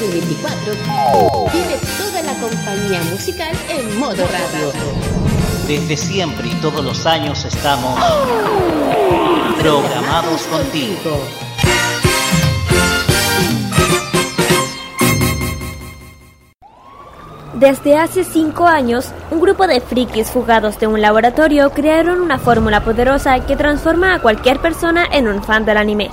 2024 vive toda la compañía musical en modo radio. Desde siempre y todos los años estamos programados contigo. Desde hace cinco años, un grupo de frikis fugados de un laboratorio crearon una fórmula poderosa que transforma a cualquier persona en un fan del anime.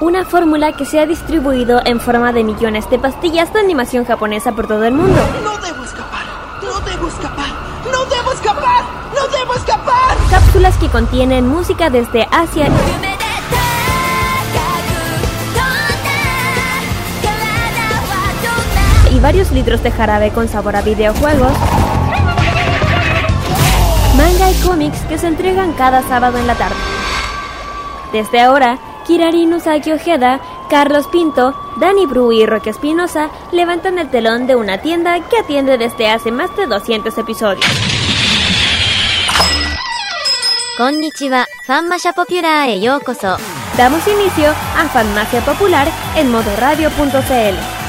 Una fórmula que se ha distribuido en forma de millones de pastillas de animación japonesa por todo el mundo. No debo escapar, no debo escapar, no debo escapar, no debo escapar. Cápsulas que contienen música desde Asia y varios litros de jarabe con sabor a videojuegos. Manga y cómics que se entregan cada sábado en la tarde. Desde ahora, Kirari Nusaki Ojeda, Carlos Pinto, Dani Bru y Roque Espinosa levantan el telón de una tienda que atiende desde hace más de 200 episodios. Konnichiwa, Fanmasha Popular e yokoso. Damos inicio a Fanmacia Popular en modoradio.cl.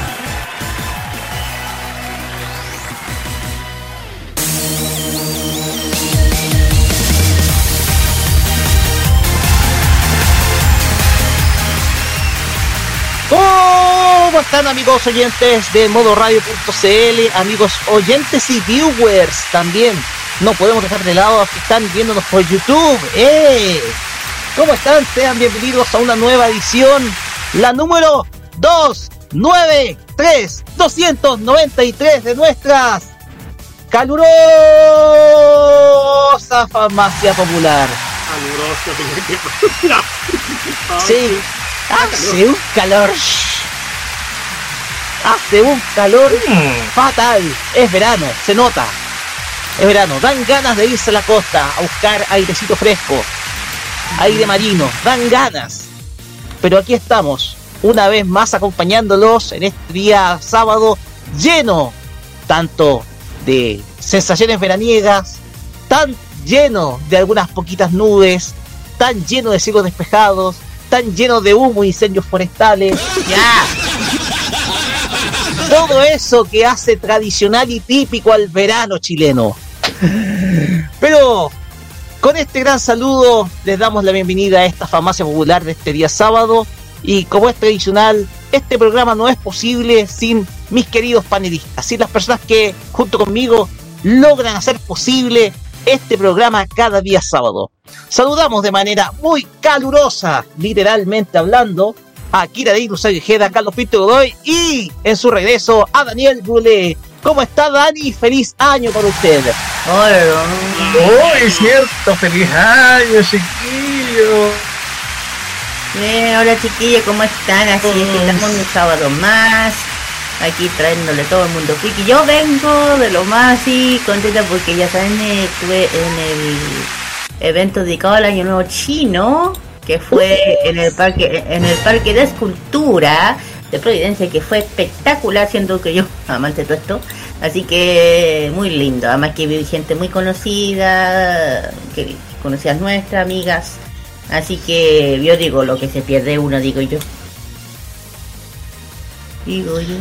¿Cómo están amigos oyentes de modoradio.cl, amigos oyentes y viewers también? No podemos dejar de lado a los que están viéndonos por YouTube. ¡Eh! ¿Cómo están? Sean bienvenidos a una nueva edición, la número 293, 293 de nuestras calurosa farmacia popular. Calurosa, Sí, hace un calor. Hace un calor fatal. Es verano, se nota. Es verano. Dan ganas de irse a la costa a buscar airecito fresco. Aire marino. Dan ganas. Pero aquí estamos, una vez más acompañándolos en este día sábado lleno tanto de sensaciones veraniegas, tan lleno de algunas poquitas nubes, tan lleno de cielos despejados, tan lleno de humo y incendios forestales. ¡Ya! Todo eso que hace tradicional y típico al verano chileno. Pero con este gran saludo les damos la bienvenida a esta farmacia popular de este día sábado. Y como es tradicional, este programa no es posible sin mis queridos panelistas, sin las personas que junto conmigo logran hacer posible este programa cada día sábado. Saludamos de manera muy calurosa, literalmente hablando, a Kira de Ojeda, Carlos Pinto Godoy y en su regreso a Daniel Goulet. ¿Cómo está Dani? Feliz año para usted. Hola, oh, es cierto, feliz año, chiquillo. Bien, hola chiquillos, ¿cómo están? Así es que estamos un sábado más, aquí trayéndole todo el mundo friki. Yo vengo de lo más así contenta porque ya saben, estuve en el evento dedicado al Año Nuevo Chino, que fue en el parque, en el parque de escultura de Providencia, que fue espectacular, siendo que yo amante de todo esto. Así que muy lindo, además que vi gente muy conocida, que conocidas nuestras, amigas. Así que yo digo, lo que se pierde uno, digo yo. Digo yo.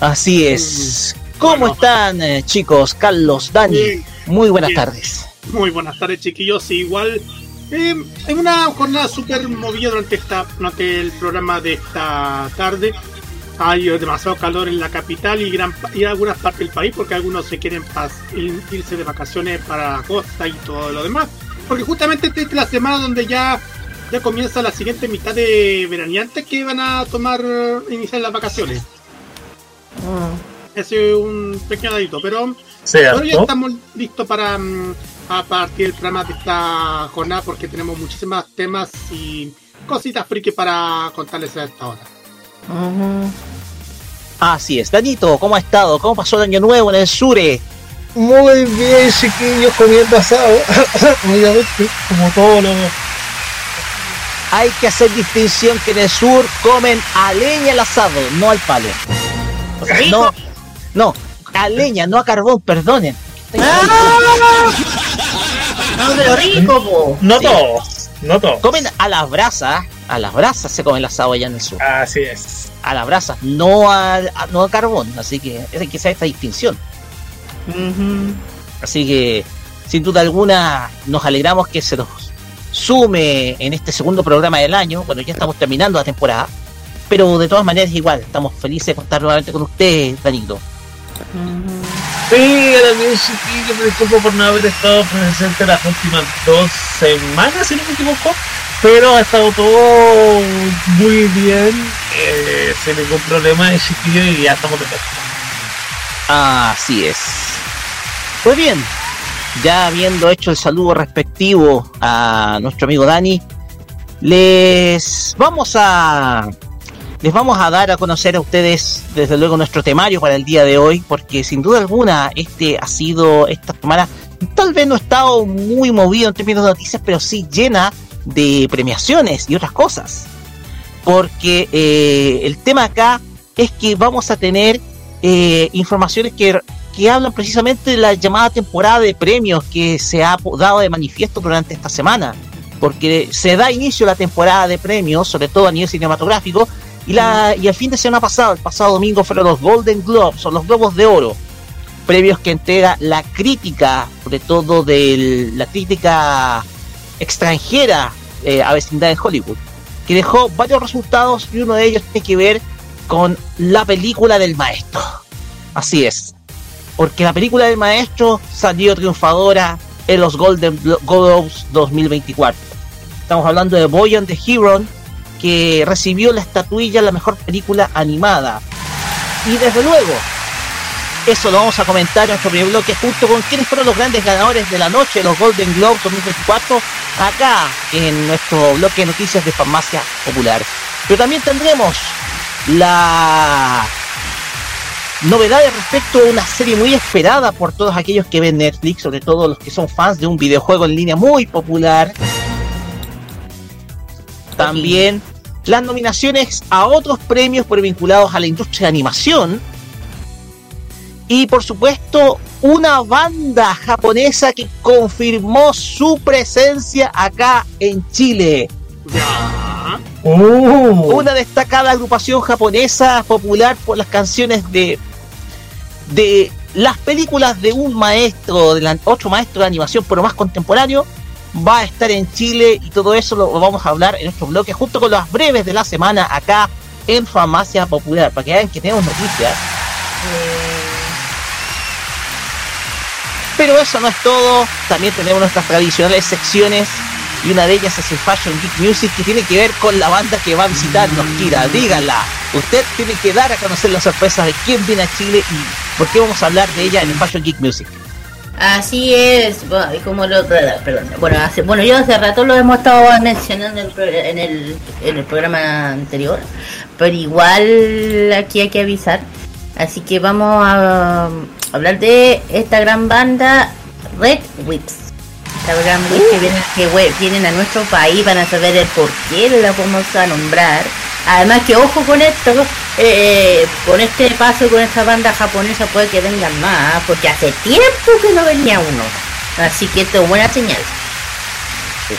Así es. ¿Cómo están eh, chicos? Carlos, Dani. Muy buenas tardes. Muy buenas tardes, chiquillos. Igual Eh, en una jornada súper movida durante, esta, durante el programa de esta tarde. Hay demasiado calor en la capital y, gran, y algunas partes del país porque algunos se quieren irse de vacaciones para la costa y todo lo demás. Porque justamente esta es la semana donde ya, ya comienza la siguiente mitad de veraneantes que van a tomar, iniciar las vacaciones. Mm. Ese es un pequeño dadito, pero, pero ya estamos listos para mm, a partir del programa de esta jornada porque tenemos muchísimos temas y cositas friki para contarles a esta hora. Así es, Danito, ¿cómo ha estado? ¿Cómo pasó el año nuevo en el Sure? Muy bien, chiquillos, comiendo asado. Obviamente, como todos los. Hay que hacer distinción que en el sur comen a leña el asado, no al palo. no, no, a leña, no a carbón, perdonen. ¡Ah! No, rico, No todos, no todos. Comen a las brasas, a las brasas se come el asado allá en el sur. Así es. A las brasas, no a, no a carbón, así que hay que hacer esta distinción. Así que, sin duda alguna, nos alegramos que se nos sume en este segundo programa del año. Bueno, ya estamos terminando la temporada, pero de todas maneras, igual, estamos felices de contar nuevamente con ustedes, Danilo. Sí, también chiquillo, me disculpo por no haber estado presente las últimas dos semanas, si no me equivoco. Pero ha estado todo muy bien, eh, sin ningún problema, chiquillo, y ya estamos de vuelta. Así es. Pues bien, ya habiendo hecho el saludo respectivo a nuestro amigo Dani, les vamos a les vamos a dar a conocer a ustedes desde luego nuestro temario para el día de hoy, porque sin duda alguna este ha sido esta semana tal vez no ha estado muy movido en términos de noticias, pero sí llena de premiaciones y otras cosas. Porque eh, el tema acá es que vamos a tener eh, informaciones que que hablan precisamente de la llamada temporada de premios que se ha dado de manifiesto durante esta semana. Porque se da inicio la temporada de premios, sobre todo a nivel cinematográfico, y, la, y el fin de semana pasado, el pasado domingo, fueron los Golden Globes, o los Globos de Oro, premios que entrega la crítica, sobre todo de la crítica extranjera eh, a vecindad en Hollywood, que dejó varios resultados y uno de ellos tiene que ver con la película del maestro. Así es, porque la película del maestro salió triunfadora en los Golden Globes 2024. Estamos hablando de Boy and the Hero, que recibió la estatuilla la mejor película animada. Y desde luego, eso lo vamos a comentar en nuestro primer bloque junto con quienes fueron los grandes ganadores de la noche los Golden Globes 2024 acá en nuestro bloque de noticias de Farmacia Popular. Pero también tendremos la novedades respecto a una serie muy esperada por todos aquellos que ven Netflix, sobre todo los que son fans de un videojuego en línea muy popular. También las nominaciones a otros premios por vinculados a la industria de animación. Y por supuesto, una banda japonesa que confirmó su presencia acá en Chile. Uh. Una destacada agrupación japonesa popular por las canciones de, de las películas de un maestro, de otro maestro de animación, pero más contemporáneo, va a estar en Chile y todo eso lo, vamos a hablar en nuestro bloque junto con las breves de la semana acá en Farmacia Popular, para que vean que tenemos noticias. Pero eso no es todo, también tenemos nuestras tradicionales secciones y una de ellas es el Fashion Geek Music que tiene que ver con la banda que va a visitarnos, Kira, díganla. Usted tiene que dar a conocer las sorpresas de quién viene a Chile y por qué vamos a hablar de ella en el Fashion Geek Music. Así es, como lo, perdón, bueno, hace, bueno, yo hace rato lo hemos estado mencionando en el, en el programa anterior, pero igual aquí hay que avisar. Así que vamos a hablar de esta gran banda Red Whips que vienen, que vienen a nuestro país, van a saber el por qué la vamos a nombrar. Además que ojo con esto, eh, con este paso con esta banda japonesa puede que vengan más, porque hace tiempo que no venía uno. Así que esto es buena señal.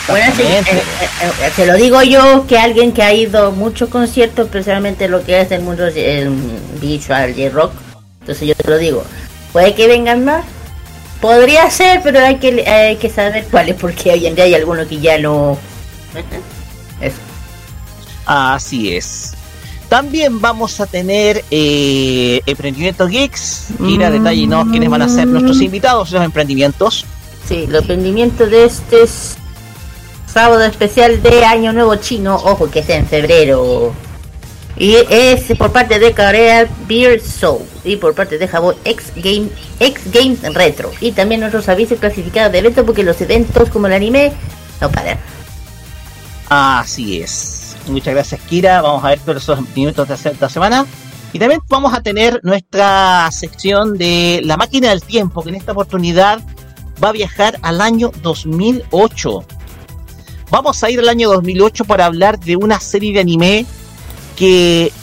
Buena señal. Eh, eh, se lo digo yo, que alguien que ha ido a muchos conciertos, especialmente lo que es el mundo visual y rock. Entonces yo te lo digo, puede que vengan más, Podría ser, pero hay que, hay que saber cuáles, porque hoy en día hay algunos que ya no. Eso. Así es. También vamos a tener eh, Emprendimiento Geeks. Mira, detallenos quiénes van a ser nuestros invitados, los emprendimientos. Sí, los emprendimientos de este sábado especial de Año Nuevo Chino, ojo que es en febrero. Y es por parte de Corea Beer Soul y por parte de Japón X Game X Games Retro. Y también nuestros avisos clasificados de eventos porque los eventos como el anime no paran. Así es. Muchas gracias, Kira. Vamos a ver todos esos emprendimientos de esta semana. Y también vamos a tener nuestra sección de la máquina del tiempo, que en esta oportunidad va a viajar al año 2008. Vamos a ir al año 2008 para hablar de una serie de anime que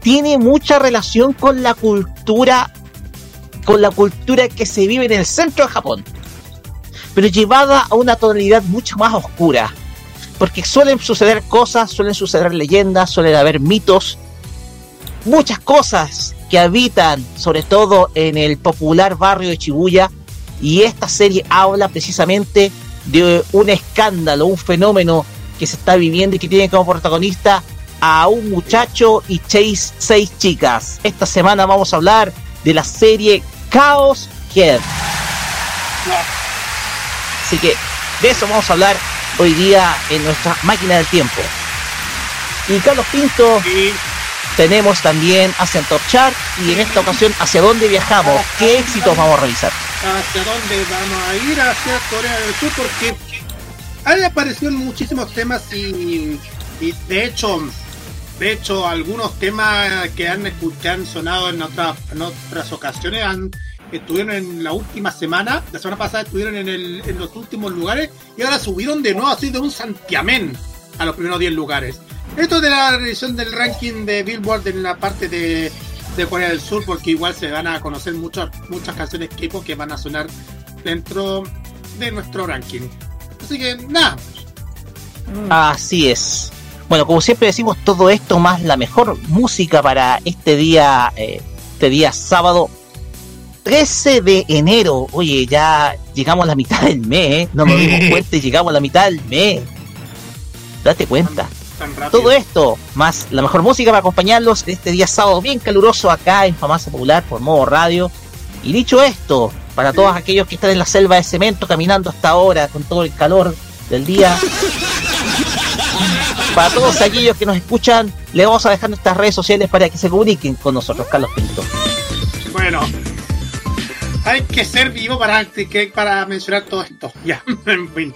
tiene mucha relación con la cultura con la cultura que se vive en el centro de Japón, pero llevada a una tonalidad mucho más oscura, porque suelen suceder cosas, suelen suceder leyendas, suelen haber mitos, muchas cosas que habitan sobre todo en el popular barrio de Shibuya y esta serie habla precisamente de un escándalo, un fenómeno que se está viviendo y que tiene como protagonista a un muchacho y seis, seis chicas. Esta semana vamos a hablar de la serie Chaos Head. Así que de eso vamos a hablar hoy día en nuestra máquina del tiempo. Y Carlos Pinto, tenemos también hacia Top Chart y en esta ocasión hacia dónde viajamos, qué éxitos vamos a revisar. hacia dónde vamos a ir, hacia Corea del Sur, porque han aparecido muchísimos temas y, y de hecho, de hecho, algunos temas que han, que han sonado en, otras ocasiones han, estuvieron en la última semana, la semana pasada estuvieron en, el, en los últimos lugares y ahora subieron de nuevo así de un santiamén a los primeros 10 lugares. Esto es de la revisión del ranking de Billboard en la parte de, de Corea del Sur, porque igual se van a conocer muchas muchas canciones K-pop que van a sonar dentro de nuestro ranking. Así que nada, Así es. Bueno, como siempre decimos, todo esto más la mejor música para este día, eh, este día sábado 13 de enero. Oye, ya llegamos a la mitad del mes, ¿eh? no nos dimos cuenta y llegamos a la mitad del mes. Date cuenta. tan. Todo esto, más la mejor música para acompañarlos este día sábado bien caluroso acá en Farmacia Popular por modo radio. Y dicho esto, para todos aquellos que están en la selva de cemento caminando hasta ahora con todo el calor del día, para todos aquellos que nos escuchan, le vamos a dejar nuestras redes sociales para que se comuniquen con nosotros, Carlos Pinto. Bueno, hay que ser vivo para, para mencionar todo esto. Ya, en fin.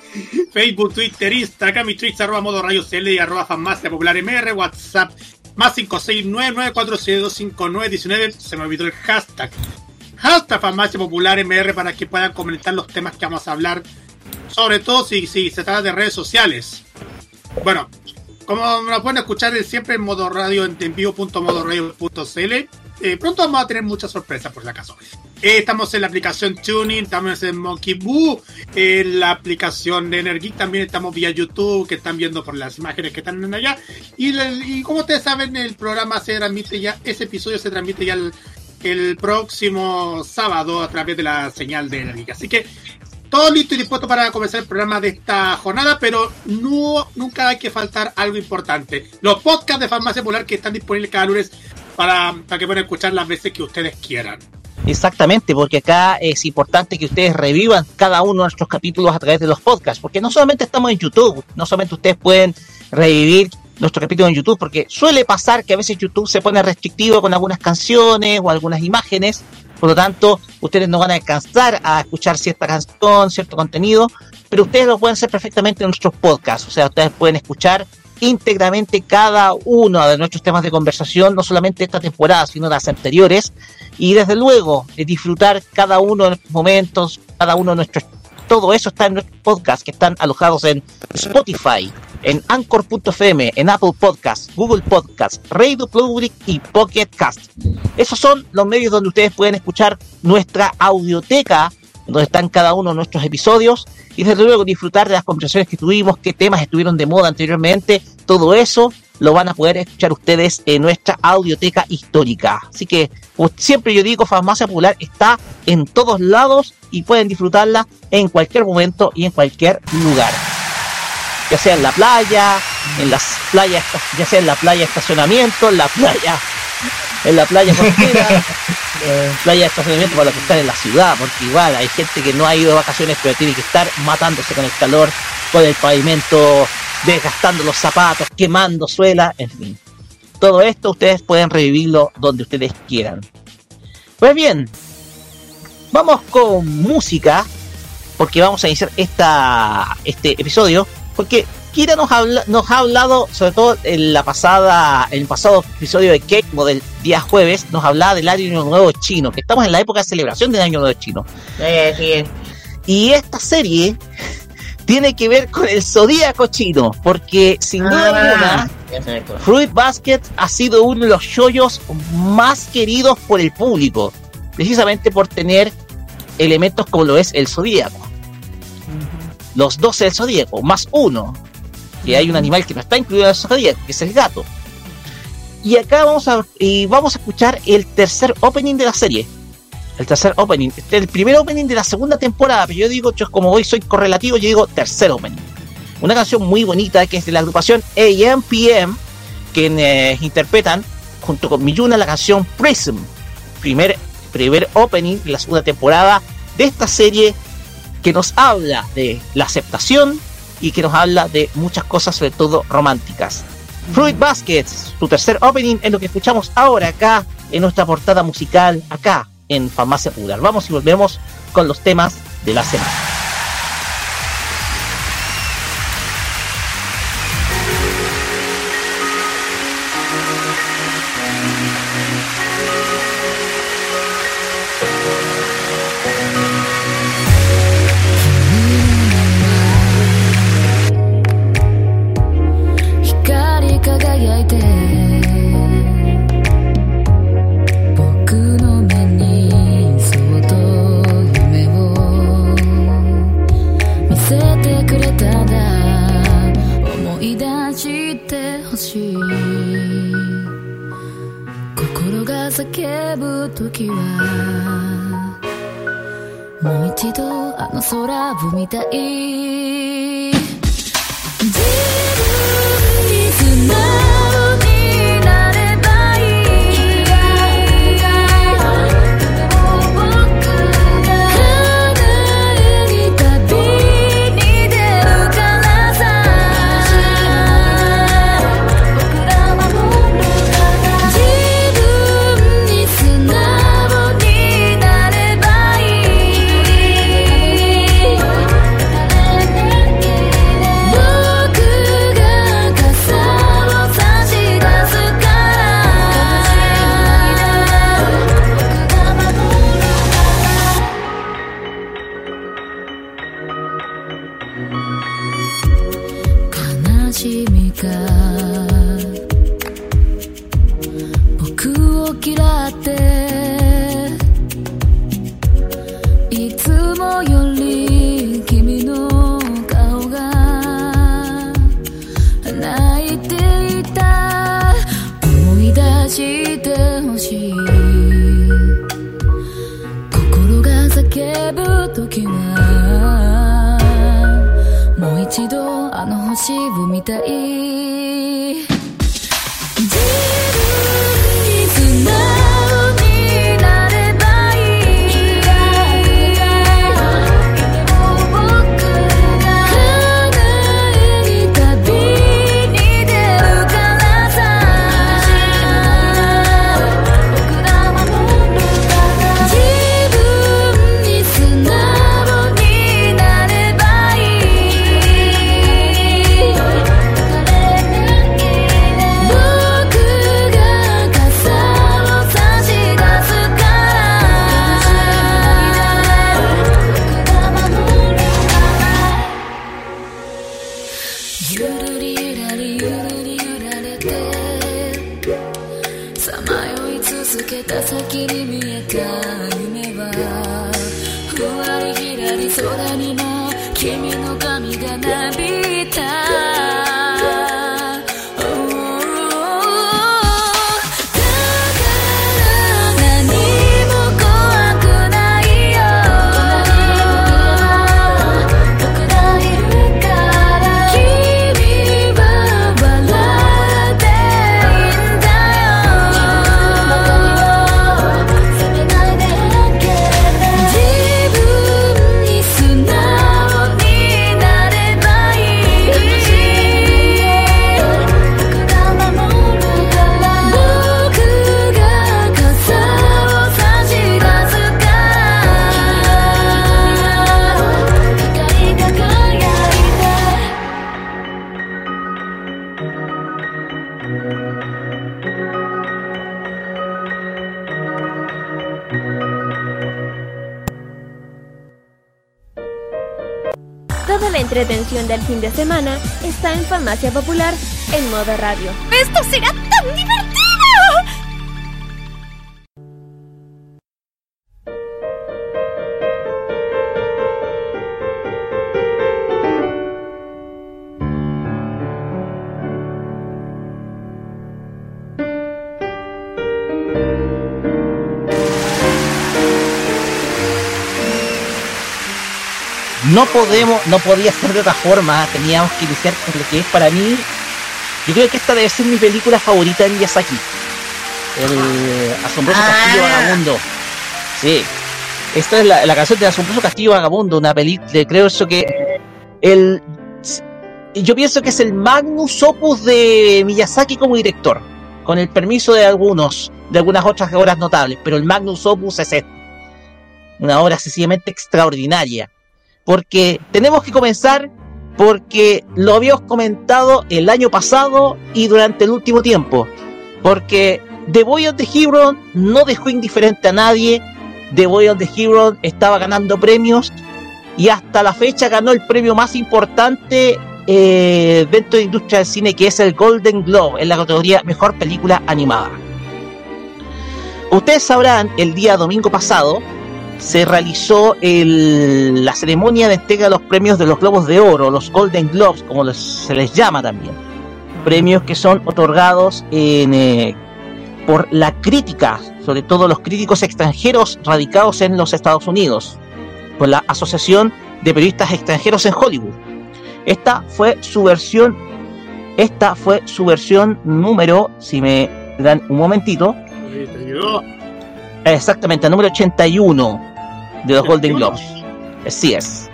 Facebook, Twitter, Instagram y Twitch, arroba modo radio CL y arroba farmacia popular MR, WhatsApp, más 569-947-259-19. Se me olvidó el hashtag. Hashtag farmacia popular para que puedan comentar los temas que vamos a hablar. Sobre todo si se trata de redes sociales. Bueno, como nos pueden escuchar siempre en modo radio en, vivo.modoradio.cl. Eh, pronto vamos a tener muchas sorpresas por si acaso. Eh, estamos en la aplicación Tuning, estamos en Monkey Boo, en la aplicación de Energeek, también estamos vía YouTube, que están viendo por las imágenes que están allá. Y, como ustedes saben, el programa se transmite ya, ese episodio se transmite ya el, próximo sábado a través de la señal de Energeek. Así que todo listo y dispuesto para comenzar el programa de esta jornada, pero no, nunca hay que faltar algo importante. Los podcasts de Farmacia Popular que están disponibles cada lunes para, para que puedan escuchar las veces que ustedes quieran. Exactamente, porque acá es importante que ustedes revivan cada uno de nuestros capítulos a través de los podcasts, porque no solamente estamos en YouTube, no solamente ustedes pueden revivir nuestro capítulo en YouTube, porque suele pasar que a veces YouTube se pone restrictivo con algunas canciones o algunas imágenes, por lo tanto, ustedes no van a alcanzar a escuchar cierta canción, cierto contenido, pero ustedes lo pueden hacer perfectamente en nuestros podcasts, o sea, ustedes pueden escuchar íntegramente cada uno de nuestros temas de conversación, no solamente esta temporada, sino las anteriores, y desde luego eh, disfrutar cada uno de nuestros momentos, cada uno de nuestros... Todo eso está en nuestros podcasts que están alojados en Spotify, en Anchor.fm, en Apple Podcasts, Google Podcasts, Radio Public y Pocket Cast. Esos son los medios donde ustedes pueden escuchar nuestra audioteca, donde están cada uno de nuestros episodios, y desde luego disfrutar de las conversaciones que tuvimos, qué temas estuvieron de moda anteriormente, todo eso lo van a poder escuchar ustedes en nuestra audioteca histórica. Así que, siempre yo digo, Farmacia Popular está en todos lados y pueden disfrutarla en cualquier momento y en cualquier lugar. Ya sea en la playa, en las playas, ya sea en la playa estacionamiento, en la playa, en la playa costera, playa de estacionamiento para los que están en la ciudad, porque igual hay gente que no ha ido de vacaciones pero tiene que estar matándose con el calor, con el pavimento, desgastando los zapatos, quemando suela, en fin. Todo esto ustedes pueden revivirlo donde ustedes quieran. Pues bien, vamos con música, porque vamos a iniciar esta, este episodio, porque Kira nos, habla, nos ha hablado, sobre todo en la pasada, en el pasado episodio de Cake del día jueves, nos hablaba del año nuevo chino, que estamos en la época de celebración del año nuevo chino. Y esta serie tiene que ver con el zodíaco chino, porque sin duda Ah, alguna, Fruit Basket ha sido uno de los shoyos más queridos por el público, precisamente por tener elementos como lo es el zodíaco. Los 12 del zodíaco, más uno, que hay un animal que no está incluido en el zodíaco, que es el gato. Y acá vamos a, y vamos a escuchar el tercer opening de la serie. El tercer opening. Este es el primer opening de la segunda temporada, pero yo digo, yo como hoy soy correlativo, yo digo tercer opening. Una canción muy bonita que es de la agrupación AMPM, quienes interpretan junto con Miyuna la canción Prism, primer, primer opening de la segunda temporada de esta serie que nos habla de la aceptación y que nos habla de muchas cosas, sobre todo románticas. Fruit Baskets, su tercer opening, es lo que escuchamos ahora acá en nuestra portada musical, acá en Farmacia Popular. Vamos y volvemos con los temas de la semana.「い続けた先に見えた夢はふわりひらり空にも君の髪がなびいた。Semana está en Farmacia Popular en modo radio. ¡Esto será tan divertido! No podemos, no podía ser de otra forma, teníamos que iniciar con lo que es para mí, yo creo que esta debe ser mi película favorita de Miyazaki, el asombroso Ah. castillo vagabundo, sí, esta es la, la canción del asombroso castillo vagabundo, una película, creo eso que el, yo pienso que es el magnus opus de Miyazaki como director, con el permiso de algunos, de algunas otras obras notables, pero el magnus opus es este, una obra sencillamente extraordinaria porque tenemos que comenzar porque lo habíamos comentado el año pasado y durante el último tiempo. Porque The Boy of the Hero no dejó indiferente a nadie. The Boy of the Hero estaba ganando premios y hasta la fecha ganó el premio más importante eh, dentro de la industria del cine que es el Golden Globe en la categoría Mejor Película Animada. Ustedes sabrán, el día domingo pasado se realizó el- la ceremonia de entrega de los premios de los Globos de Oro, los Golden Globes, como les- se les llama también. Premios que son otorgados en, eh, por la crítica, sobre todo los críticos extranjeros radicados en los Estados Unidos, por la Asociación de Periodistas Extranjeros en Hollywood. Esta fue su versión, esta fue su versión número, si me dan un momentito, Exactamente, el número 81 de los Golden Globes. Así es.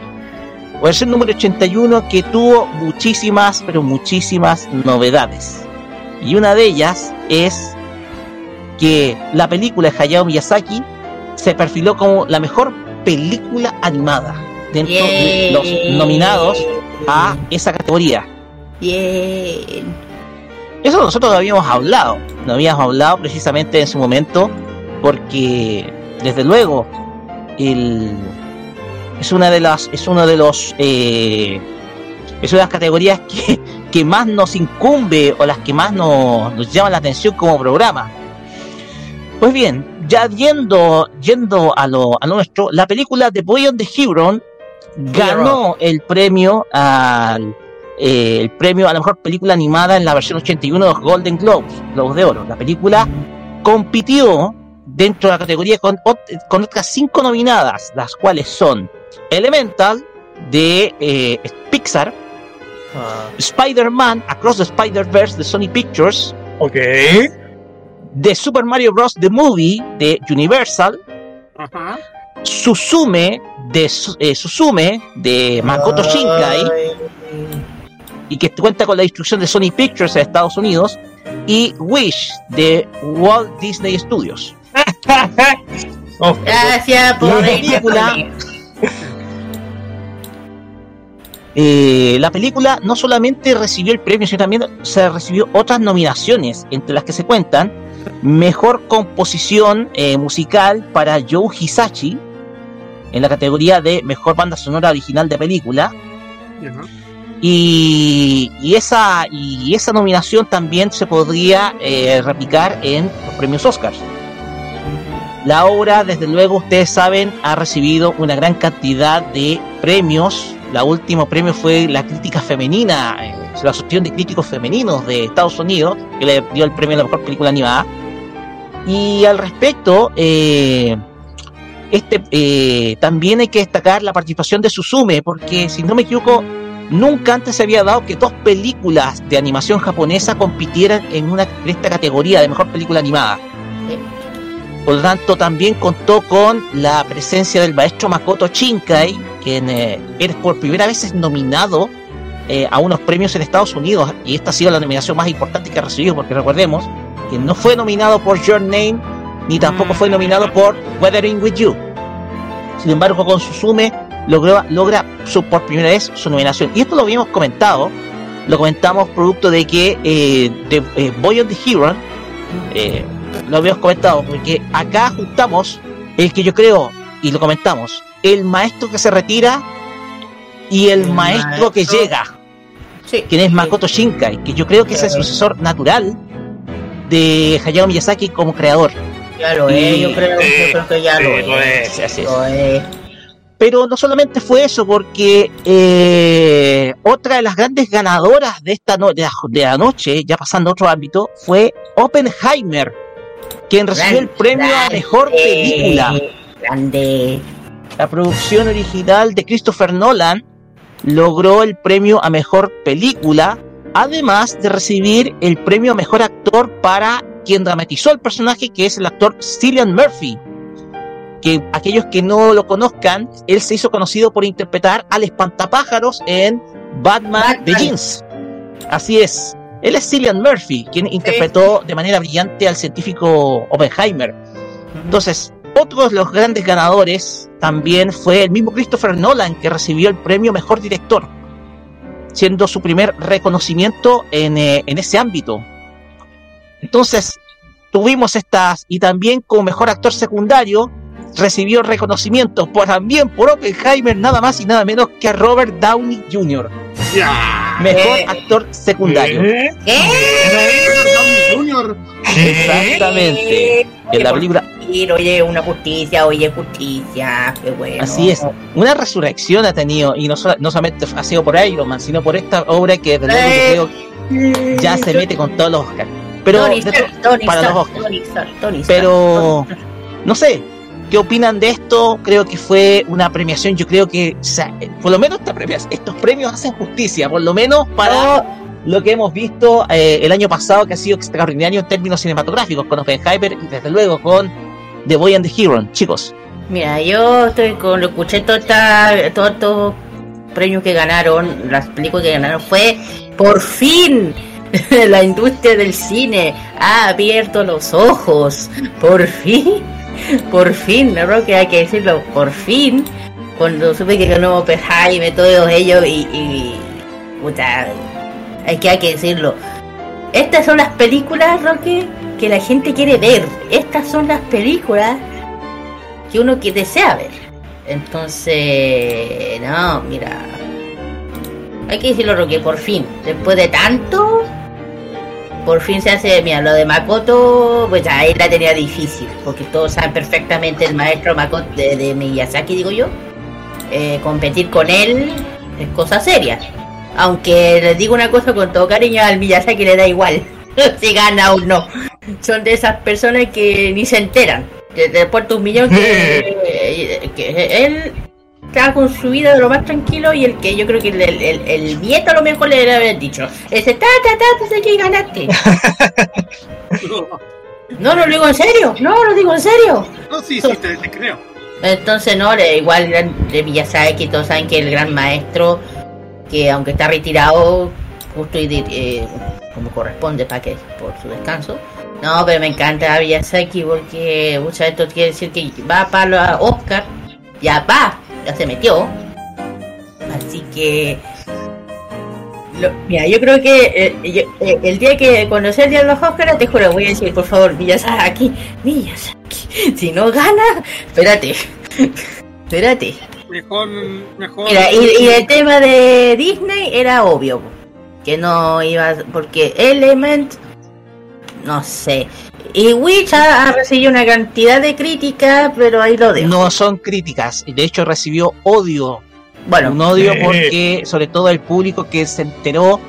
Versión número 81 que tuvo muchísimas, pero muchísimas novedades. Y una de ellas es que la película de Hayao Miyazaki se perfiló como la mejor película animada dentro de los nominados a esa categoría. Bien. Eso nosotros lo habíamos hablado, lo habíamos hablado precisamente en su momento, porque desde luego el, es una de las, es uno de los, eh, es una de las categorías que, que más nos incumbe o las que más nos, nos llaman la atención como programa. Pues bien, ya yendo, yendo a lo, a nuestro, la película The Boy on the Hero ganó el premio al eh, el premio a la mejor película animada en la versión 81 de los Golden Globes, Globos de Oro. La película compitió dentro de la categoría con, ot- con otras cinco nominadas, las cuales son Elemental de eh, Pixar, Spider-Man Across the Spider-Verse de Sony Pictures, Ok. de Super Mario Bros. The Movie de Universal, Suzume de eh, Suzume de Makoto Shinkai y que cuenta con la distribución de Sony Pictures de Estados Unidos y Wish de Walt Disney Studios. Gracias por La película, eh, la película no solamente recibió el premio, sino también se recibió otras nominaciones, entre las que se cuentan Mejor Composición eh, Musical para Joe Hisashi, en la categoría de Mejor Banda Sonora Original de Película, y, y esa, y esa nominación también se podría eh, replicar en los premios Oscars. La obra, desde luego, ustedes saben, ha recibido una gran cantidad de premios. La último premio fue la crítica femenina, eh, la Asociación de Críticos Femeninos de Estados Unidos, que le dio el premio a la mejor película animada. Y al respecto, eh, este eh, también hay que destacar la participación de Suzume, porque si no me equivoco, nunca antes se había dado que dos películas de animación japonesa compitieran en una en esta categoría de mejor película animada. Por lo tanto, también contó con la presencia del maestro Makoto Shinkai, quien eh, es por primera vez es nominado eh, a unos premios en Estados Unidos, y esta ha sido la nominación más importante que ha recibido, porque recordemos que no fue nominado por Your Name, ni tampoco fue nominado por Weathering With You. Sin embargo, con Suzume logró, logra su, por primera vez su nominación. Y esto lo habíamos comentado, lo comentamos producto de que eh, de, eh, Boy on the Hero, lo habíamos comentado, porque acá juntamos el que yo creo, y lo comentamos, el maestro que se retira y el, El maestro, que llega, Sí. quien es Makoto Shinkai, que yo creo que es el sucesor natural de Hayao Miyazaki como creador. Ya lo es, Y- yo creo, Sí, yo creo que ya sí, lo lo es. Sí, así es. Lo es. Pero no solamente fue eso, porque eh, otra de las grandes ganadoras de esta no- de, la, de la noche, ya pasando a otro ámbito, fue Oppenheimer, quien recibió el premio a mejor película. Grande. La producción original de Christopher Nolan logró el premio a mejor película, además de recibir el premio a mejor actor para quien dramatizó el personaje, que es el actor Cillian Murphy. Que aquellos que no lo conozcan, él se hizo conocido por interpretar al espantapájaros en Batman, Batman. Begins. Así es. Él es Cillian Murphy, quien interpretó de manera brillante al científico Oppenheimer. Entonces, otro de los grandes ganadores también fue el mismo Christopher Nolan, que recibió el premio Mejor Director, siendo su primer reconocimiento en, eh, en ese ámbito. Entonces, tuvimos estas, y también como Mejor Actor Secundario, recibió reconocimiento por, también por Oppenheimer, nada más y nada menos que a Robert Downey Jr., Mejor Eh. Actor Secundario. ¿Eh? ¿Qué? Junior. Exactamente. En la película Oye, una justicia, oye, justicia. Qué bueno. Así es, una resurrección ha tenido, y no, no solamente ha sido por Iron Man, sino por esta obra que desde luego yo creo ya se mete con todos los Oscars. Pero, Tony Tony para los Oscars. Pero, no sé, ¿qué opinan de esto? Creo que fue una premiación, yo creo que, o sea, por lo menos esta premiación, estos premios hacen justicia, por lo menos para lo que hemos visto eh, el año pasado, que ha sido extraordinario en términos cinematográficos, con Oppenheimer y desde luego con The Boy and the Hero, chicos. Mira, yo estoy con lo escuché todos estos premios que ganaron, las películas que ganaron, fue por fin la industria del cine ha abierto los ojos, por fin, por fin, no creo que hay que decirlo, por fin, cuando supe que ganó Oppenheimer, todos ellos y, y puta, hay que, hay que decirlo. Estas son las películas, Roque, que la gente quiere ver. Estas son las películas que uno que desea ver. Entonces, no, mira. Hay que decirlo, Roque, por fin. Después de tanto, por fin se hace. Mira, lo de Makoto, pues ahí la tenía difícil. Porque todos saben perfectamente el maestro Makoto de, de Miyazaki, digo yo. Eh, competir con él es cosa seria. Aunque les digo una cosa con todo cariño, al Miyazaki le da igual si gana o no. Son de esas personas que ni se enteran. Te aporta un millón que, que él está con su vida de lo más tranquilo y el que yo creo que el, el, el- el nieto a lo mejor le debe haber dicho. Ese ta ta ta, ta, que ganaste. No, no lo digo en serio. No, lo digo en serio. No, sí, sí, te, te creo. Entonces, no, igual de Miyazaki, todos saben que el gran maestro, que aunque está retirado, justo y eh, como corresponde para que por su descanso. No, pero me encanta Miyazaki porque muchas veces quiere decir que va para Oscar, ya va, ya se metió. Así que, lo- mira, yo creo que eh, yo- eh, el día que conocí el día de los Oscars, te juro, voy a decir, por favor, Miyazaki, Miyazaki, si no gana, espérate, espérate. Mejor, mejor. Mira, y, y el tema de Disney era obvio que no iba, porque Element, no sé. Y Witch ha, ha recibido una cantidad de críticas, pero ahí lo dejo. No son críticas, de hecho recibió odio. Bueno, un odio eh. porque, sobre todo el público que se enteró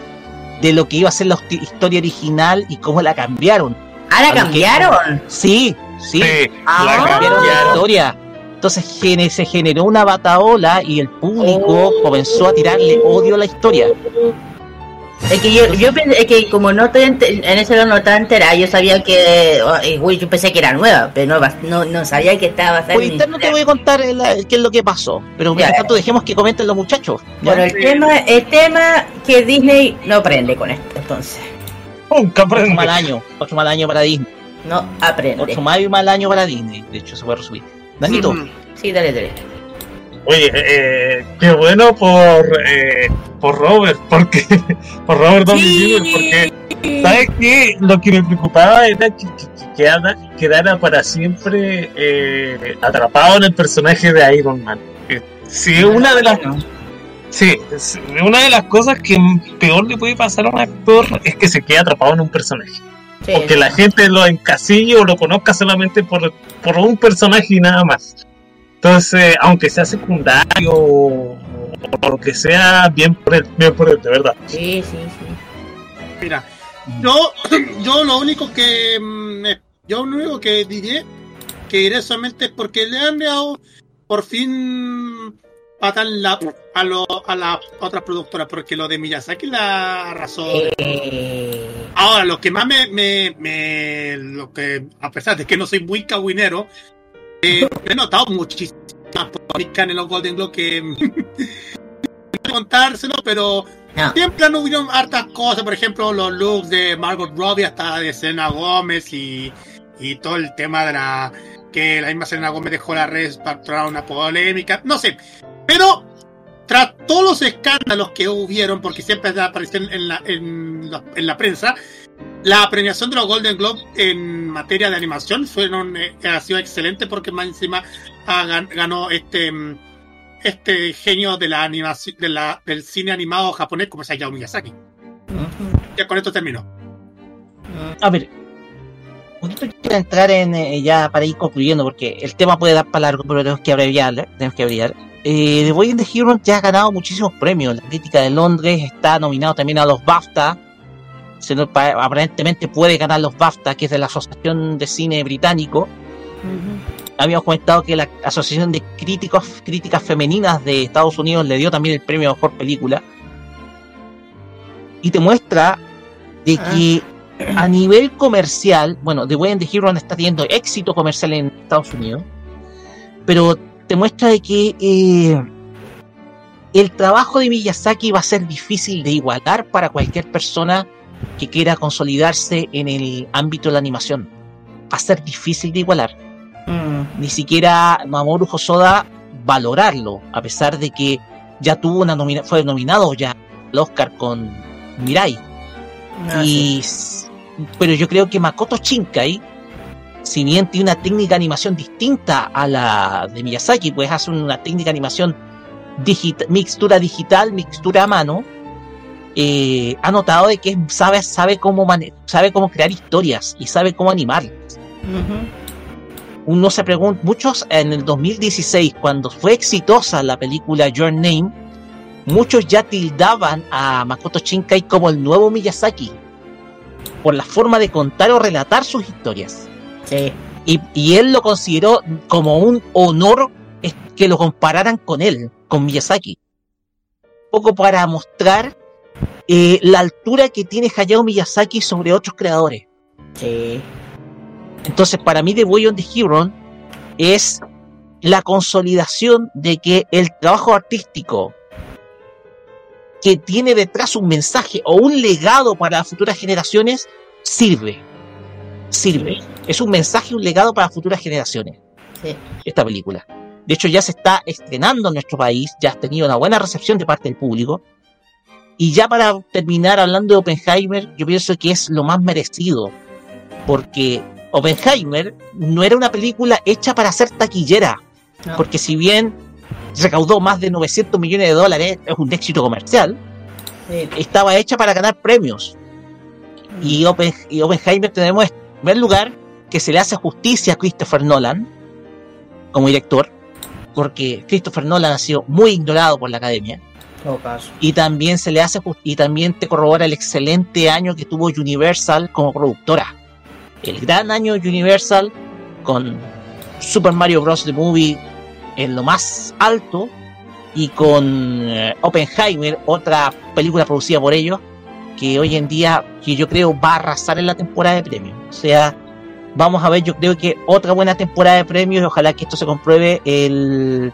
de lo que iba a ser la historia original y cómo la cambiaron. ¿ah, la cambiaron? Sí, sí, Sí, Ah. la cambiaron la historia. Entonces gene- se generó una bataola y el público Oh. comenzó a tirarle odio a la historia. Es que yo, yo pensé, es que como no estoy en ese no estaba enterada, yo sabía que, oh, güey, yo pensé que era nueva, pero no, no, no sabía que estaba basada Por interno te voy a contar el- el- qué es lo que pasó. Pero mientras tanto dejemos que comenten los muchachos. ¿ya? Bueno, el tema, el tema que Disney no aprende con esto, entonces. Nunca Otro aprende. mal año, otro mal año para Disney. No aprende. Otro mal, mal año para Disney. De hecho, se puede resumir. Danito. Sí, dale, dale. Oye, eh, qué bueno por eh, por Robert, porque por Robert Downey Jr. porque ¿sabes qué? Lo que me preocupaba era que, que- que quedara, quedara para siempre eh, atrapado en el personaje de Iron Man. Eh, Si una de las Sí, una de las cosas que peor le puede pasar a un actor es que se quede atrapado en un personaje. Sí, O que la gente lo encasille o lo conozca solamente por, por un personaje y nada más. Entonces, aunque sea secundario o, o lo que sea, bien por él, bien por él, de verdad. sí, sí, sí. Mira, yo, yo lo único que mm, me- yo lo único que diré que diré solamente es porque le han dado por fin pata en la, a, lo, a las otras productoras, porque lo de Miyazaki la arrasó. Eh, Ahora, lo que más me, me, me- lo que, a pesar de que no soy muy cagüinero, eh, he notado muchísimas polémicas en los Golden Globe que no contárselo, pero no. siempre han habido hartas cosas, por ejemplo, los looks de Margot Robbie hasta de Selena Gómez y, y todo el tema de la que la misma Selena Gómez dejó la red para una polémica, no sé, pero tras todos los escándalos que hubieron, porque siempre aparecen en la, en la, en la prensa, la premiación de los Golden Globe en materia de animación fueron, eh, ha sido excelente porque más encima gan- ganó este mm, este genio de la animación de la, del cine animado japonés como es Hayao Miyazaki. Ujú, Ya con esto termino. A ver, quiero entrar en eh, ya para ir concluyendo, porque el tema puede dar para largo, pero tenemos que abreviar, tenemos que abreviar. Eh, The Boy and the Hero ya ha ganado muchísimos premios. La crítica de Londres está nominado también a los BAFTA. Se aparentemente puede ganar los BAFTA, que es de la Asociación de Cine Británico. Habíamos comentado que la Asociación de Críticos, Críticas Femeninas de Estados Unidos le dio también el premio a Mejor Película. Y te muestra de que a nivel comercial, bueno, The Way and the Hero está teniendo éxito comercial en Estados Unidos, pero te muestra de que eh, el trabajo de Miyazaki va a ser difícil de igualar para cualquier persona que quiera consolidarse en el ámbito de la animación. Va a ser difícil de igualar Mm, ni siquiera Mamoru Hosoda valorarlo, a pesar de que ya tuvo una nomina fue nominado ya al Oscar con Mirai. ah, y, pero yo creo que Makoto Shinkai, si bien tiene una técnica de animación distinta a la de Miyazaki, pues hace una técnica de animación digita- mixtura digital, mixtura a mano, eh, ha notado de que sabe, sabe, cómo sabe cómo crear historias y sabe cómo animar Ujú. uno se pregunta, muchos en el 2016, cuando fue exitosa la película Your Name, muchos ya tildaban a Makoto Shinkai como el nuevo Miyazaki, por la forma de contar o relatar sus historias. Sí. Y, y él lo consideró como un honor que lo compararan con él, con Miyazaki. Un poco para mostrar eh, la altura que tiene Hayao Miyazaki sobre otros creadores. Sí. Entonces, para mí, The Boy on the Hero es la consolidación de que el trabajo artístico que tiene detrás un mensaje o un legado para las futuras generaciones sirve. Sirve. Es un mensaje, un legado para futuras generaciones. Sí. Esta película. De hecho, ya se está estrenando en nuestro país, ya ha tenido una buena recepción de parte del público. Y ya para terminar hablando de Oppenheimer, yo pienso que es lo más merecido. Porque Oppenheimer no era una película hecha para ser taquillera. No. Porque si bien recaudó más de 900 millones de dólares, es un éxito comercial, Sí. estaba hecha para ganar premios. Y, Oppen- y Oppenheimer tenemos en primer lugar que se le hace justicia a Christopher Nolan como director, porque Christopher Nolan ha sido muy ignorado por la academia. Todo caso. Y también se le hace y también te corrobora el excelente año que tuvo Universal como productora. El gran año Universal con Super Mario Bros. The Movie en lo más alto y con eh, Oppenheimer, otra película producida por ellos, que hoy en día, que yo creo va a arrasar en la temporada de premios. O sea, vamos a ver, yo creo que otra buena temporada de premios y ojalá que esto se compruebe el,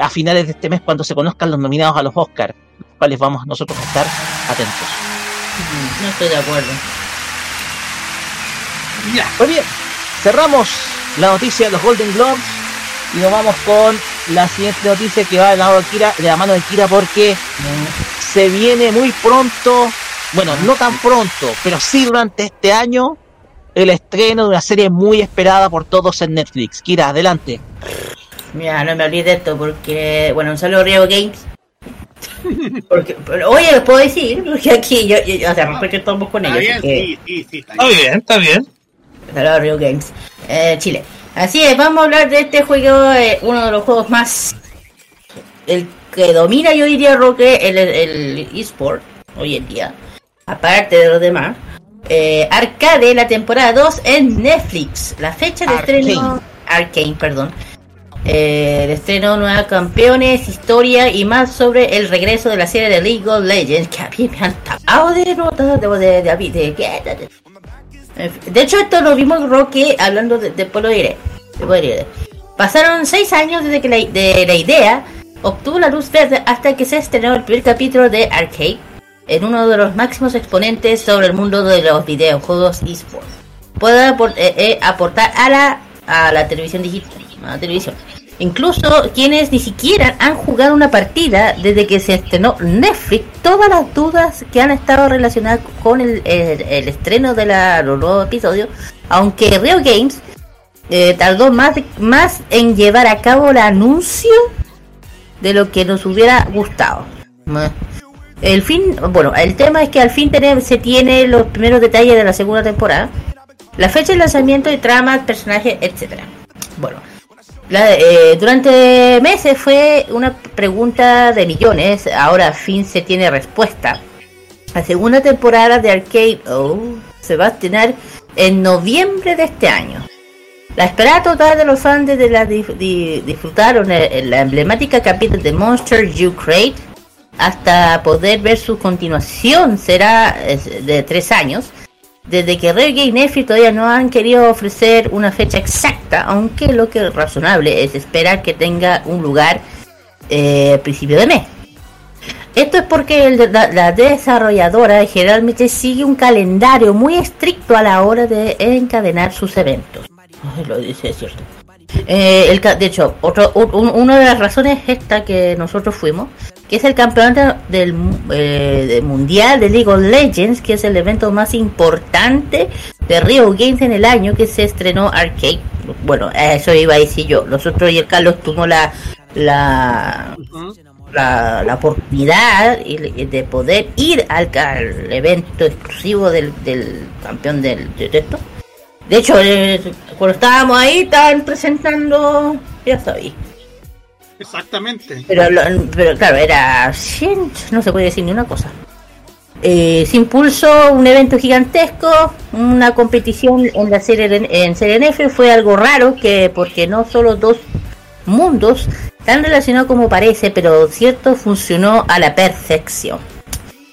a finales de este mes cuando se conozcan los nominados a los Oscars, los cuales vamos nosotros a estar atentos. No estoy de acuerdo. Ya. Pues bien, cerramos la noticia de los Golden Globes y nos vamos con la siguiente noticia que va de la mano de Kira, de la mano de Kira porque se viene muy pronto, bueno, no tan pronto, pero sí durante este año, el estreno de una serie muy esperada por todos en Netflix. Kira, adelante. Mira, no me olvides de esto porque, bueno, un saludo a Rio Games. Porque, pero, oye, lo puedo decir, porque aquí yo, yo- yo- o sea, porque estamos con ellos. Está bien, que- sí, sí, sí, está bien, está bien. Saludos, Rio Games, eh, Chile. Así es, vamos a hablar de este juego, eh, uno de los juegos más. El que domina, yo diría, Roque, el, el eSport hoy en día. Aparte de los demás. Eh, Arcade, la temporada 2 en Netflix. La fecha de Arcane. estreno. Arcane, perdón. Eh, de estreno Nueva Campeones, historia y más sobre el regreso de la serie de League of Legends. Que a mí me han tapado de notas de, de, de, de, de- de hecho, esto lo vimos Roque hablando de, después lo diré. Después lo diré. Pasaron seis años desde que la, de la idea obtuvo la luz verde hasta que se estrenó el primer capítulo de Arcade en uno de los máximos exponentes sobre el mundo de los videojuegos esports. Puede apor- eh, eh, aportar a la, a la televisión digital, a televisión. Incluso quienes ni siquiera han jugado una partida desde que se estrenó Netflix, todas las dudas que han estado relacionadas con el, el- el estreno de la, los nuevos episodios, aunque Rio Games eh, tardó más, más en llevar a cabo el anuncio de lo que nos hubiera gustado. El fin, bueno, el tema es que al fin tener- se tiene los primeros detalles de la segunda temporada, la fecha de lanzamiento y trama, personajes, etcétera. Bueno, eh, durante meses fue una pregunta de millones, ahora al fin se tiene respuesta. La segunda temporada de Arcade oh, se va a estrenar en noviembre de este año. La esperada total de los fans de la disfrutaron eh, la emblemática capítulo de Monster You Create hasta poder ver su continuación será eh, de tres años. Desde que Reggae y Netflix todavía no han querido ofrecer una fecha exacta, aunque lo que es razonable es esperar que tenga un lugar eh, principio de mes. Esto es porque el- la, la desarrolladora generalmente sigue un calendario muy estricto a la hora de encadenar sus eventos. Lo dice, es cierto. Eh, de hecho, otro, un- un- una de las razones es esta que nosotros fuimos, que es el campeonato del eh, del mundial de League of Legends, que es el evento más importante de Rio Games en el año que se estrenó Arcade. Bueno, eso iba a decir yo. Nosotros y el Carlos tuvimos la la la, la oportunidad de poder ir al, al evento exclusivo del, del campeón del, de esto. De hecho, eh, cuando estábamos ahí, estaban presentando, ya sabéis. Exactamente. Pero, pero claro, era 100, no se puede decir ni una cosa. Eh, impulsó un evento gigantesco, una competición en la serie en serie fue algo raro que porque no solo dos mundos tan relacionados como parece, pero cierto funcionó a la perfección.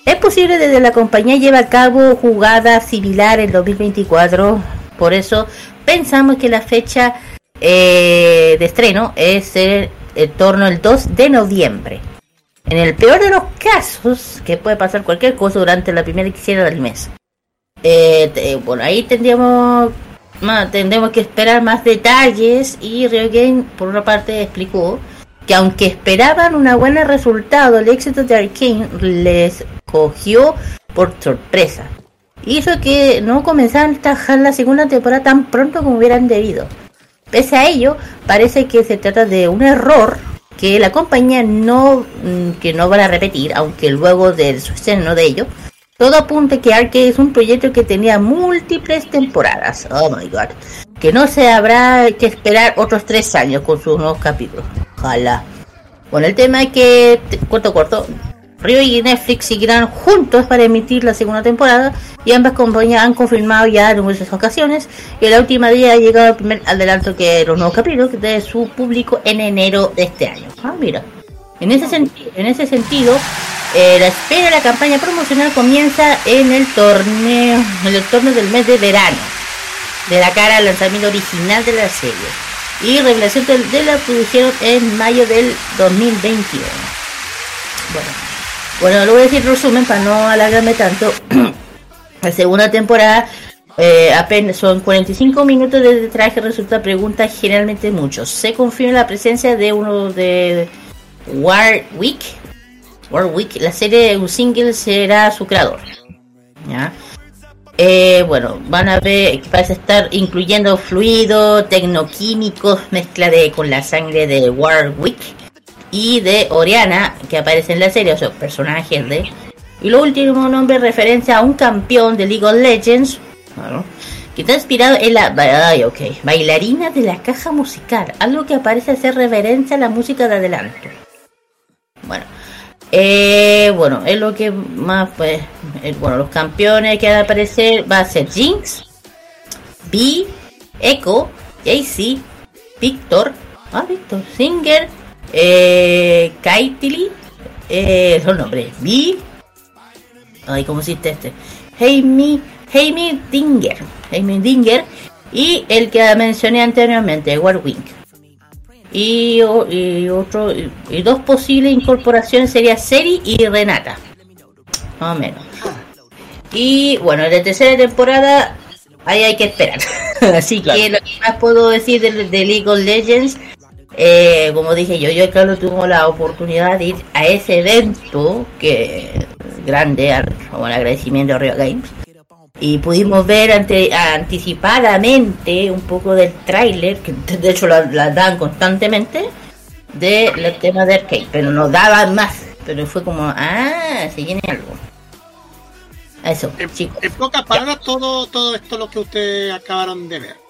Es posible desde la compañía lleva a cabo jugadas similares en 2024, por eso pensamos que la fecha eh, de estreno es el- en torno al 2 de noviembre. En el peor de los casos, que puede pasar cualquier cosa durante la primera quincena del mes. Eh, bueno, ahí tendríamos tendremos que esperar más detalles y Game por una parte explicó que aunque esperaban un buen resultado, el éxito de Arkane les cogió por sorpresa. Hizo que no comenzaran a trabajar la segunda temporada tan pronto como hubieran debido. Pese a ello, parece que se trata de un error que la compañía no mm, que no a repetir, aunque luego del su estreno de ello, todo apunta que Arcade es un proyecto que tenía múltiples temporadas. Oh my god. Que no se habrá que esperar otros tres años con sus nuevos capítulos. Ojalá. Bueno, el tema es que, corto, corto, Rio y Netflix seguirán juntos para emitir la segunda temporada y ambas compañías han confirmado ya en numerosas ocasiones que la última día ha llegado el primer adelanto que los nuevos capítulos de su público en enero de este año. Ah, mira. En ese, senti- en ese sentido, eh, la espera de la campaña promocional comienza en el torneo, en el torneo del mes de verano, de la cara al lanzamiento original de la serie. Y revelación de, de la produjeron en mayo del 2021. Bueno, bueno, lo voy a decir en resumen para no alargarme tanto. la segunda temporada eh, apenas son 45 minutos de traje, resulta pregunta generalmente muchos. Se confirma la presencia de uno de Warwick. Warwick, la serie de un single será su creador. ¿Ya? Eh, bueno, van a ver que parece estar incluyendo fluidos tecnoquímicos, mezcla de con la sangre de Warwick. Y de Oriana, que aparece en la serie, o sea, personajes de... Y lo último nombre referencia a un campeón de League of Legends, que está inspirado en la ay, okay, bailarina de la caja musical, algo que aparece hacer reverencia a la música de adelanto. Bueno, eh, bueno, es lo que más, pues, eh, bueno, los campeones que van a aparecer va a ser Jinx, B, Echo, JC, Victor, ah, Victor, Singer, eh, Kaitili, eh, son nombres, B, ay, ¿cómo hiciste este? Jaime, Jaime Dinger, Jaime Dinger, y el que mencioné anteriormente, Warwing. Y, y otro y, y dos posibles incorporaciones sería Seri y Renata. Más o menos. Y bueno, la tercera temporada ahí hay que esperar. Así que lo que más puedo decir de, de League of Legends, eh, como dije yo, yo y Carlos tuvimos la oportunidad de ir a ese evento que grande, como el agradecimiento a Rio Games. Y pudimos ver ante, anticipadamente un poco del tráiler, que de hecho la, la dan constantemente, del tema de arcade, pero nos daban más. Pero fue como, ah, se viene algo. Eso, chicos. En pocas palabras, todo, todo esto lo que ustedes acabaron de ver.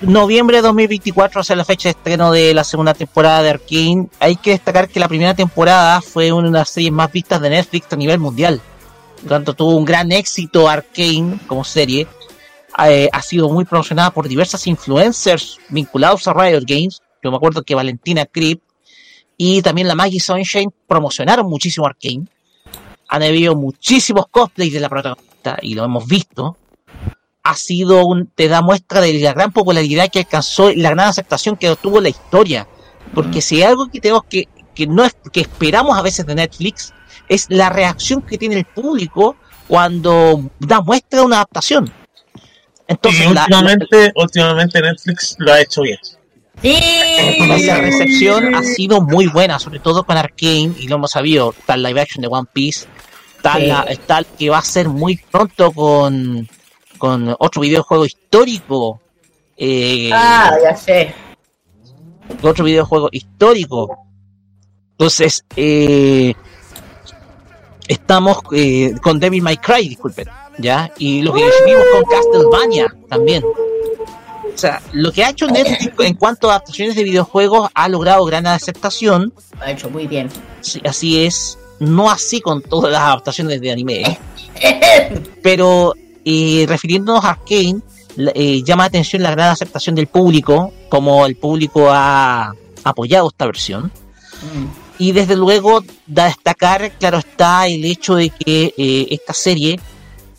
Noviembre de 2024 será la fecha de estreno de la segunda temporada de Arkane. Hay que destacar que la primera temporada fue una de las series más vistas de Netflix a nivel mundial. Por tanto, tuvo un gran éxito Arkane como serie. Eh, ha sido muy promocionada por diversas influencers vinculados a Riot Games. Yo me acuerdo que Valentina Krip y también la Maggie Sunshine promocionaron muchísimo Arkane. Han habido muchísimos cosplays de la protagonista y lo hemos visto ha sido un, te da muestra de la gran popularidad que alcanzó y la gran aceptación que obtuvo la historia. Porque si hay algo que tenemos que, que no es, que esperamos a veces de Netflix, es la reacción que tiene el público cuando da muestra de una adaptación. Entonces, y la- últimamente, últimamente Netflix lo ha hecho bien. la, la recepción ha sido muy buena, sobre todo con Arkane, y lo hemos sabido, el live action de One Piece, está, Sí. la- el que va a ser muy pronto con, con otro videojuego histórico. eh, Ah, ya sé. otro videojuego histórico. Entonces, eh, estamos eh, con Devil May Cry, disculpen, ¿ya? Y lo que vimos con Castlevania también. O sea, lo que ha hecho Netflix en cuanto a adaptaciones de videojuegos ha logrado gran aceptación. Ha hecho muy bien. Sí, así es. No así con todas las adaptaciones de anime. Pero eh, refiriéndonos a Arkane, la- eh, llama la atención la gran aceptación del público, como el público ha apoyado esta versión. Y desde luego, da a destacar, claro está, el hecho de que eh, esta serie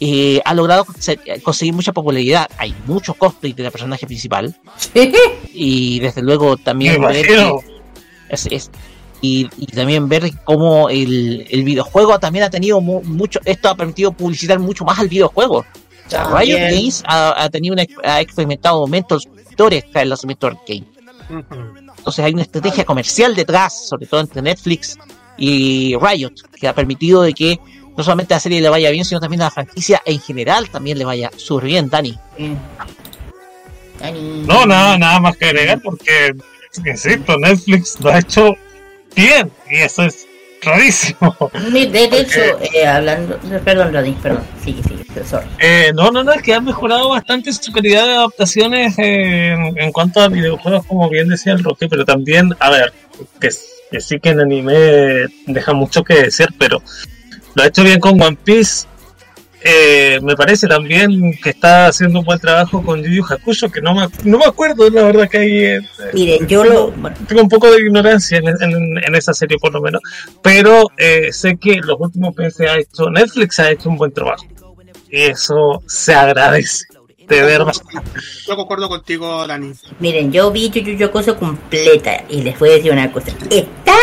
eh, ha logrado conse- conseguir mucha popularidad. Hay muchos cosplays de la personaje principal. Y desde luego también es- y, y también ver cómo el, el videojuego también ha tenido mu- mucho, esto ha permitido publicitar mucho más al videojuego. O sea, También. Riot Games ha, ha tenido una, ha experimentado aumentos victorias tras el lanzamiento de Arcane. Entonces hay una estrategia comercial detrás, sobre todo entre Netflix y Riot, que ha permitido de que no solamente a la serie le vaya bien, sino también a la franquicia en general también le vaya súper bien, Dani. No, nada, nada más que agregar porque, insisto, Netflix lo ha hecho bien y eso es rarísimo. De, de hecho, eh, hablando. Perdón, Rodin, perdón. Sigue, sigue, sorry. Eh, no, no, no, es que ha mejorado bastante su calidad de adaptaciones eh, en, en cuanto a videojuegos, como bien decía el Roque, pero también, a ver, que, que sí que en anime deja mucho que decir, pero lo ha hecho bien con One Piece. Eh, me parece también que está haciendo un buen trabajo con Yu Yu Hakusho, que no me, no me acuerdo, la verdad que hay... eh, Miren, yo lo. tengo un poco de ignorancia en, en- en esa serie por lo menos, pero eh, sé que los últimos meses ha hecho Netflix ha hecho un buen trabajo y eso se agradece, de verdad. Yo concuerdo contigo, Dani. Miren, yo vi Yu Yu Yu Hakusho completa y les voy a decir una cosa. Está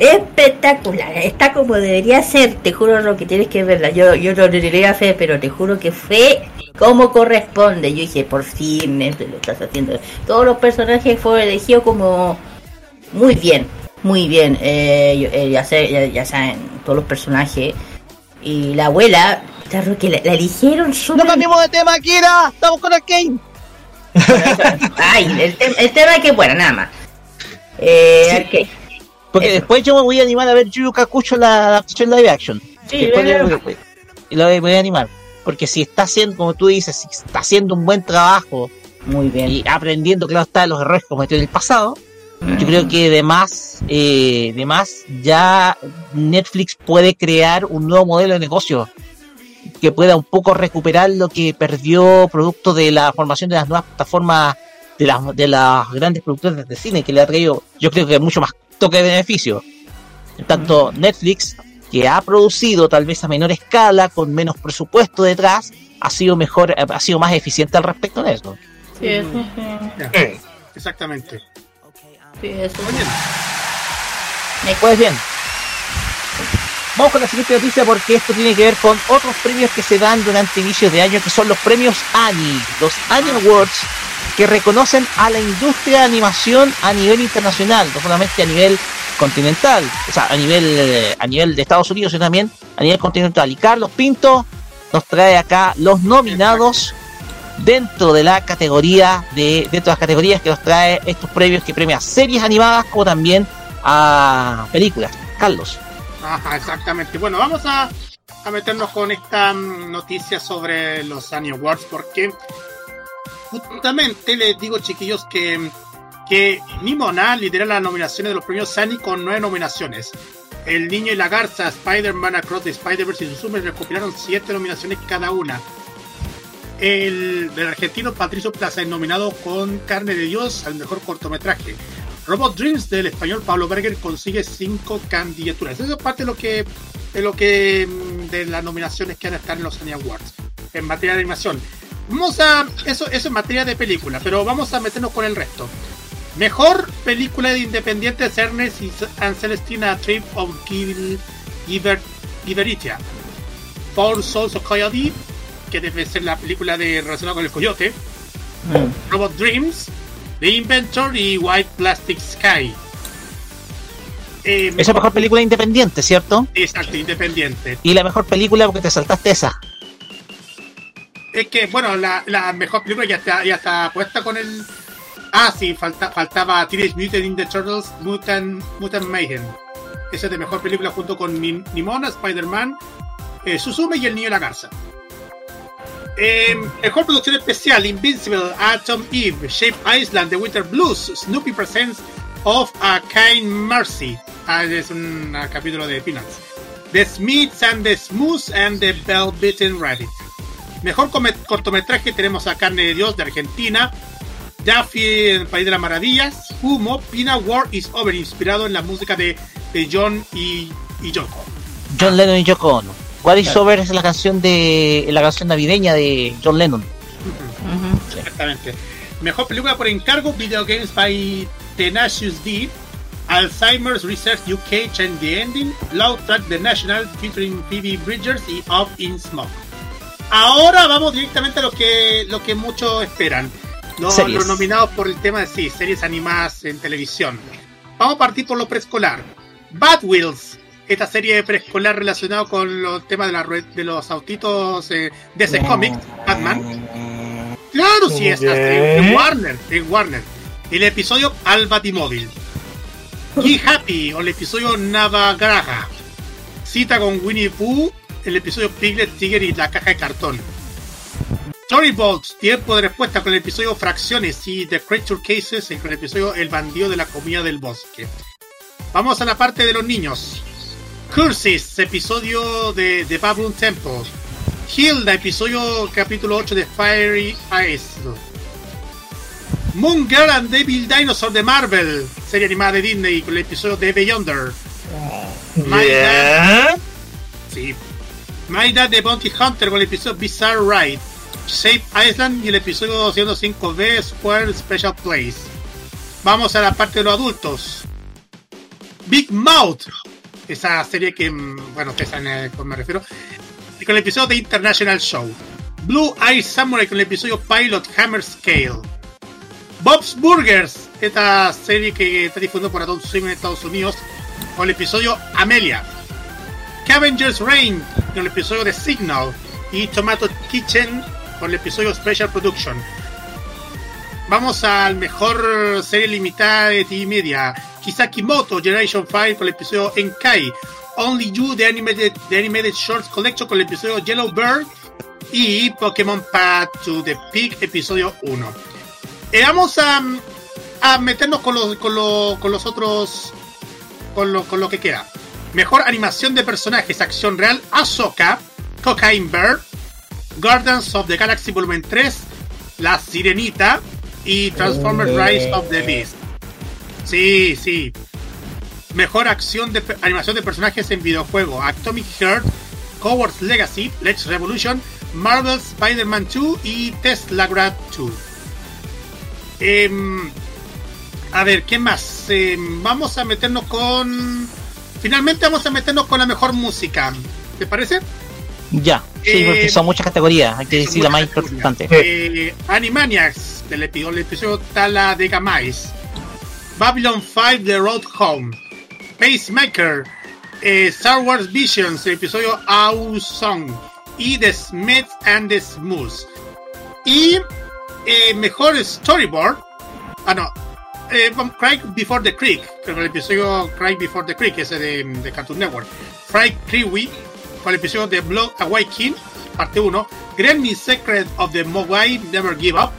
espectacular, está como debería ser, te juro lo que tienes que verla. Yo, yo no le diría fe, pero te juro que fue como corresponde. Yo dije, por fin, Netflix lo estás haciendo. Todos los personajes fueron elegidos como muy bien, muy bien. Eh, yo- eh, ya, sé, ya, ya saben, todos los personajes. Y la abuela, claro que la, la eligieron súper ¡No cambiemos de tema, Kira! ¡Estamos con Arkane! Ay, el, tem- el tema es que bueno, nada más. Eh. Porque Eso. después yo me voy a animar a ver Yu Yu Kakucho la adaptación live action. Sí, Después ve- lo- y lo voy a animar. Porque si está haciendo, como tú dices, si está haciendo un buen trabajo Muy bien. y aprendiendo, claro está, de los errores que cometió en el pasado, yo creo que de más, eh, de más ya Netflix puede crear un nuevo modelo de negocio que pueda un poco recuperar lo que perdió producto de la formación de las nuevas plataformas de las, de las grandes productoras de cine que le ha traído, yo creo que mucho más toque de beneficio. En tanto, Netflix, que ha producido tal vez a menor escala, con menos presupuesto detrás, ha sido mejor, ha sido más eficiente al respecto de eso. Sí, eso sí. Exactamente. Sí, eso Muy bien. Pues bien, vamos con la siguiente noticia porque esto tiene que ver con otros premios que se dan durante inicios de año, que son los premios ANI, los ANI Awards, que reconocen a la industria de animación a nivel internacional, no solamente a nivel continental, o sea, a nivel, eh, a nivel de Estados Unidos, sino también a nivel continental. Y Carlos Pinto nos trae acá los nominados dentro de la categoría de dentro de las categorías que nos trae estos premios que premia series animadas como también a películas. Carlos. Ajá, exactamente. Bueno, vamos a, a meternos con esta mm, noticia sobre los Annie Awards porque justamente les digo, chiquillos, que, que Nimona lidera las nominaciones de los premios Annie con nueve nominaciones. El Niño y la Garza, Spider-Man Across the Spider-Verse y Suzume recopilaron siete nominaciones cada una. El del argentino Patricio Plaza es nominado con Carne de Dios al mejor cortometraje. Robot Dreams del español Pablo Berger consigue cinco candidaturas. Eso es parte de lo que de lo que mm, de las nominaciones que van a estar en los Annie Awards en materia de animación. Vamos a eso eso en materia de película, pero vamos a meternos con el resto. Mejor película de independiente es Ernest y and Celestina Trip of Gil- Giver- Giveritia. Four Souls of Coyote, que debe ser la película de relacionada con el coyote. Robot Dreams, The Inventor y White Plastic Sky. Eh, Esa es la mejor película independiente, ¿cierto? Exacto, independiente. Y la mejor película porque te saltaste esa. Es que, bueno, la, la mejor película ya está, ya está puesta con el. Ah, sí, falta, faltaba Teenage Mutant Ninja Turtles Mutant, Mutant Mayhem. Esa es de mejor película junto con Nim- Nimona, Spider-Man, eh, Suzume y El Niño y la Garza. Eh, mejor producción especial: Invincible, Atom Eve, Shape Island, The Winter Blues, Snoopy Presents of a Kind Mercy. Ah, es un ah, capítulo de Peanuts. The Smiths and the Smooth and the Bell-Bitten Rabbit. Mejor cortometraje tenemos a Carne de Dios de Argentina, Daffy en el País de las Maravillas, Humo, Pina War is Over, inspirado en la música de, de John y, y Yoko. John Lennon y Yoko Ono. What is Over es la canción de la canción navideña de John Lennon. Exactamente. Mejor película por encargo, Video Games by Tenacious D, Alzheimer's Research UK Change the Ending, Loud Track The National featuring Phoebe Bridgers y Up in Smoke. Ahora vamos directamente a lo que, lo que muchos esperan. Los, los nominados por el tema de sí, series animadas en televisión. Vamos a partir por lo preescolar. Bad Wheels, esta serie preescolar relacionada con los temas de, la, rue- de los autitos eh, de ese cómic, Batman. Claro, sí, es, es Warner, es Warner. El episodio Al Batimóvil. Be Happy, o el episodio Navagraha. Cita con Winnie Pooh, el episodio Piglet, Tiger y la caja de cartón. Storybox, tiempo de respuesta con el episodio Fracciones y The Creature Cases y con el episodio El bandido de la comida del bosque. Vamos a la parte de los niños. Curses, episodio de The Babylon Temple. Hilda, episodio capítulo 8 de Fiery Eyes. Moon Girl and Devil Dinosaur de Marvel, serie animada de Disney con el episodio de Beyonder. My Dad, sí. My Dad de Bounty Hunter con el episodio Bizarre Ride. Shape Island y el episodio 205B Square Special Place. Vamos a la parte de los adultos. Big Mouth, esa serie que, mm, bueno, ustedes saben a cuál me refiero. Con el episodio de International Show. Blue Eye Samurai con el episodio Pilot Hammer Scale. Bob's Burgers, esta serie que está difundiendo por Adult Swim en Estados Unidos, con el episodio Amelia. Scavengers Reign, con el episodio de Signal. Y Tomato Kitchen, con el episodio Special Production. Vamos al mejor serie limitada de TV Media. Hisakimoto Generation 5 con el episodio Enkai. Only You, The Animated, The Animated Shorts Collection con el episodio Yellow Bird. Y Pokémon Path to the Peak, episodio 1. Eh, vamos a, a meternos con los, con, los, con los otros. Con lo, con lo que queda. Mejor animación de personajes, acción real, Ahsoka, Cocaine Bird, Guardians of the Galaxy Volumen 3, La Sirenita y Transformers Rise of the Beast. Sí, sí. Mejor acción de animación de personajes en videojuego, Atomic Heart, Hogwarts Legacy, Let's Revolution, Marvel Spider-Man 2 y Tesla Grad 2. Em, a ver, ¿qué más? Em, vamos a meternos con. Finalmente vamos a meternos con la mejor música. ¿Te parece? Ya, sí, Eh, porque son muchas categorías, hay que decir la más importante. Eh, Animaniacs del episodio, el episodio Tala de Gamais. Babylon 5 The Road Home. Pacemaker. eh, Star Wars Visions, el episodio Awesome. Y The Smiths and the Smooths. Y eh, mejor storyboard. Ah, no. Eh, Cry Before the Creek, con el episodio Cry Before the Creek, ese de, Cartoon Network. Fry Creewee, con el episodio de Blood Awakening, parte 1. Granny Secret of the Mogwai Never Give Up.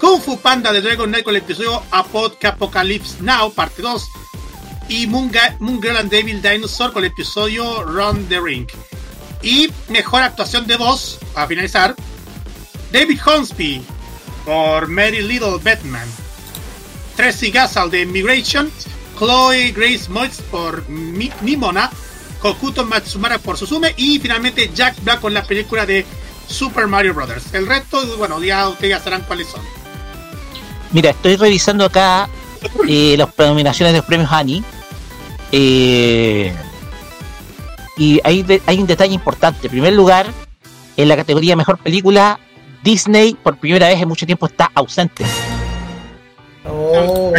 Kung Fu Panda de Dragon Knight con el episodio Apocalypse Now, parte 2. Y Moon, Girl and Devil Dinosaur con el episodio Run the Ring. Y mejor actuación de voz, a finalizar, David Hornsby por Mary Little Batman. Tracy Gassal de Immigration, Chloe Grace Moitz por Mi- Nimona, Kokuto Matsumara por Suzume y finalmente Jack Black con la película de Super Mario Brothers. El resto, bueno, ya ustedes ya sabrán cuáles son. Mira, estoy revisando acá eh, las nominaciones de los premios Annie. eh, y hay, de- hay un detalle importante. En primer lugar, en la categoría Mejor Película, Disney por primera vez en mucho tiempo está ausente. Oh.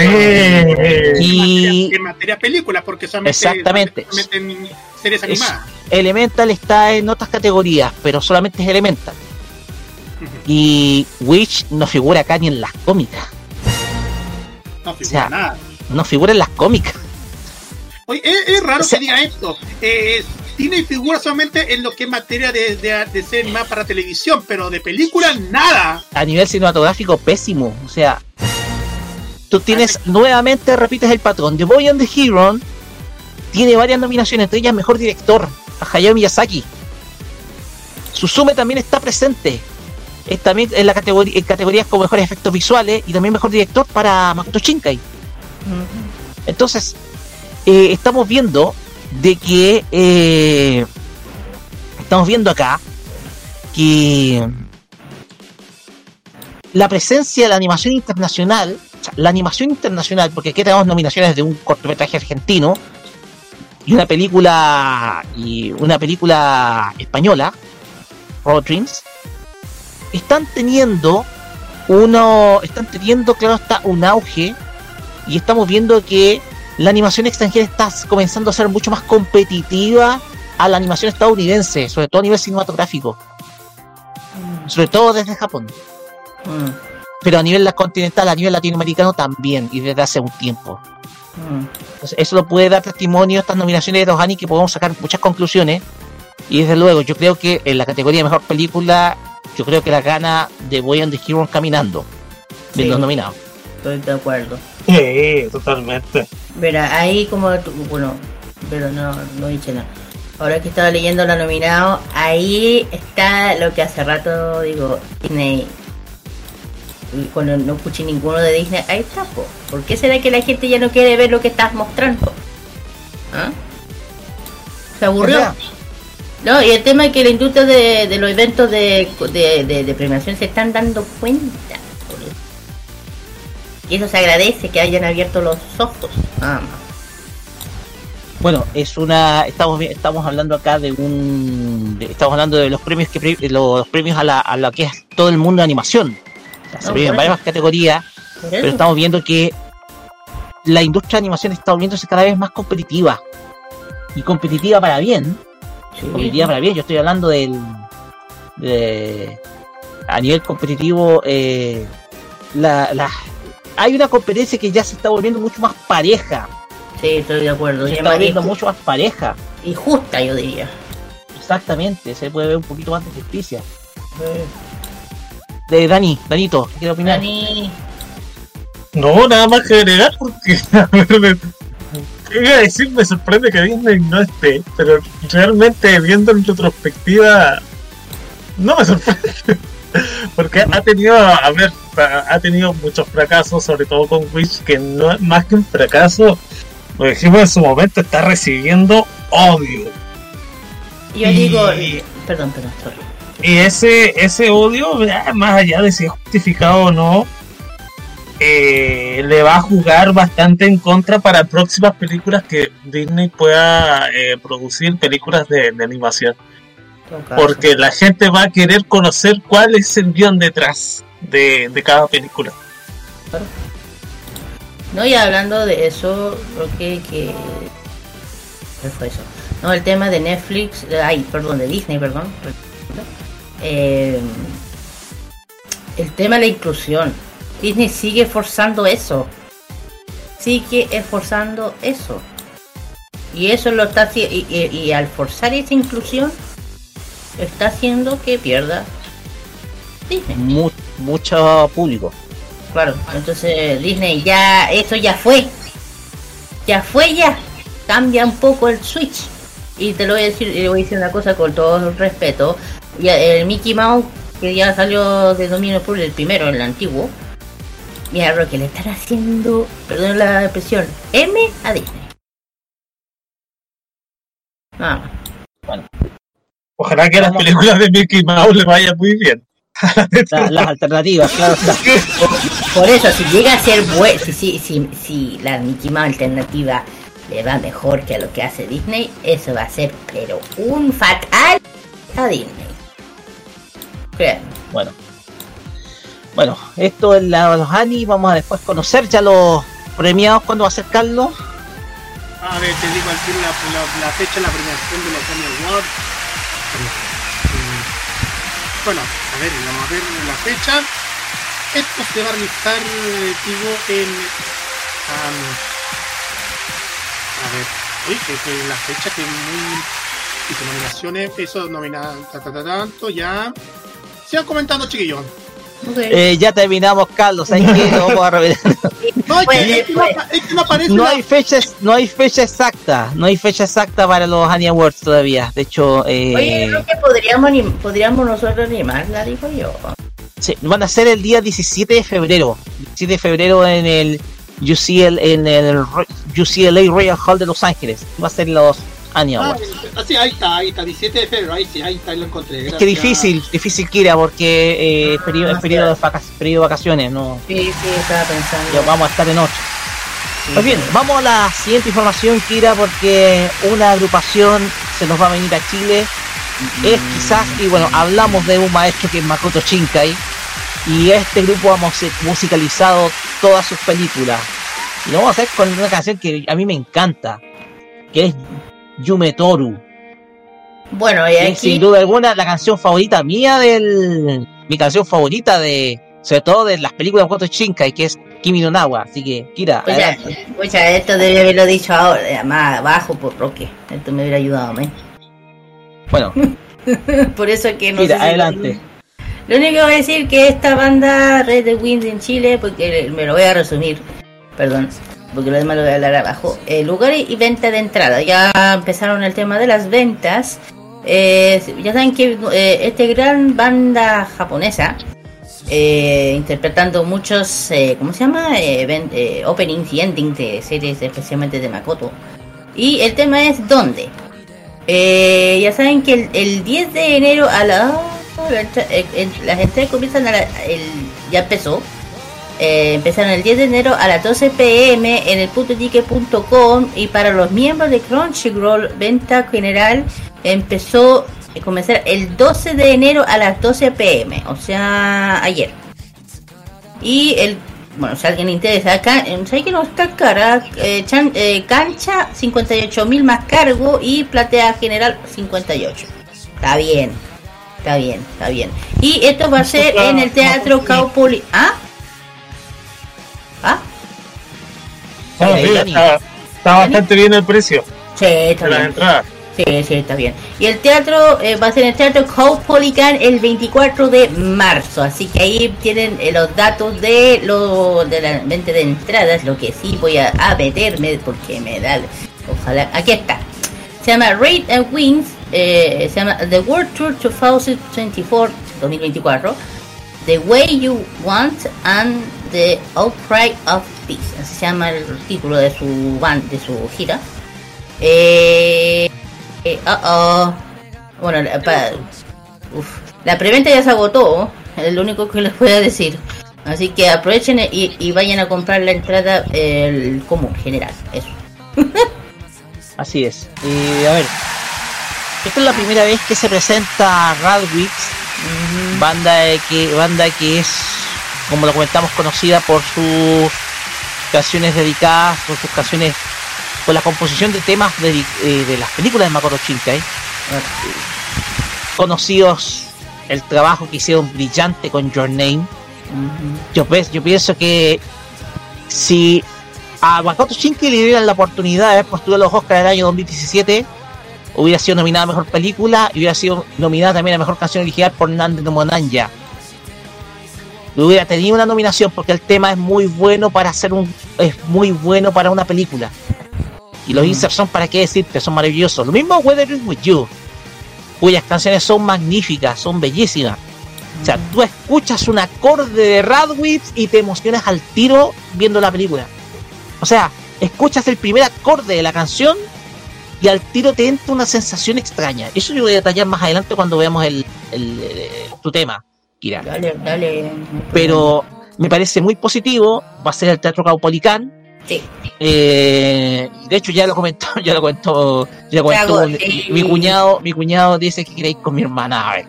Y En materia película, porque solamente, Exactamente. solamente en series Es- animadas. Elemental está en otras categorías, pero solamente es Elemental. Y Witch no figura acá ni en las cómicas. No figura o sea, nada. No figura en las cómicas. Oye, es, es raro O sea- que diga esto. Eh, Disney figura solamente en lo que es materia de, de, de ser más para televisión, pero de película nada. a nivel cinematográfico pésimo. O sea, tú tienes nuevamente, repites el patrón. The Boy and the Hero tiene varias nominaciones, entre ellas mejor director, a Hayao Miyazaki. Susume también está presente. Es también en la categoría en categorías con mejores efectos visuales y también mejor director para Makoto Shinkai. Entonces, eh, estamos viendo de que eh, estamos viendo acá que la presencia de la animación internacional, o sea, la animación internacional, porque aquí tenemos nominaciones de un cortometraje argentino y una película y una película española, Road Dreams, están teniendo uno, están teniendo, claro está, un auge y estamos viendo que la animación extranjera está comenzando a ser mucho más competitiva a la animación estadounidense, sobre todo a nivel cinematográfico, sobre todo desde Japón Mm, pero a nivel continental, a nivel latinoamericano también, y desde hace un tiempo. mm. Entonces, eso lo puede dar testimonio estas nominaciones de los Annie que podemos sacar muchas conclusiones. Y desde luego, yo creo que en la categoría de mejor película, yo creo que la gana de Boy and the Hero caminando, de Sí. los nominados. Estoy de acuerdo. Sí, totalmente. Verá, ahí como, bueno, pero no, no dice nada. Ahora que estaba leyendo lo nominado, ahí está lo que hace rato digo, Disney. Y Cuando no escuché ninguno de Disney, ahí está, po. ¿Por qué será que la gente ya no quiere ver lo que estás mostrando? ¿Ah? Se aburrió. ¿Verdad? No, y el tema es que la industria de, de los eventos de, de, premiación se están dando cuenta. por eso. Y eso se agradece que hayan abierto los ojos. Bueno, es una. Estamos estamos hablando acá de un. estamos hablando de los premios que los premios a la, a lo que es todo el mundo de animación. O sea, se No, premian por eso. varias categorías, pero estamos viendo que la industria de animación está volviéndose cada vez más competitiva. Y competitiva para bien. Sí. Competitiva para bien. Yo estoy hablando del. De, a nivel competitivo, eh, la, la- hay una competencia que ya se está volviendo mucho más pareja. Sí, estoy de acuerdo. Se está además- viendo y- mucho más pareja. Y justa, yo diría. Exactamente, se puede ver un poquito más de justicia. De Dani, Danito, ¿qué quiere opinar? Dani, No, nada más que agregar porque a ver, me- ¿qué iba a decir? Me sorprende que Disney no esté, pero realmente viendo en retrospectiva no me sorprende. Porque ha tenido, a ver, ha tenido muchos fracasos, sobre todo con Wish, que no es más que un fracaso, lo dijimos en su momento, está recibiendo odio. yo Y- digo. Perdón, perdón, sorry. Y ese, ese odio, más allá de si es justificado o no, eh, le va a jugar bastante en contra para próximas películas que Disney pueda eh, producir, películas de, de animación. Porque la gente va a querer conocer cuál es el guion detrás de, de cada película. No, y hablando de eso, creo que. que... ¿Qué fue eso? No, el tema de Netflix, eh, ay, perdón, de Disney, perdón. Eh, el tema de la inclusión. Disney sigue forzando eso. Sigue esforzando eso. Y eso lo está haciendo. Y, y- y al forzar esa inclusión, está haciendo que pierda Disney. Mu- mucho público. Claro, entonces Disney ya, eso ya fue. Ya fue ya. Cambia un poco el switch. Y te lo voy a decir, y le voy a decir una cosa con todo el respeto. Ya, el Mickey Mouse, que ya salió de dominio público, el primero, el antiguo. Mira lo que le están haciendo, perdón la expresión, M a Disney. Nada más. Ojalá que a las películas de Mickey Mouse le vaya muy bien. La- las alternativas, claro. está. Por eso, si llega a ser bueno, si, si, si, si la Mickey Mouse alternativa le va mejor que a lo que hace Disney, eso va a ser, pero un fatal a Disney. Créanme. Bueno. Bueno, esto es la, los Ani. Vamos a después conocer ya los premiados. ¿Cuándo va a ser? A ver, te digo aquí la, la, fecha de la premiación de los Emmy Awards. Mm, Bueno, a ver, vamos a ver la fecha. Esto se va a realizar, eh, digo, en... a ver, uy, que, que la fecha que muy... Dice nominaciones, eso nominada, ta, ta, ta, tanto, ya... Sigan comentando, chiquillos. Eh, ya terminamos, Carlos. Lo vamos a revelar. No, es que, es que no, apa- es que no aparece No la- hay fecha, no hay fecha exacta. No hay fecha exacta para los Annie Awards todavía. De hecho, eh, Oye, creo que podríamos, podríamos nosotros animarla, digo yo. sí, van a ser el día 17 de febrero. 17 de febrero en el UCL, en el UCLA Royal Hall de Los Ángeles. Va a ser los Annie Ah, ah, sí, ahí está, ahí está, 17 de febrero, ahí sí, ahí está, ahí lo encontré. Es gracias. que difícil, difícil Kira, porque eh, es periodo, es periodo, de vaca- periodo de vacaciones, no. Sí, sí, estaba pensando. Vamos a estar en 8. Pues bien, vamos a la siguiente información, Kira, porque una agrupación se nos va a venir a Chile. Es quizás, y bueno, hablamos de un maestro que es Makoto Shinkai. Y este grupo ha musicalizado todas sus películas. Y lo vamos a hacer con una canción que a mí me encanta, que es Yume Toru. Bueno, y es, aquí. sin duda alguna la canción favorita mía del. Mi canción favorita de. Sobre todo de las películas de Makoto Shinkai, que es Kimi no Nawa. Así que, Kira, Pues pues ya, esto debe haberlo dicho ahora, eh, más abajo por Roque. Esto me hubiera ayudado, ¿me? Bueno, Por eso que no Kira, sé si- adelante. Lo único que voy a decir que esta banda Red the Winds en Chile, porque me lo voy a resumir, perdón, porque lo demás lo voy a hablar abajo. Eh, lugar y venta de entrada. Ya empezaron el tema de las ventas. Eh, ya saben que eh, este gran banda japonesa, eh, interpretando muchos, eh, ¿cómo se llama? Eh, eh, openings y endings de series, especialmente de Makoto. Y el tema es ¿dónde? Eh, ya saben que el, el 10 de enero a la... eh, eh, las entradas comienzan a el, ya empezó. Eh, empezaron el 10 de enero a las 12 pm en el puntoticket.com y para los miembros de Crunchyroll venta general empezó a comenzar el 12 de enero a las 12 pm, o sea, ayer. Y el, bueno, si alguien le interesa, acá, ¿sabes que no está cara? Eh, chan- eh, cancha 58.000 más cargo y platea general 58. Está bien, está bien, está bien. Y esto va a ser en el Teatro Caupoli. ¿Ah? ¿Ah? No, sí, Dani. está, Está bastante bien el precio Sí, está de las bien. entradas. Sí, sí, está bien. Y el teatro eh, va a ser en el Teatro Caupolicán el 24 de marzo. Así que ahí tienen eh, los datos de lo de la venta de entradas. Lo que sí voy a, a meterme porque me da. Ojalá. Aquí está. Se llama Rate and Wings. eh, se llama The World Tour 2024 2024. The Way You Want and the Outcry of Peace. Así se llama el título de su band, de su gira. Eh, eh, uh-oh. Bueno, la, pa- uf. la preventa ya se agotó, es lo único que les a decir. Así que aprovechen y, y vayan a comprar la entrada el común general. Eso. Así es. Eh, a ver, esta es la primera vez que se presenta Radwix, banda de que banda que es, como lo comentamos, conocida por sus canciones dedicadas, por sus canciones, por la composición de temas de, eh, de las películas de Makoto Shinkai. Conocidos el trabajo que hicieron brillante con Your Name. Yo, yo pienso que si a Makoto Shinkai le dieran la oportunidad de haber postulado los Oscars del año 2017, hubiera sido nominada a Mejor Película y hubiera sido nominada también a Mejor Canción Original por Nande no Monanya. Hubiera tenido una nominación porque el tema es muy bueno para hacer un... es muy bueno para una película. Y los inserts son para qué decirte, son maravillosos. Lo mismo Weather Is With You, cuyas canciones son magníficas, son bellísimas. O sea, tú escuchas un acorde de Radwitz y te emocionas al tiro viendo la película. O sea, escuchas el primer acorde de la canción y al tiro te entra una sensación extraña. Eso yo voy a detallar más adelante cuando veamos el, el- el- tu tema, Kira. Dale, dale. Pero me parece muy positivo. Va a ser el Teatro Caupolicán. Sí. Eh, de hecho ya lo comentó, ya lo comentó, ya lo comentó mi, mi cuñado, mi cuñado dice que quiere ir con mi hermana a ver.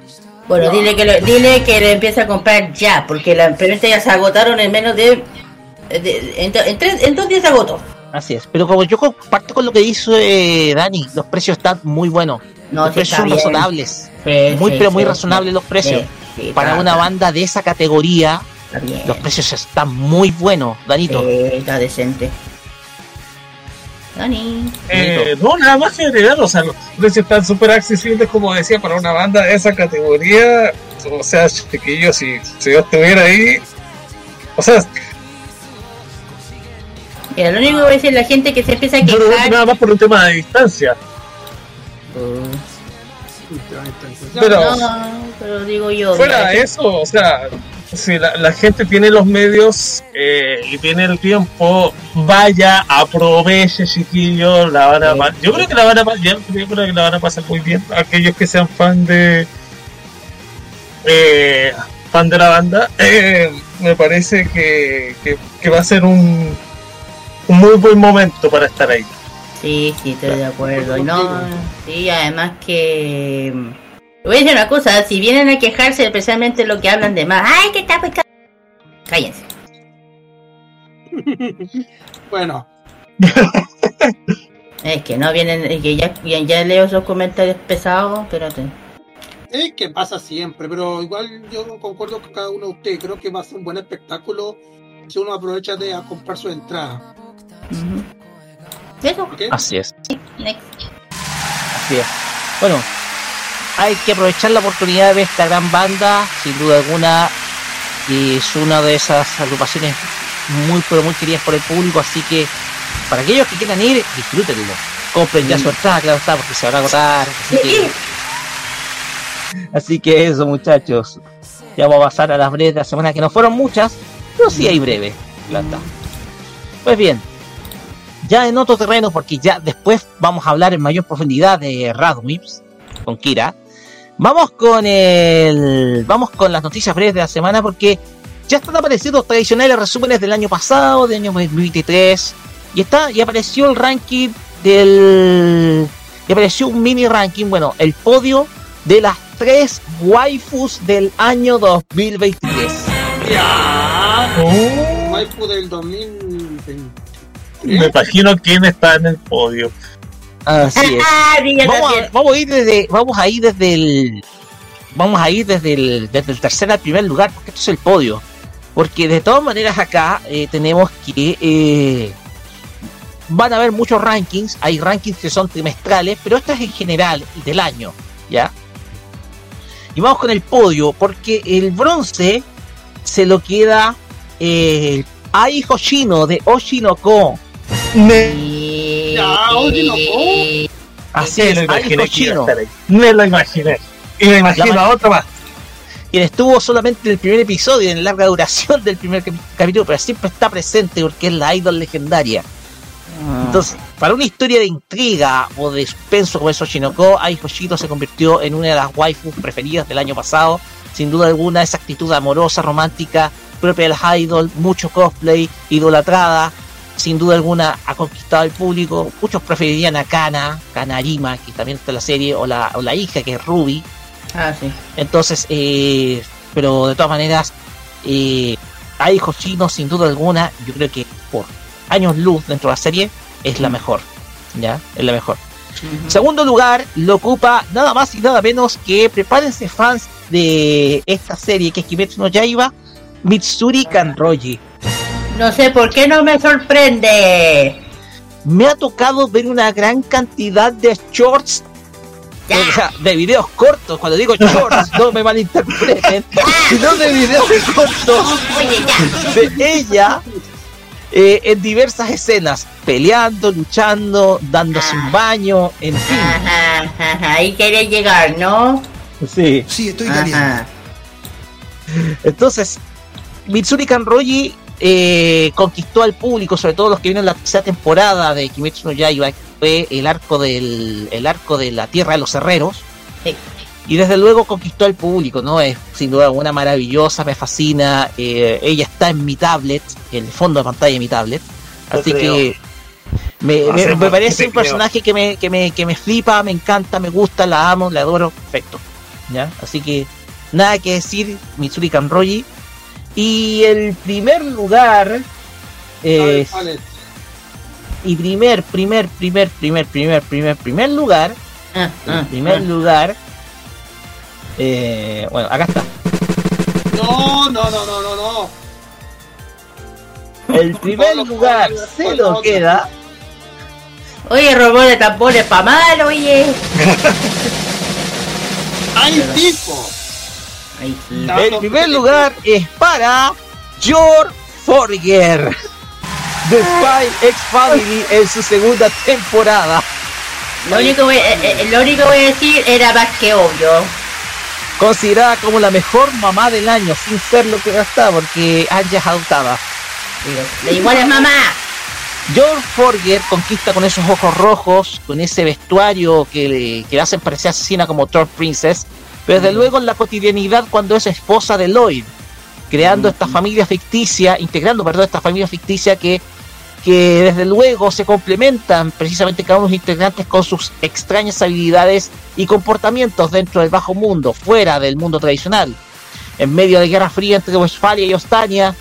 Bueno, dile que lo, dile que lo empiece a comprar ya, porque las preventa ya se agotaron en menos de, de- en, en tres- en dos días se agotó. Así es, pero como yo comparto con lo que dice Dani, los precios están muy buenos. No, los precios son bien. razonables. Sí, muy sí, pero muy sí, razonables sí. los precios. Sí, sí, Para está- una está- banda de esa categoría, los precios están muy buenos, Danito. Sí, está decente. Dani. Eh, no, nada más que agregar, o sea, los precios están súper accesibles, como decía, para una banda de esa categoría. O sea, chiquillos, si, si yo estuviera ahí, o sea, Mira, lo único que voy a decir la gente que se empieza a yo lo veo quejar. nada más por un tema de distancia. Pero no, pero digo yo. fuera de eso, o sea, si la, la gente tiene los medios eh, y tiene el tiempo, vaya, aproveche, chiquillos, la van a Yo creo que la van a pasar, yo creo que la van a pasar muy bien. Aquellos que sean fan de eh, fan de la banda, eh, me parece que, que, que va a ser un, un muy buen momento para estar ahí. Sí, sí, estoy de acuerdo. No, sí, además que. Voy a decir una cosa: si vienen a quejarse, especialmente lo que hablan de más, ¡ay, que está caro! Cállense. Bueno, Es que no vienen, es que ya, ya, ya leo esos comentarios pesados, espérate. es que pasa siempre, pero igual yo concuerdo con cada uno de ustedes. Creo que va a ser un buen espectáculo si uno aprovecha de a comprar su entrada. Así es. Next. Así es. Bueno, hay que aprovechar la oportunidad de ver esta gran banda, sin duda alguna, y es una de esas agrupaciones muy pero muy queridas por el público, así que para aquellos que quieran ir, disfrútenlo. Compren ya su entrada, claro está, porque se van a agotar. Así que, así que eso, muchachos. Ya vamos a pasar a las breves de la semana, que no fueron muchas, pero sí hay breves. claro está. Pues bien, ya en otro terreno, porque ya después vamos a hablar en mayor profundidad de Radwips con Kira. Vamos con el. Vamos con las noticias breves de la semana porque ya están apareciendo los tradicionales resúmenes del año pasado, del año 2023. Y está, y apareció el ranking del. Y apareció un mini ranking, bueno, el podio de las tres waifus del año 2023. Waifu del 2020. Me imagino quién está en el podio. Así es. Ah, diga vamos, a, también. vamos a ir desde vamos a ir desde el vamos a ir desde el desde el tercer al primer lugar porque esto es el podio porque de todas maneras acá eh, tenemos que eh, van a haber muchos rankings, hay rankings que son trimestrales, pero esto es en general del año, ¿ya? Y vamos con el podio, porque el bronce se lo queda eh, Ai Hoshino de Oshinoko. Ya, oye, no. Así Me es, lo imaginé que iba a Hoshino. estar ahí. Me lo imaginé. Y me imagino La- a otro más. quien estuvo solamente en el primer episodio, en larga duración del primer capítulo, pero siempre está presente porque es la idol legendaria. Entonces, para una historia de intriga o de suspenso como es Oshinoko, Ai Hoshino se convirtió en una de las waifus preferidas del año pasado. Sin duda alguna, esa actitud amorosa, romántica, propia de las idol, mucho cosplay, idolatrada. Sin duda alguna ha conquistado al público. Muchos preferirían a Kana, Kanarima, que también está en la serie, o la, o la hija que es Ruby. Ah, sí. Entonces, eh, pero de todas maneras, eh, Ai Hoshino, sin duda alguna, yo creo que por años luz dentro de la serie, es la mejor. ¿Ya? Es la mejor. Segundo lugar, lo ocupa nada más y nada menos que, prepárense fans de esta serie que es Kimetsu no Yaiba, Mitsuri Kanroji. No sé por qué no me sorprende. Me ha tocado ver una gran cantidad de shorts, o sea, de videos cortos. Cuando digo shorts, no me malinterpreten, sino de videos cortos de ella eh, en diversas escenas, peleando, luchando, dándose un baño, en fin. Ajá, ajá, ahí querés llegar, ¿no? Sí. Sí, estoy Ajá. caliente. Entonces, Mitsuri Kanroji eh, conquistó al público, sobre todo los que vieron la tercera temporada de Kimetsu no Yaiba, que fue el arco del el arco de la Tierra de los Herreros. Sí. Y desde luego conquistó al público, ¿no? Es sin duda alguna maravillosa, me fascina. eh, ella está en mi tablet, en el fondo de pantalla de mi tablet. Así que me, No me- sé parece un creo. personaje que me, que, me, que me flipa, me encanta, me gusta, la amo, la adoro, perfecto. ¿Ya? Así que nada que decir, Mitsuri Kanroji. Y el primer lugar, eh, y primer, primer, primer, primer, primer, primer, primer lugar, Ah, el ah, primer ah. lugar, eh, bueno, acá está. No, no, no, no, no, no. El primer lugar se lo queda Oye, robó de tambores pa' mal, oye. ¡Hay tipo! Sí. El primer lugar es para George Forger de Spy X Family en su segunda temporada. Lo único, voy- eh, eh, lo único que voy a decir era más que obvio. Considerada como la mejor mamá del año, sin ser lo que está, porque Anja es adoptada. La igual es mamá. George Forger conquista con esos ojos rojos, con ese vestuario que le, que le hacen parecer asesina como Thor Princess, pero desde luego en la cotidianidad cuando es esposa de Lloyd, creando esta familia ficticia, integrando, perdón, esta familia ficticia que, que desde luego se complementan precisamente cada uno de los integrantes con sus extrañas habilidades y comportamientos dentro del bajo mundo, fuera del mundo tradicional. En medio de Guerra Fría entre Westfalia y Ostania,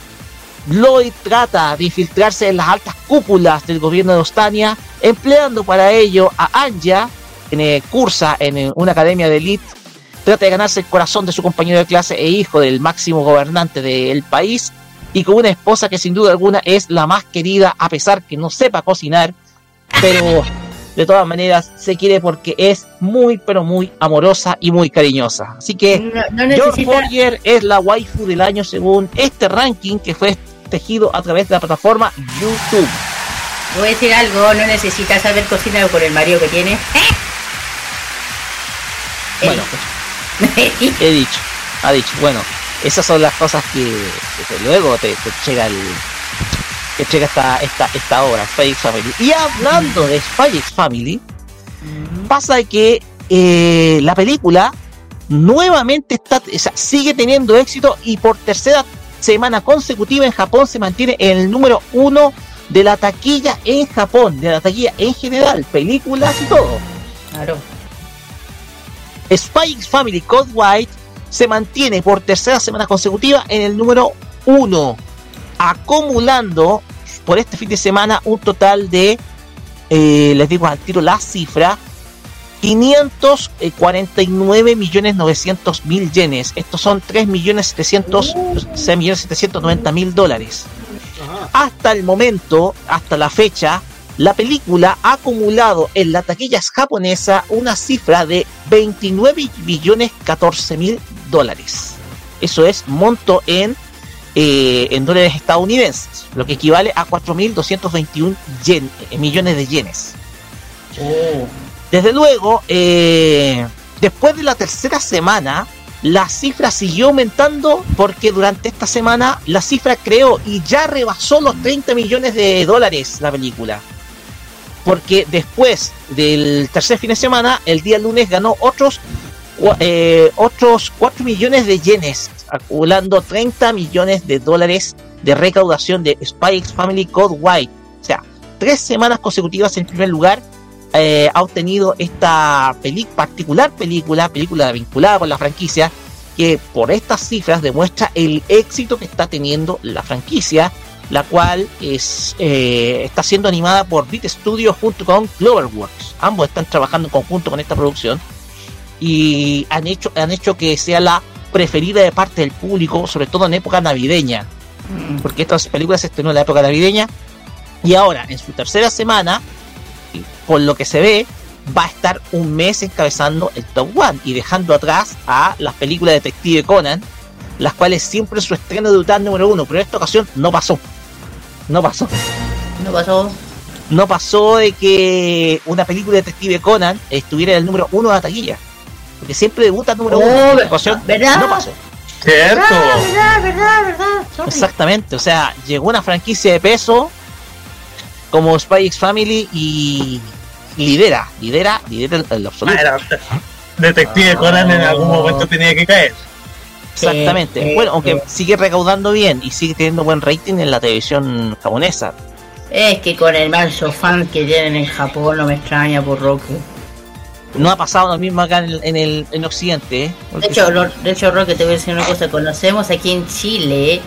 Lloyd trata de infiltrarse en las altas cúpulas del gobierno de Ostania, empleando para ello a Anja, que cursa en una academia de élite, trata de ganarse el corazón de su compañero de clase e hijo del máximo gobernante del país, y con una esposa que sin duda alguna es la más querida, a pesar que no sepa cocinar, pero de todas maneras se quiere porque es muy, pero muy amorosa y muy cariñosa. Así que No, no George. Forger es la waifu del año según este ranking que fue tejido a través de la plataforma YouTube. Voy a decir algo, no necesitas saber cocinar por el marido que tiene. Bueno, he dicho, ha dicho, bueno, esas son las cosas que, que luego te, te llega el que llega esta, esta, esta obra, Spy X Family. Y hablando de Spy X Family, pasa que eh, la película nuevamente está, o sea, sigue teniendo éxito y por tercera semana consecutiva en Japón se mantiene en el número uno de la taquilla en Japón, de la taquilla en general, películas y todo. Claro. Spy Family Code White se mantiene por tercera semana consecutiva en el número 1, acumulando por este fin de semana un total de, eh, les digo al tiro la cifra, 549 millones 900 mil yenes. Estos son 3 millones 700, 6 millones 790 mil dólares. Hasta el momento, hasta la fecha, la película ha acumulado en la taquilla japonesa una cifra de 29 billones 14 mil dólares. Eso es monto en, eh, en dólares estadounidenses, lo que equivale a 4.221 yen, eh, millones de yenes. Desde luego, eh, después de la tercera semana, la cifra siguió aumentando porque durante esta semana la cifra creó y ya rebasó los 30 millones de dólares la película. Porque después del tercer fin de semana, el día lunes ganó otros, eh, otros 4 millones de yenes, acumulando 30 millones de dólares de recaudación de X Family Code White. O sea, tres semanas consecutivas en primer lugar eh, ha obtenido esta peli- particular película, película vinculada con la franquicia, que por estas cifras demuestra el éxito que está teniendo la franquicia, la cual es, eh, está siendo animada por Beat Studios junto con Cloverworks. Ambos están trabajando en conjunto con esta producción y han hecho, han hecho que sea la preferida de parte del público, sobre todo en época navideña, porque estas películas se estrenó en la época navideña y ahora en su tercera semana por lo que se ve, va a estar un mes encabezando el top one y dejando atrás a las películas de Detective Conan, las cuales siempre su estreno debutan número uno, pero en esta ocasión no pasó. No pasó. No pasó. No pasó de que una película de Detective Conan estuviera en el número uno de la taquilla. Porque siempre debuta número Oh, uno. En esta ¿verdad? ocasión ¿Verdad? no pasó. Cierto. verdad, verdad, verdad. Sorry. Exactamente, o sea, llegó una franquicia de peso como Spy X Family y lidera, lidera, lidera el, el absoluto. Bueno, Detective Conan en algún momento tenía que caer. Exactamente. Eh, bueno, aunque eh. sigue recaudando bien y sigue teniendo buen rating en la televisión japonesa. Es que con el manso fan que tienen en Japón no me extraña por Roque. No ha pasado lo mismo acá en el, en el en Occidente. ¿eh? De hecho, Ro- de hecho, Roque, te voy a decir una cosa. Conocemos aquí en Chile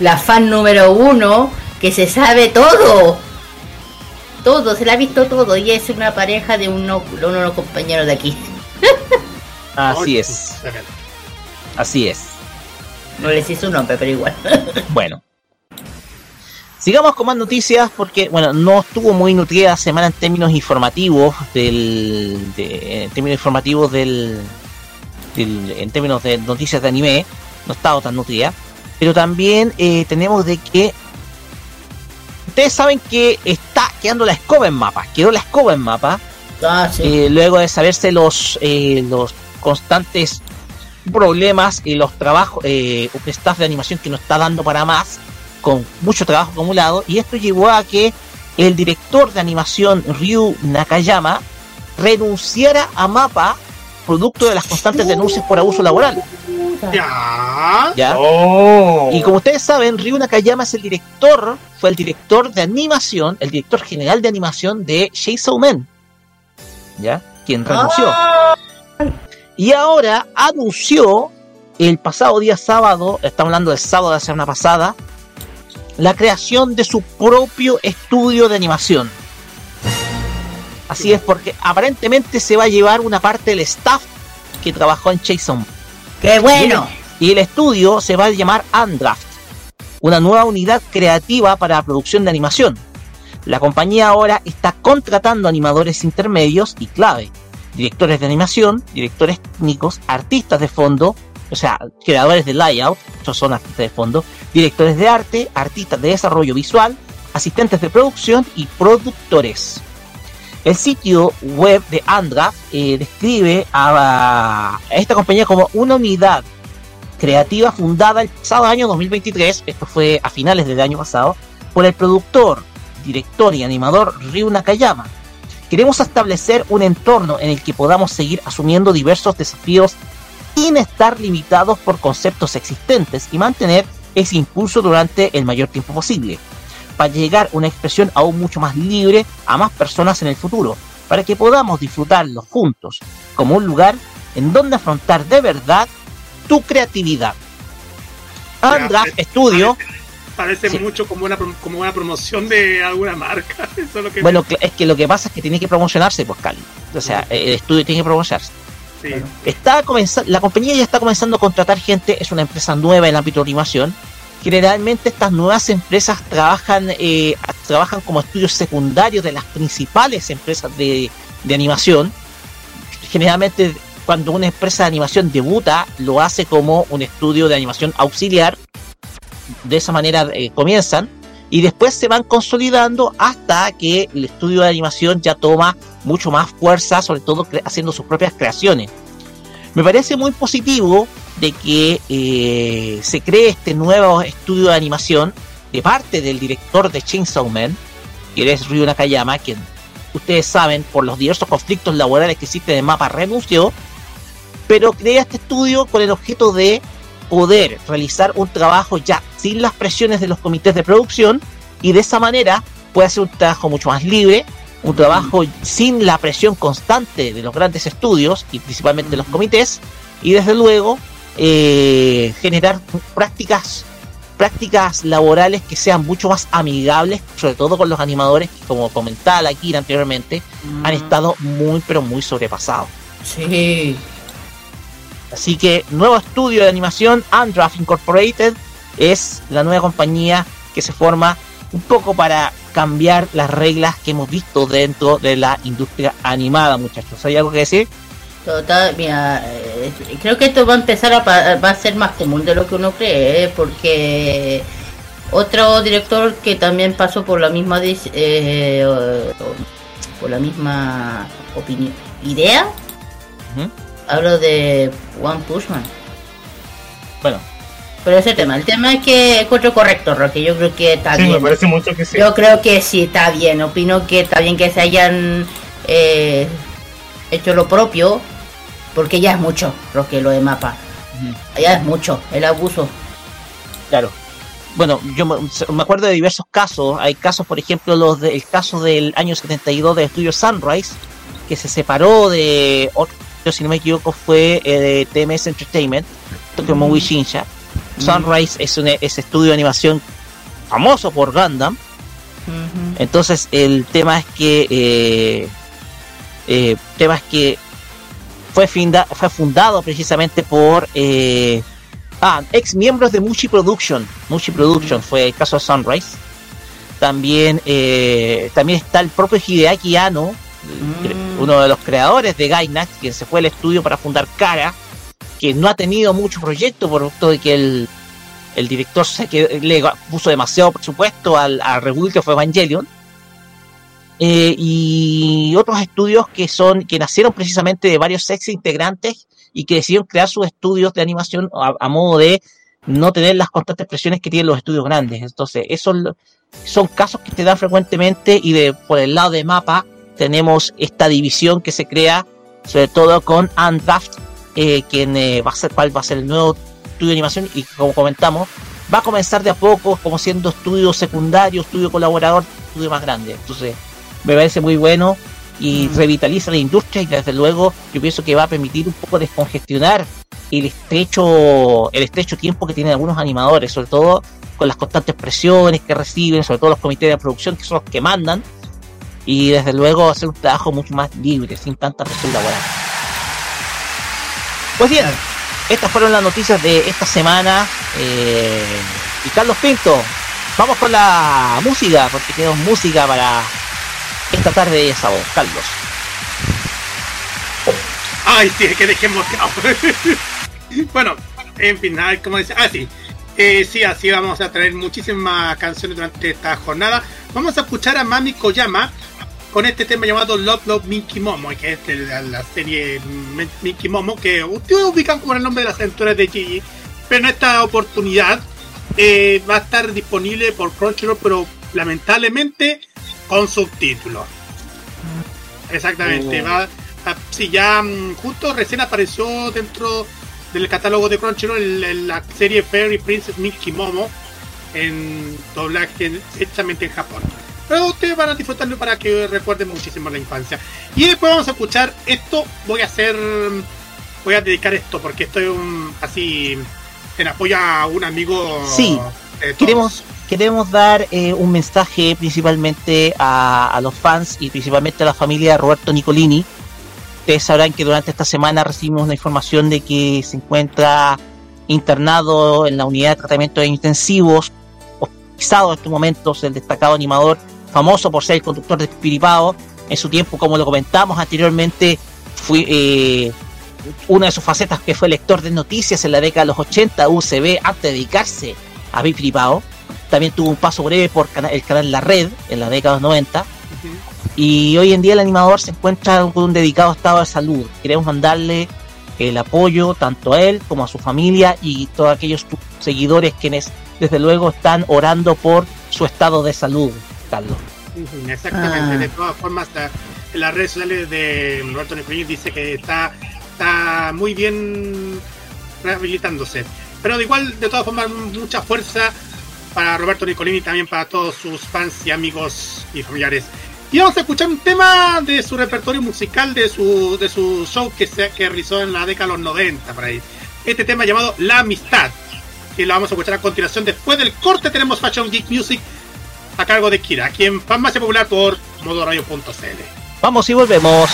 la fan número uno que se sabe todo. Todo, se la ha visto todo. Y es una pareja de uno, uno de los compañeros de aquí. Así es, así es. No les hice un nombre, pero igual. Bueno. Sigamos con más noticias porque, bueno, no estuvo muy nutrida la semana en términos informativos del, de- en términos informativos del, del- en términos de noticias de anime, no ha estado tan nutrida, pero también eh, tenemos de que ustedes saben que está quedando la escoba en mapa, quedó la escoba en mapa, Ah, sí. eh, luego de saberse los eh, los constantes problemas y los trabajos eh, un staff de animación que no está dando para más con mucho trabajo acumulado y esto llevó a que el director de animación Ryu Nakayama renunciara a Mapa producto de las constantes denuncias por abuso laboral Ya. ¿ya? Oh. y como ustedes saben Ryu Nakayama es el director fue el director de animación el director general de animación de Chainsaw Man ¿ya? quien renunció y ahora anunció el pasado día sábado, estamos hablando del sábado de la semana pasada, la creación de su propio estudio de animación. Así es, porque aparentemente se va a llevar una parte del staff que trabajó en Jason. ¡Qué bueno! Y el estudio se va a llamar Andraft, una nueva unidad creativa para la producción de animación. La compañía ahora está contratando animadores intermedios y clave, directores de animación, directores técnicos, artistas de fondo, o sea, creadores de layout, estos son artistas de fondo, directores de arte, artistas de desarrollo visual, asistentes de producción y productores. El sitio web de Andra eh, describe a, a esta compañía como una unidad creativa fundada el pasado año 2023, esto fue a finales del año pasado, por el productor, director y animador Ryu Nakayama. Queremos establecer un entorno en el que podamos seguir asumiendo diversos desafíos sin estar limitados por conceptos existentes y mantener ese impulso durante el mayor tiempo posible, para llegar a una expresión aún mucho más libre a más personas en el futuro, para que podamos disfrutarlo juntos como un lugar en donde afrontar de verdad tu creatividad. Andra Ya, Studio, Parece Sí. mucho como una, como una promoción de alguna marca. Eso es lo que bueno, es que lo que pasa es que tiene que promocionarse, pues Cali. O sea, el estudio tiene que promocionarse. sí. Está comenzando, la compañía ya está comenzando a contratar gente, es una empresa nueva en el ámbito de animación. Generalmente estas nuevas empresas trabajan eh, trabajan como estudios secundarios de las principales empresas de, de animación. Generalmente cuando una empresa de animación debuta, lo hace como un estudio de animación auxiliar. De esa manera eh, comienzan y después se van consolidando hasta que el estudio de animación ya toma mucho más fuerza, sobre todo haciendo sus propias creaciones. Me parece muy positivo de que eh, se cree este nuevo estudio de animación de parte del director de Chainsaw Man, que es Ryu Nakayama, quien ustedes saben por los diversos conflictos laborales que existen en Mapa renunció, pero crea este estudio con el objeto de poder realizar un trabajo ya sin las presiones de los comités de producción y de esa manera puede hacer un trabajo mucho más libre, un trabajo sin la presión constante de los grandes estudios y principalmente de los comités y desde luego eh, generar prácticas prácticas laborales que sean mucho más amigables, sobre todo con los animadores que, como comentaba aquí anteriormente, han estado muy, pero muy sobrepasados. Sí. Así que, nuevo estudio de animación, Undraft Incorporated, es la nueva compañía que se forma un poco para cambiar las reglas que hemos visto dentro de la industria animada, muchachos. ¿Hay algo que decir? Total, mira, eh, creo que esto va a empezar a, va a ser más común de lo que uno cree, ¿eh? porque otro director que también pasó por la misma eh, por la misma opinión idea, hablo de One Pushman. Bueno, pero ese tema, el tema es que encuentro correcto, Roque. Yo creo que está Sí, bien. me parece mucho que sí. Yo creo que sí está bien. Opino que está bien que se hayan eh, hecho lo propio, porque ya es mucho, Roque, lo de mapa. Ya es mucho, el abuso. Claro. Bueno, yo me, acuerdo de diversos casos. Hay casos, por ejemplo, los de- el caso del año 72 del estudio Sunrise, que se separó de otro, si no me equivoco, fue eh, de TMS Entertainment, Tokyo Movie Shinsha. Sunrise es un es estudio de animación famoso por Gundam. Entonces el tema es que eh, eh, tema es que fue, finda- fue fundado precisamente por eh, ah, ex miembros de Mushi Production. Mushi Production fue el caso de Sunrise. También eh, también está el propio Hideaki Anno, uno de los creadores de Gainax, quien se fue al estudio para fundar Kara, que no ha tenido mucho proyecto por todo de que el, el director se le puso demasiado presupuesto al, al rebuild que fue Evangelion. Eh, y otros estudios que son que nacieron precisamente de varios ex integrantes y que decidieron crear sus estudios de animación a, modo de no tener las constantes presiones que tienen los estudios grandes. Entonces, esos son casos que te dan frecuentemente y de por el lado de mapa tenemos esta división que se crea sobre todo con Undraft, eh, quien eh, va a ser cuál va a ser el nuevo estudio de animación. Y como comentamos va a comenzar de a poco como siendo estudio secundario, estudio colaborador, estudio más grande. Entonces, me parece muy bueno y revitaliza la industria y desde luego yo pienso que va a permitir un poco descongestionar el estrecho el estrecho tiempo que tienen algunos animadores, sobre todo con las constantes presiones que reciben, sobre todo los comités de producción que son los que mandan y desde luego hacer un trabajo mucho más libre, sin tanta presión laboral. Pues bien, estas fueron las noticias de esta semana. eh, y Carlos Pinto, vamos con la música, porque tenemos música para esta tarde de sábado. Carlos. Ay, sí, que dejemos. bueno, en fin, nada, como dice. Ah, sí. Eh, sí, así vamos a traer muchísimas canciones durante esta jornada. Vamos a escuchar a Mami Koyama con este tema llamado Love Love Minky Momo, que es la, la serie Mi- Minky Momo, que ustedes ubican como el nombre de las aventuras de Gigi. Pero en esta oportunidad eh, va a estar disponible por Crunchyroll, pero lamentablemente con subtítulos. Exactamente, Oh. va, va- sí, ya mm, justo recién apareció dentro del catálogo de Crunchyroll el- el- la serie Fairy Princess Mickey Momo en doblaje hechamente en Japón. Pero ustedes van a disfrutarlo para que recuerden muchísimo la infancia. Y después vamos a escuchar esto. Voy a hacer. Voy a dedicar esto porque estoy un, así en apoyo a un amigo. Sí, todos. queremos, queremos dar eh, un mensaje principalmente a, a los fans y principalmente a la familia de Roberto Nicolini. Ustedes sabrán que durante esta semana recibimos la información de que se encuentra internado en la unidad de tratamiento de intensivos, hospitalizado en estos momentos el destacado animador famoso por ser el conductor de Piripao. En su tiempo, como lo comentamos anteriormente, fui, eh, una de sus facetas que fue lector de noticias en la década de los 80, UCB, antes de dedicarse a Piripao. También tuvo un paso breve por el canal La Red en la década de los 90. Y hoy en día el animador se encuentra con un dedicado estado de salud. Queremos mandarle el apoyo tanto a él como a su familia y todos aquellos seguidores quienes desde luego están orando por su estado de salud, Carlos. Exactamente, de todas formas en las redes sociales de Roberto Nicolini dice que está, está muy bien rehabilitándose. Pero de igual, de todas formas, mucha fuerza para Roberto Nicolini y también para todos sus fans y amigos y familiares. Y vamos a escuchar un tema de su repertorio musical, de su, de su show que, se, que realizó en la década de los 90, por ahí. Este tema llamado La Amistad, que lo vamos a escuchar a continuación. Después del corte tenemos Fashion Geek Music a cargo de Kira, aquí en Farmacia Popular por modoradio.cl. Vamos y volvemos.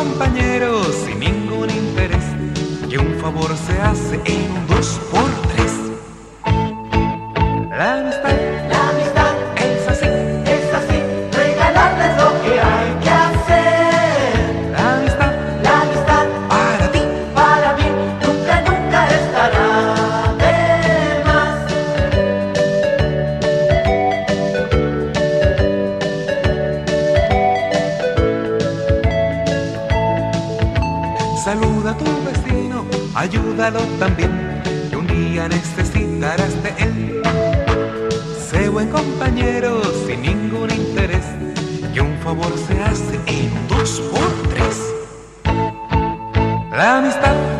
compañeros sin ningún interés que un favor se hace También, que un día necesitarás de él. Sé buen compañero sin ningún interés, que un favor se hace en dos por tres. La amistad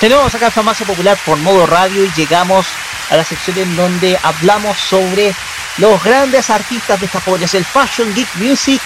Continuamos acá en Farmacia Popular por modo radio y llegamos a la sección en donde hablamos sobre los grandes artistas de Japón, es el Fashion Geek Music,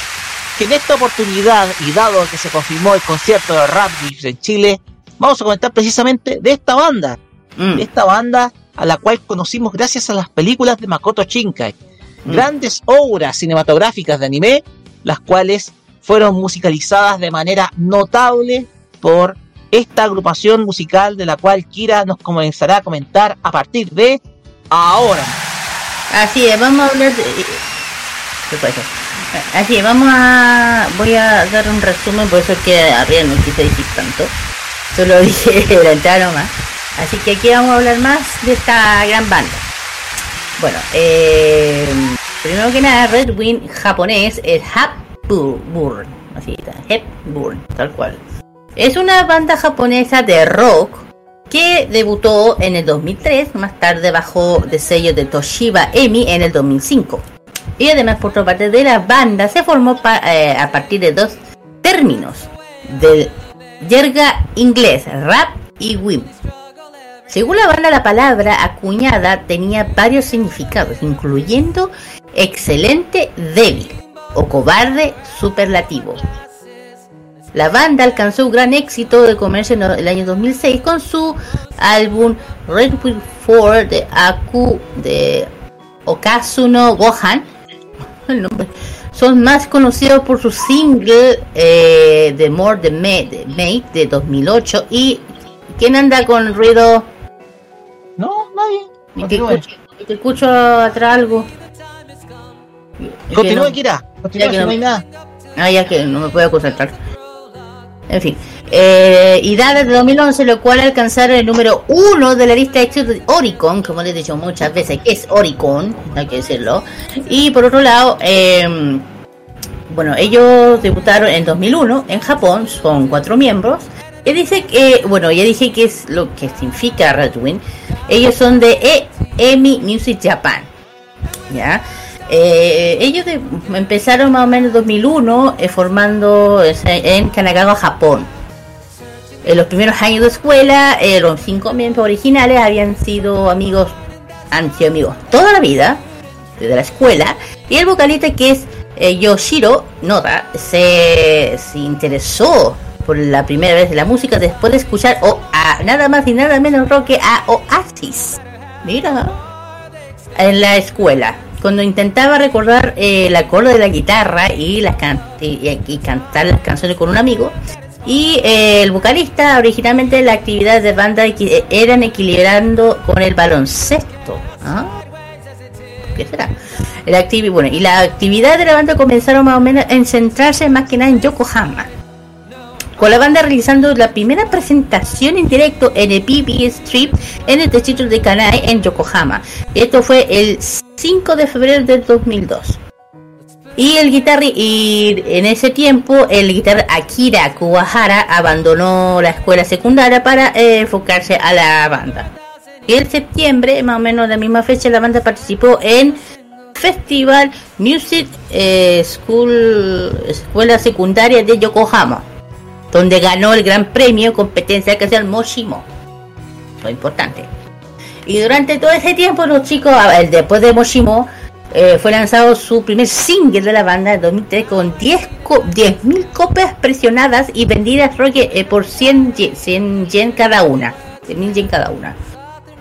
que en esta oportunidad, y dado que se confirmó el concierto de Rap en Chile, vamos a comentar precisamente de esta banda, de esta banda a la cual conocimos gracias a las películas de Makoto Shinkai, grandes obras cinematográficas de anime, las cuales fueron musicalizadas de manera notable por esta agrupación musical de la cual Kira nos comenzará a comentar a partir de ahora. Así es, vamos a hablar de... Así es, vamos a... Voy a dar un resumen, por eso es que arriba no quise decir tanto. Solo dije la entrada nomás. Así que aquí vamos a hablar más de esta gran banda. Bueno, eh, primero que nada, Red Wing japonés es Hepburn. Así está, Hepburn, tal cual. Es una banda japonesa de rock que debutó en el 2003, más tarde bajo de sello de Toshiba Emi en el 2005. Y además, por otra parte de la banda, se formó eh, a partir de dos términos, del jerga inglés, rap y wim. Según la banda, la palabra acuñada tenía varios significados, incluyendo excelente débil o cobarde superlativo. La banda alcanzó un gran éxito de comercio en el año 2006 con su álbum Red Wing 4 de Aku de Okazuno Gohan. El nombre. Son más conocidos por su single eh, The More the Ma- the Mate de 2008 y ¿quién anda con ruido? No, nadie. Continúe. escucho, que escucho atrás algo. No- Kira. Que si no hay nada. Ah, ya que no me puedo concentrar. En fin. Eh, y da desde 2011, lo cual alcanzaron el número uno de la lista de Oricon, como les he dicho muchas veces, que es Oricon, hay que decirlo. Y por otro lado, eh, bueno, ellos debutaron en 2001 en Japón, son cuatro miembros. Y dice que, bueno, ya dije que es lo que significa Redwing. Ellos son de e EMI Music Japan. ¿Ya? Eh, ellos empezaron más o menos en 2001 eh, formando en Kanagawa, Japón. En los primeros años de escuela, eh, los cinco miembros originales habían sido amigos, han sido amigos toda la vida, desde la escuela, y el vocalista que es eh, Yoshiro Noda se, interesó por la primera vez de la música después de escuchar o a nada más y nada menos rock a Oasis. Mira, en la escuela, cuando intentaba recordar eh, el acorde de la guitarra y, las can- y, cantar las canciones con un amigo. Y eh, el vocalista, originalmente la actividad de banda eh, eran equilibrando con el baloncesto. ¿ah? ¿Qué será? Activi- bueno, y la actividad de la banda comenzaron más o menos en centrarse más que nada en Yokohama. Con la banda realizando la primera presentación en directo en el BB Strip en el distrito de Kanai en Yokohama. Esto fue el 5 de febrero del 2002. Y el guitarri en ese tiempo el guitarra Akira Kuwahara abandonó la escuela secundaria para eh, enfocarse a la banda. Y en septiembre, más o menos la misma fecha, la banda participó en Festival Music eh, School Escuela Secundaria de Yokohama, donde ganó el gran premio competencia que es el Moshimo. Lo importante. Y durante todo ese tiempo los chicos, después de Moshimo, eh, fue lanzado su primer single de la banda en 2003 con 10 co- 10.000 copias presionadas y vendidas eh, por 100 yen, 100 yen cada una. 100.000 yen cada una.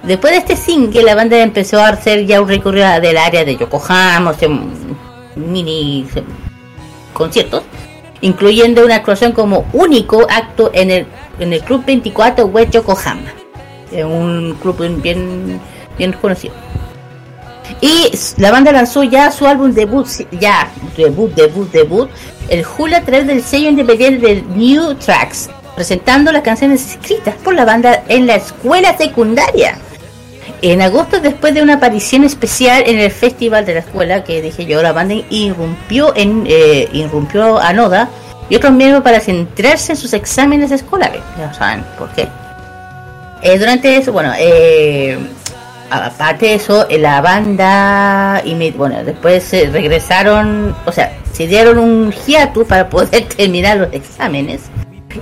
Después de este single, la banda empezó a hacer ya un recorrido del área de Yokohama, o mini se- conciertos, incluyendo una actuación como único acto en el, en el Club 24 West Yokohama, un club bien- bien, conocido. Y la banda lanzó ya su álbum debut, ya debut, debut, debut, el julio a través del sello independiente del New Tracks, presentando las canciones escritas por la banda en la escuela secundaria. En agosto, después de una aparición especial en el festival de la escuela, que dije yo, la banda irrumpió, en, eh, irrumpió a Noda y otros miembros para centrarse en sus exámenes escolares. Ya saben por qué. Eh, durante eso, bueno, eh, aparte de eso, eh, la banda, y me- bueno, después eh, regresaron, o sea, se dieron un hiatus para poder terminar los exámenes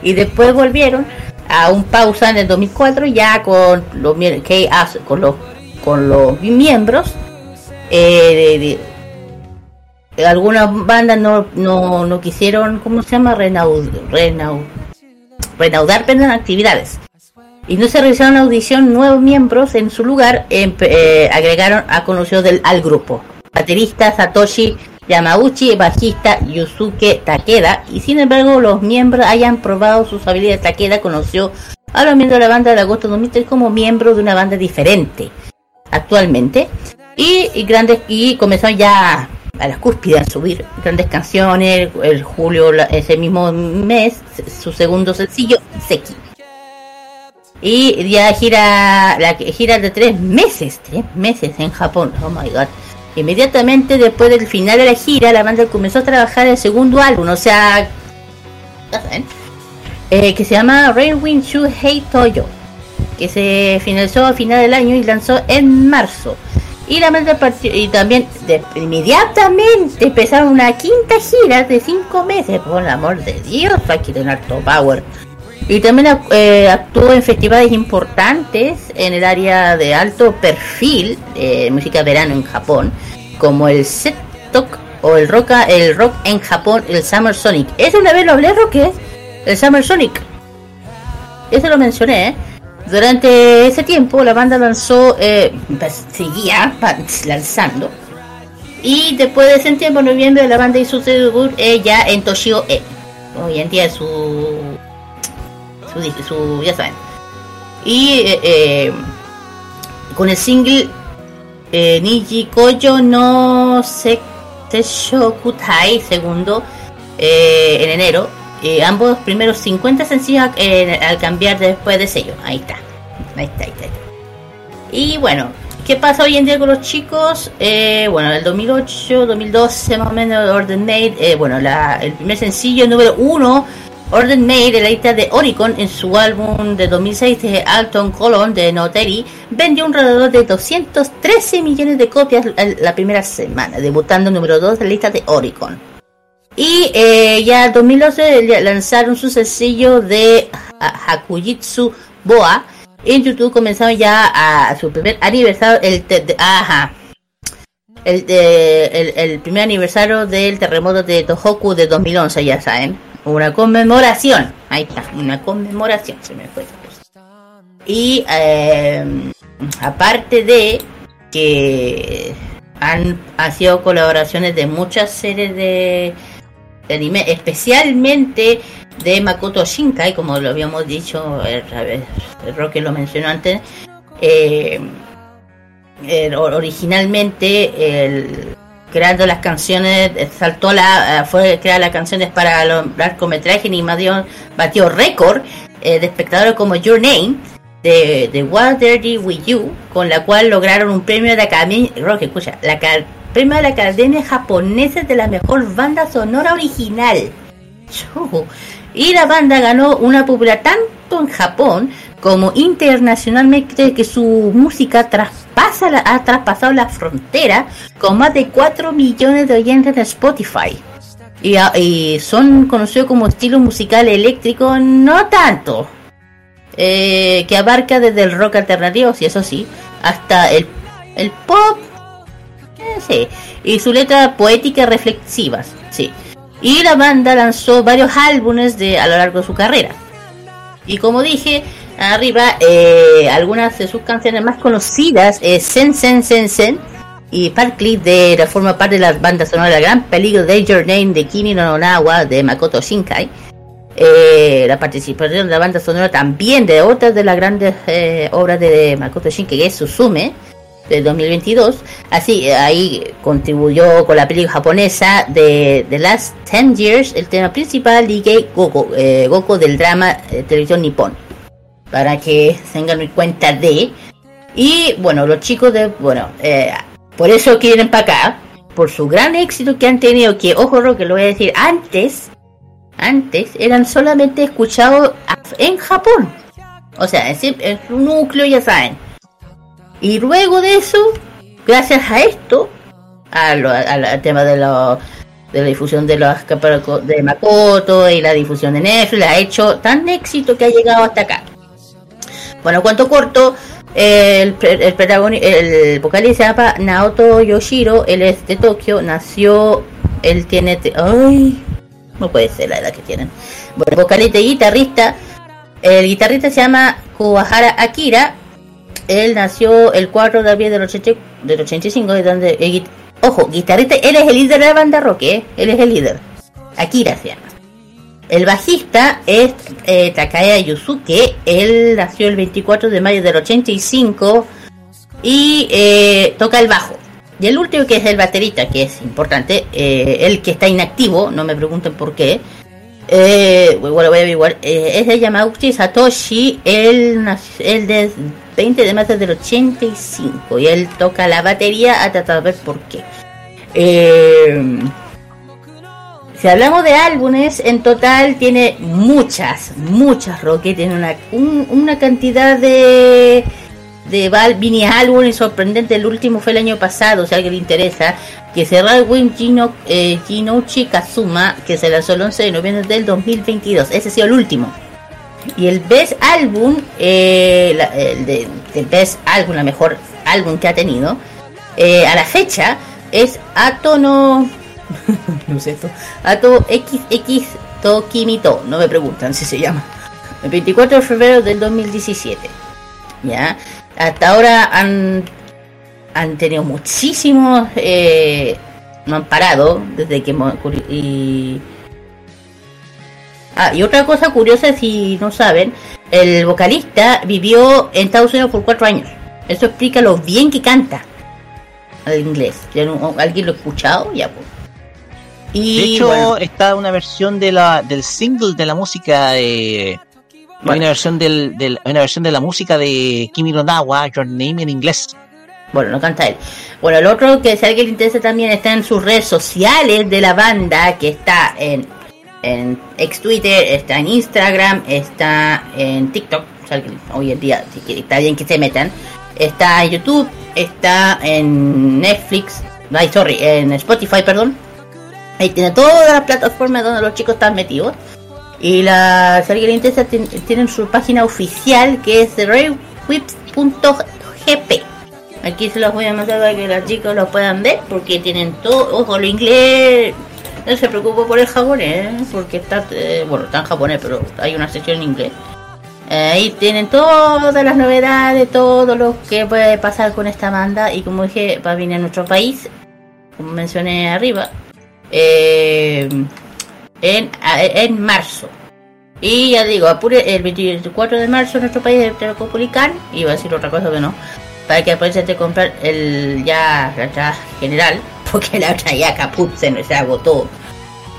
y después volvieron a un pausa en el 2004 ya con los que hace- con los con los miembros eh, de- algunas bandas no, no, no quisieron cómo se llama renaud, renaud- renaudar perdón, actividades. Y no se realizaron audición nuevos miembros en su lugar empe- eh, agregaron a conocidos del al grupo. Baterista Satoshi Yamauchi bajista Yusuke Takeda y sin embargo los miembros hayan probado sus habilidades Takeda conoció a los miembros de la banda de agosto de 2003 como miembro de una banda diferente actualmente y, y grandes y comenzaron ya a las cúspides a subir grandes canciones el julio ese mismo mes su segundo sencillo Seki y ya gira la gira de tres meses, tres meses en Japón. Oh my god. Inmediatamente después del final de la gira, la banda comenzó a trabajar el segundo álbum, o sea, eh, que se llama Rainwind Shuhei Toyo, que se finalizó a final del año y lanzó en marzo. Y la banda partió, y también de- inmediatamente empezaron una quinta gira de cinco meses, por el amor de Dios, aquí tener harto power. Y también eh, actuó en festivales importantes en el área de alto perfil de música verano en Japón, como el Set Talk o el rock, el rock en Japón, el Summer Sonic. Eso una vez lo hablé, Roque, el Summer Sonic. Eso lo mencioné. ¿eh? Durante ese tiempo la banda lanzó, eh, pues, seguía lanzando. Y después de ese tiempo, noviembre, la banda hizo su debut eh, ya en Toshio E. Hoy en día su su, su ya saben. Y eh, eh, con el single eh, Niji Koyo no se Shokutai segundo eh, en enero ambos primeros 50 sencillos al cambiar después de sello. Ahí está. Ahí está, ahí está. Y bueno, ¿qué pasa hoy en día con los chicos? Eh, bueno, el 2008, 2012 más o menos, Orden Made, eh, bueno, la, el primer sencillo número uno, Orden Made, de la lista de Oricon, en su álbum de 2006 de Alton Colon de Notary, vendió un alrededor de 213 millones de copias la- primera semana, debutando número 2 de la lista de Oricon. Y eh, ya en 2012 ya lanzaron su sencillo de Ha- Hakujitsu Boa. En YouTube comenzaron ya a, su primer aniversario, el de- el, de- el, el primer aniversario del terremoto de Tohoku de 2011, ya saben. Una conmemoración. Ahí está, una conmemoración, se me fue. Y eh, aparte de que han, ha sido colaboraciones de muchas series de, anime, especialmente de Makoto Shinkai, como lo habíamos dicho, el, el Roque lo mencionó antes. eh, or- originalmente el creando las canciones eh, saltó la eh, fue crear las canciones para los largometrajes animación batió récord eh, de espectadores como Your Name de, de What Dirty With You con la cual lograron un premio de la academia Roque escucha la premio de la academia japonesa de la mejor banda sonora original. Y la banda ganó una popularidad tanto en Japón como internacionalmente que su música traspasa la- ha traspasado la frontera con más de 4 millones de oyentes en Spotify. Y, son conocidos como estilo musical eléctrico, no tanto, eh, que abarca desde el rock alternativo, si eso sí, hasta el, el pop, eh, sí, y su letra poética y reflexivas, sí. Y la banda lanzó varios álbumes de, a lo largo de su carrera. Y como dije arriba, eh, algunas de sus canciones más conocidas es Sen Sen Sen Sen y Parkley de la forma parte de la banda sonora de la gran peligro de Your Name de Kimi no Nawa de Makoto Shinkai. Eh, la participación de la banda sonora también de otras de las grandes eh, obras de Makoto Shinkai, que es Suzume, de 2022. Así, eh, ahí contribuyó con la película japonesa de The Last 10 Years, el tema principal de Goku, eh, Goku del drama eh, televisión nipón. Para que tengan en cuenta de. Y bueno, los chicos de. Bueno, eh, por eso quieren para acá. Por su gran éxito que han tenido, que ojo, Ro, que lo voy a decir antes. Antes eran solamente escuchados en Japón. O sea, en, sí- en su núcleo, ya saben. Y luego de eso, gracias a esto, a lo- al, al tema de, lo- de la difusión de los de Makoto y la difusión de Netflix, ha hecho tan éxito que ha llegado hasta acá. Bueno, cuanto corto, el, el, protagoni- el vocalista se llama Naoto Yoshiro, él es de Tokio, nació, él tiene, ay, no puede ser la edad que tienen. Bueno, vocalista y guitarrista, el guitarrista se llama Kuwahara Akira, él nació el 4 de abril del, 80 del 85, de donde, ojo, guitarrista, él es el líder de la banda rock, ¿eh? él es el líder, Akira se llama. El bajista es eh, Takaya Yusuke. Él nació el 24 de mayo del 85 y eh, toca el bajo. Y el último que es el baterista, que es importante, eh, el que está inactivo, no me pregunten por qué. Eh, bueno, voy a averiguar. Es de Yamauchi Satoshi. Él, él de 20 de marzo del 85 y él toca la batería a tratar de ver por qué. Si hablamos de álbumes, en total tiene muchas, muchas rock. Tiene una, un- una cantidad de, de mini álbumes sorprendente. El último fue el año pasado, si a alguien le interesa. Que cerró el Win Gino, eh, Kazuma, que se lanzó el 11 de noviembre del 2022. Ese ha sido el último. Y el Best Album, eh, el de, de Best Album, la mejor álbum que ha tenido, eh, a la fecha es Atono. no sé esto. Ato XX Tokimito, no me preguntan si se llama. El 24 de febrero del 2017. Ya. Hasta ahora han, han tenido muchísimos. Eh, no han parado desde que. Y, Ah, y otra cosa curiosa, si no saben, el vocalista vivió en Estados Unidos por cuatro años. Eso explica lo bien que canta el inglés. ¿Ya no- ¿Alguien lo ha escuchado? Ya, pues. Y de hecho, bueno. está una versión de la, del single de la música de. Hay una versión del, del- hay una versión de la música de Kimi no Nawa, Your Name en inglés. Bueno, no canta él. Bueno, el otro que si a alguien le interesa también está en sus redes sociales de la banda, que está en, en ex Twitter, está en Instagram, está en TikTok. O sea, que hoy en día que está bien que se metan. Está en YouTube, está en Netflix, ay, sorry, en Spotify, perdón. Ahí tiene todas las plataformas donde los chicos están metidos. Y la, a alguien le interesa, tien- tienen su página oficial que es rewhips.gp. Aquí se los voy a mandar para que los chicos lo puedan ver porque tienen todo, ojo, lo inglés. No se preocupe por el japonés, porque está, eh, bueno, está en japonés, pero hay una sección en inglés. Eh, ahí tienen todas las novedades, todo lo que puede pasar con esta banda y como dije, va a venir a nuestro país, como mencioné arriba, eh, en, en marzo. Y ya digo, apure el 24 de marzo nuestro país de Telecomunican, iba a decir otra cosa que no, para que aproveches de comprar el ya la general, porque la otra ya caput se, se agotó.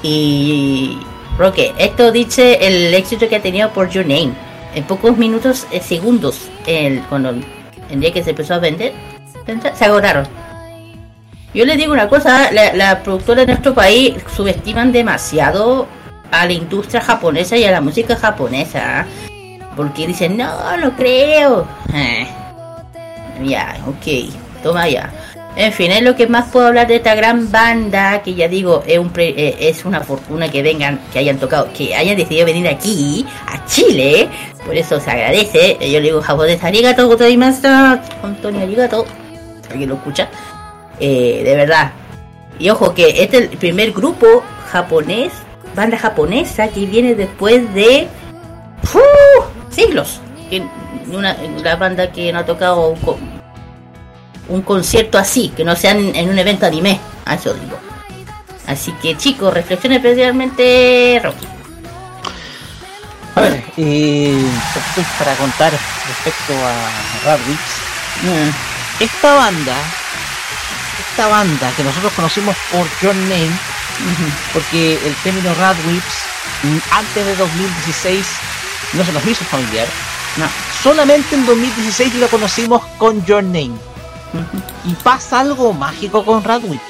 Y Roque, esto dice el éxito que ha tenido por Your Name. En pocos minutos, eh, segundos, el, cuando el día que se empezó a vender, se agotaron. Yo les digo una cosa, la, la productora de nuestro país subestiman demasiado a la industria japonesa y a la música japonesa. Porque dicen, no, no creo. Eh, ya, ok, toma ya. En fin, es lo que más puedo hablar de esta gran banda, que ya digo, es, un pre- eh, es una fortuna que vengan, que hayan tocado, que hayan decidido venir aquí, a Chile, por eso se agradece. Yo le digo japonés, arigato gozaimasu, Antonio arigato, alguien lo escucha, Eh, de verdad. Y ojo que este es el primer grupo japonés, banda japonesa, que viene después de ¡fu! siglos. Que una, la banda que no ha tocado un, un concierto así, que no sea en, en un evento anime, a eso digo. Así que chicos, reflexiones especialmente Rocky. A ver, eh, para contar respecto a Radwix. Esta banda, esta banda que nosotros conocimos por Your Name, porque el término Radwix mm, antes de 2016 no se nos hizo familiar. No. Solamente en 2016 lo conocimos con Your Name. Y pasa algo mágico con Radwix.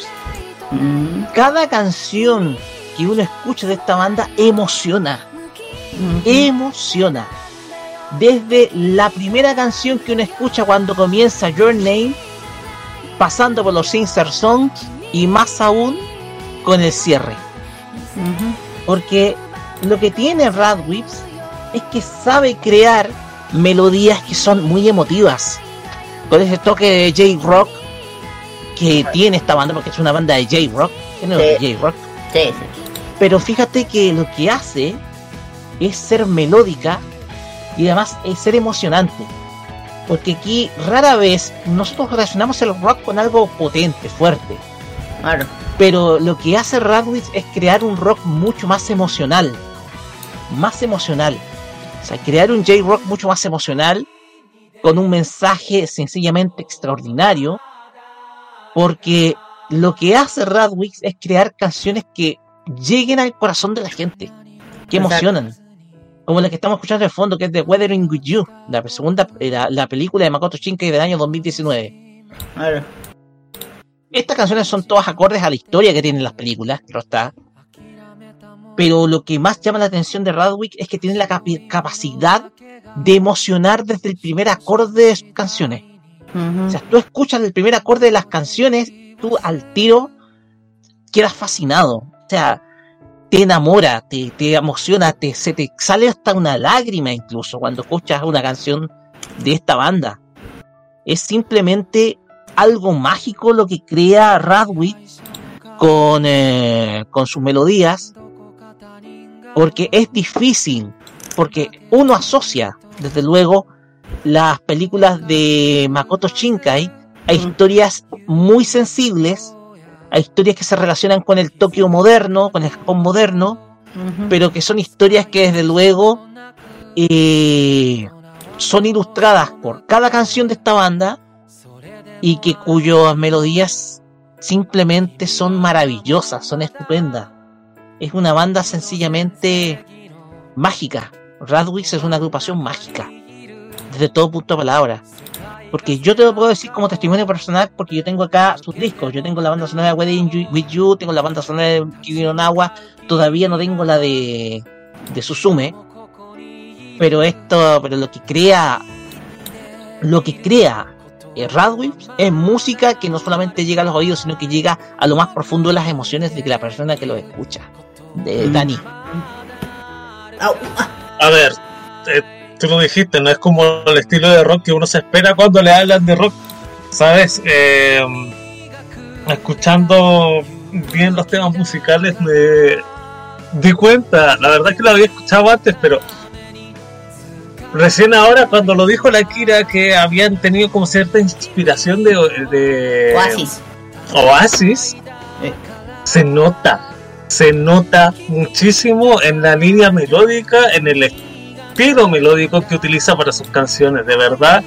Cada canción que uno escucha de esta banda emociona. Emociona. Desde la primera canción que uno escucha cuando comienza Your Name, pasando por los Songs y más aún con el cierre. Porque lo que tiene Radwimps es que sabe crear melodías que son muy emotivas. Con ese toque de J-Rock que tiene esta banda, porque es una banda de J-Rock, Sí. J-Rock. Sí, sí. Pero fíjate que lo que hace es ser melódica y además es ser emocionante. Porque aquí rara vez nosotros relacionamos el rock con algo potente, fuerte. Claro. Pero lo que hace Radwitz es crear un rock mucho más emocional. Más emocional. O sea, crear un J-Rock mucho más emocional. Con un mensaje sencillamente extraordinario. Porque lo que hace Radwix es crear canciones que lleguen al corazón de la gente. Que Exacto. Como la que estamos escuchando de fondo, que es The Weathering With You. La segunda, eh, la, la película de Makoto Shinkai del año 2019. Claro. Estas canciones son todas acordes a la historia que tienen las películas, claro está. Pero lo que más llama la atención de Radwick es que tiene la capi- capacidad de emocionar desde el primer acorde de sus canciones. O sea, tú escuchas el primer acorde de las canciones, tú al tiro quedas fascinado. O sea, te enamora, te, te emociona, te, se te sale hasta una lágrima incluso cuando escuchas una canción de esta banda. Es simplemente algo mágico lo que crea Radwitz con, eh, con sus melodías, porque es difícil, porque uno asocia, desde luego, las películas de Makoto Shinkai a historias muy sensibles, a historias que se relacionan con el Tokio moderno, con el Japón moderno, pero que son historias que desde luego eh, son ilustradas por cada canción de esta banda y que cuyas melodías simplemente son maravillosas, son estupendas. es una banda sencillamente mágica. Radwix es una agrupación mágica, desde todo punto de palabra. Porque yo te lo puedo decir como testimonio personal, porque yo tengo acá sus discos. Yo tengo la banda sonora de Wedding You- With You, tengo la banda sonora de Kimi no Nawa, todavía no tengo la de, de Susume. Pero esto, pero lo que crea, lo que crea eh, Radwimps es música que no solamente llega a los oídos, sino que llega a lo más profundo de las emociones de la persona que lo escucha. De Dani. A ver, eh, tú lo dijiste, no es como el estilo de rock que uno se espera cuando le hablan de rock, ¿sabes? Eh, escuchando bien los temas musicales me di cuenta, la verdad que lo había escuchado antes, pero recién ahora cuando lo dijo la Kira que habían tenido como cierta inspiración de, de Oasis. Oasis, se nota, se nota muchísimo en la línea melódica, en el estilo melódico que utiliza para sus canciones, de verdad.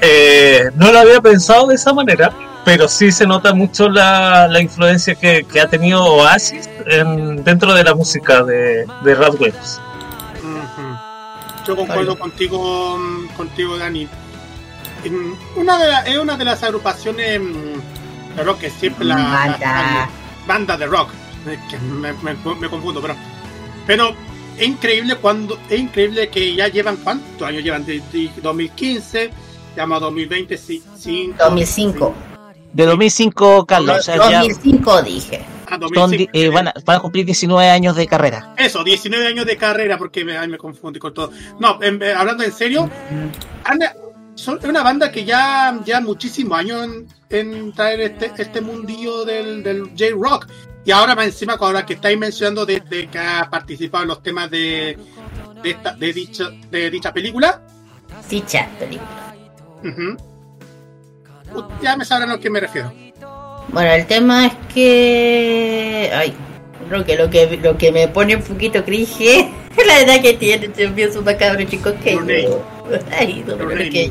Eh, no lo había pensado de esa manera, pero sí se nota mucho la, la influencia que, que ha tenido Oasis en- dentro de la música de, de Radwimps. Yo concuerdo contigo, contigo Dani. En Una de la- es una de las agrupaciones mm, de rock que siempre la Banda. la- banda de rock. Que me, me- me confundo, pero pero es increíble cuando es increíble que ya llevan cuántos años llevan de, de 2015, llama 2020, sí, cinco, 2005. De 2005, Carlos. o sea, ya 2005 dije. Ah, son 2005. di- eh, van, a, van a cumplir 19 años de carrera. Eso, 19 años de carrera, porque me, ay, me confundí con todo. No, en- eh, hablando en serio, han- son una banda que ya ya muchísimos años en, en traer este, este mundillo del, del J-Rock. Y ahora más encima, ahora que estáis mencionando desde que ha participado en los temas de, de, esta, de, dicha, de dicha película. Dicha película. Ya me sabrán a que me refiero. Bueno, el tema es que. Ay, creo que lo que, lo que me pone un poquito cringe es la edad que tiene. Se envió su macabro chico que. Ay, no, pero es que.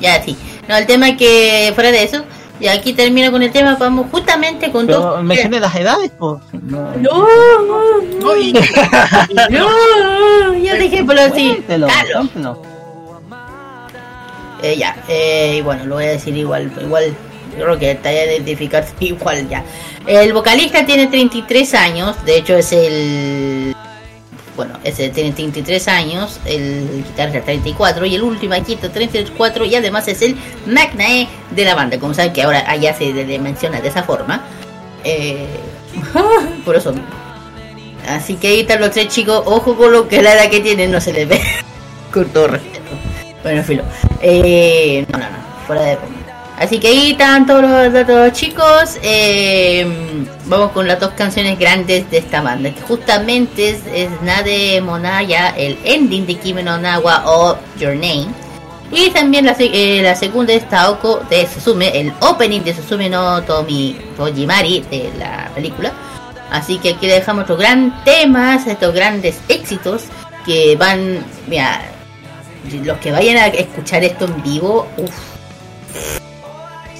Ya, sí. No, el tema es que fuera de eso. Y aquí termino con el tema. Vamos justamente con Pero dos. mencioné las edades, pues. No, no, y- no, ya dejémoslo así. Cuéntelo, Carlos. cuéntelo. Eh, ya, eh, y bueno, lo voy a decir igual, igual, yo creo que te haya identificar igual ya. El vocalista tiene 33 años, de hecho es el... Bueno, ese tiene 33 años, el guitarrista 34 y el último aquí está 34 y además es el Magnae de la banda, como saben que ahora allá se le menciona de esa forma. Eh, por eso. Así que ahí están los tres chicos, ojo con lo que la edad que tienen, no se les ve. con todo respeto. Bueno, filo. Eh, no, no, no, fuera de broma. Así que ahí están todos los datos chicos. Eh, vamos con las dos canciones grandes de esta banda. Que justamente es, Nade Monaya, el ending de Kimi no Nawa o Your Name. Y también la, eh, la segunda es Taoko de Susume, el opening de Susume no Tomi Tojimari de la película. Así que aquí le dejamos estos grandes temas, estos grandes éxitos que van, mira, los que vayan a escuchar esto en vivo, uff,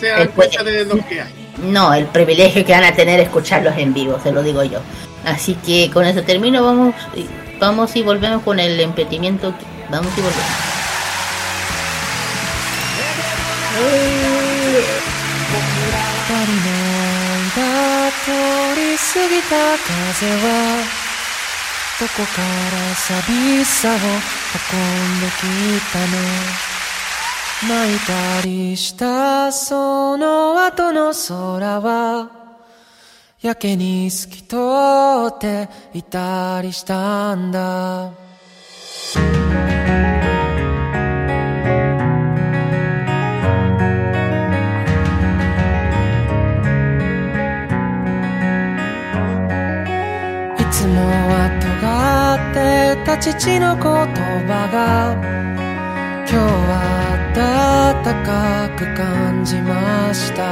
Se dan cuenta de lo que hay. no, el privilegio que van a tener escucharlos en vivo, se lo digo yo. Así que con eso termino, vamos, y- vamos y volvemos con el emprendimiento. Vamos y volvemos. 足りないが通り過ぎた風はどこから寂しさを運んできたの 泣いたりしたその後の空はやけに透き通っていたりしたんだ。いつもは尖ってた父の言葉が今日はかく感じました。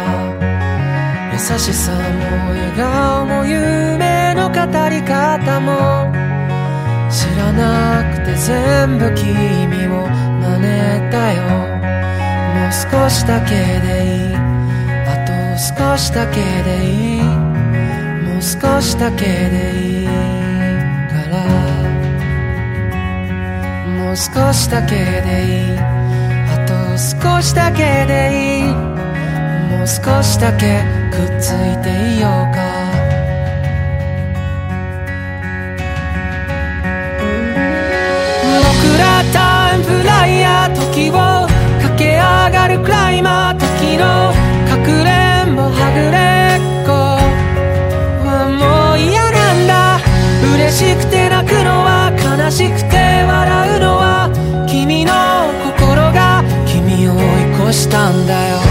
優しさも笑顔も夢の語り方も。知らなくて全部君を真似たよ。もう少しだけでいい。あと少しだけでいい。もう少しだけでいいから。もう少しだけでいい。少しだけでいい。もう少しだけくっついていようか。僕らタイムフライヤー時を駆け上がるクライマー時のかくれんぼはぐれっこ。はもう嫌なんだ。嬉しくて泣くのは悲しくて笑うのはしたんだよ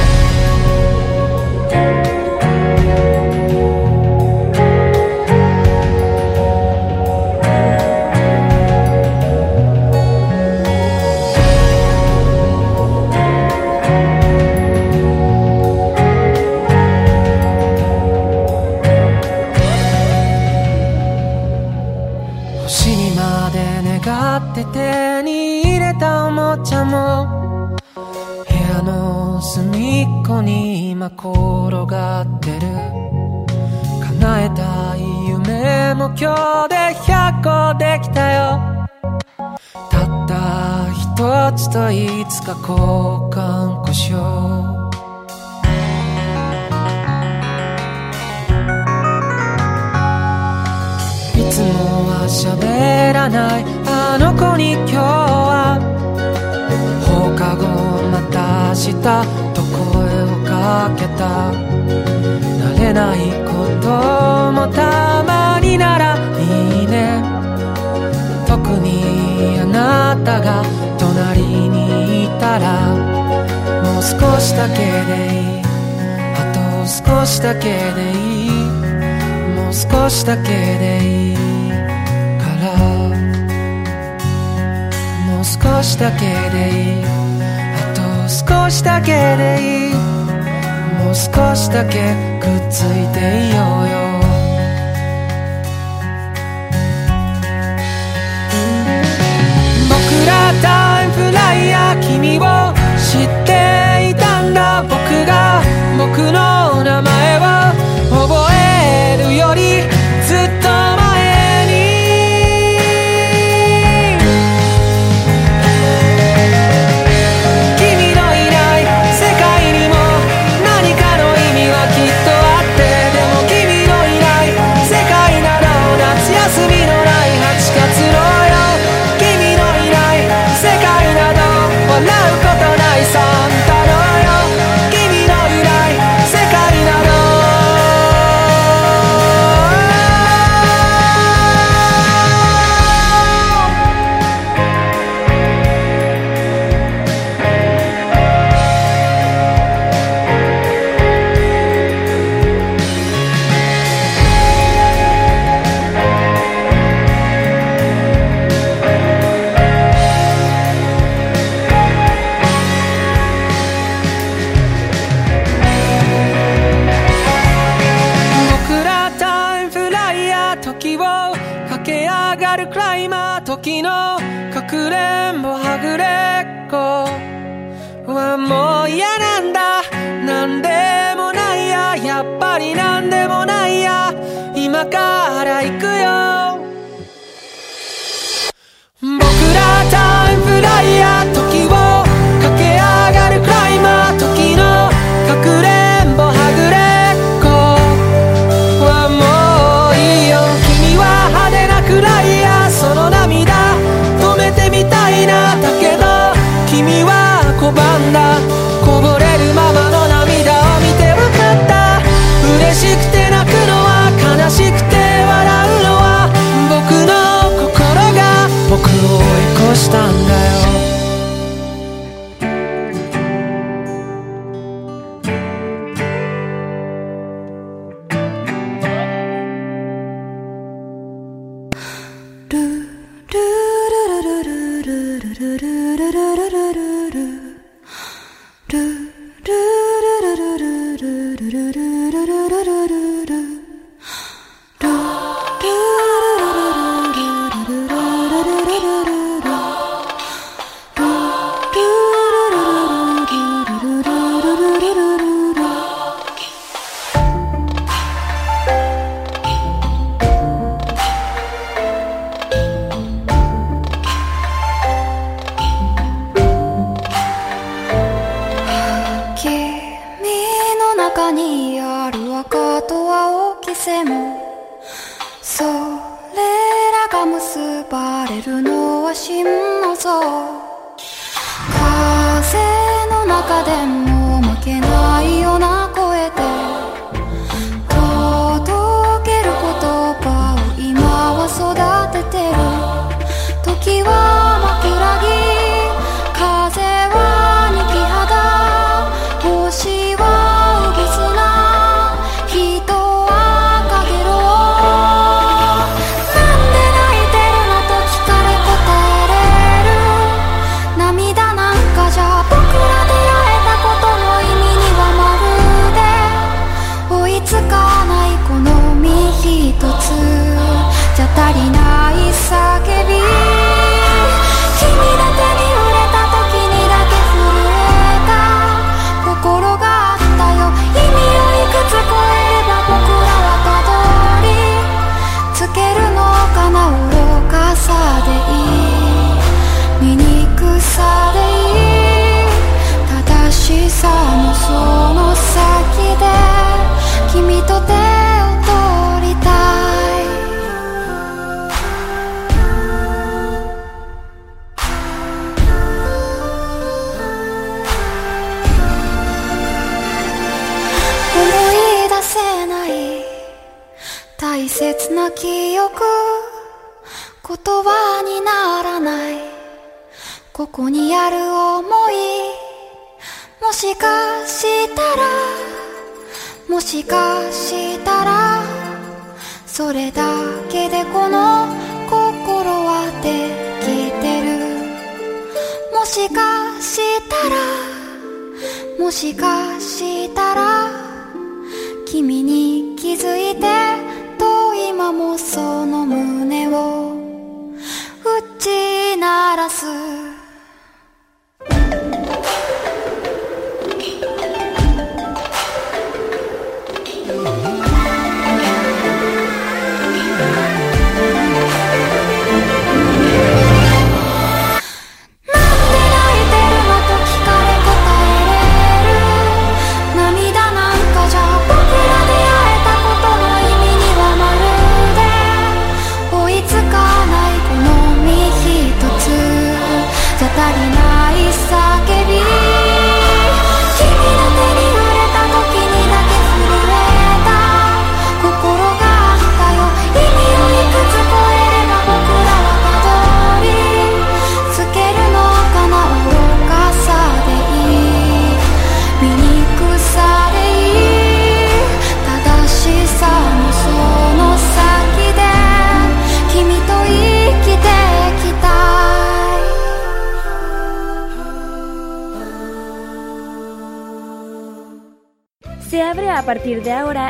こに今転がってる。叶えたい夢も今日で100個できたよ。たった一つといつか交換故障。いつもは喋らない。あの子に今日は放課後また明日かけた。慣れないこともたまにならいいね。特にあなたが隣にいたらもう少しだけでいい。あと少しだけでいい。もう少しだけでいいから。もう少しだけでいい。あと少しだけでいい。もう少しだけくっついていようよ。僕らタイムフライヤー君を知っていたんだ。僕が僕の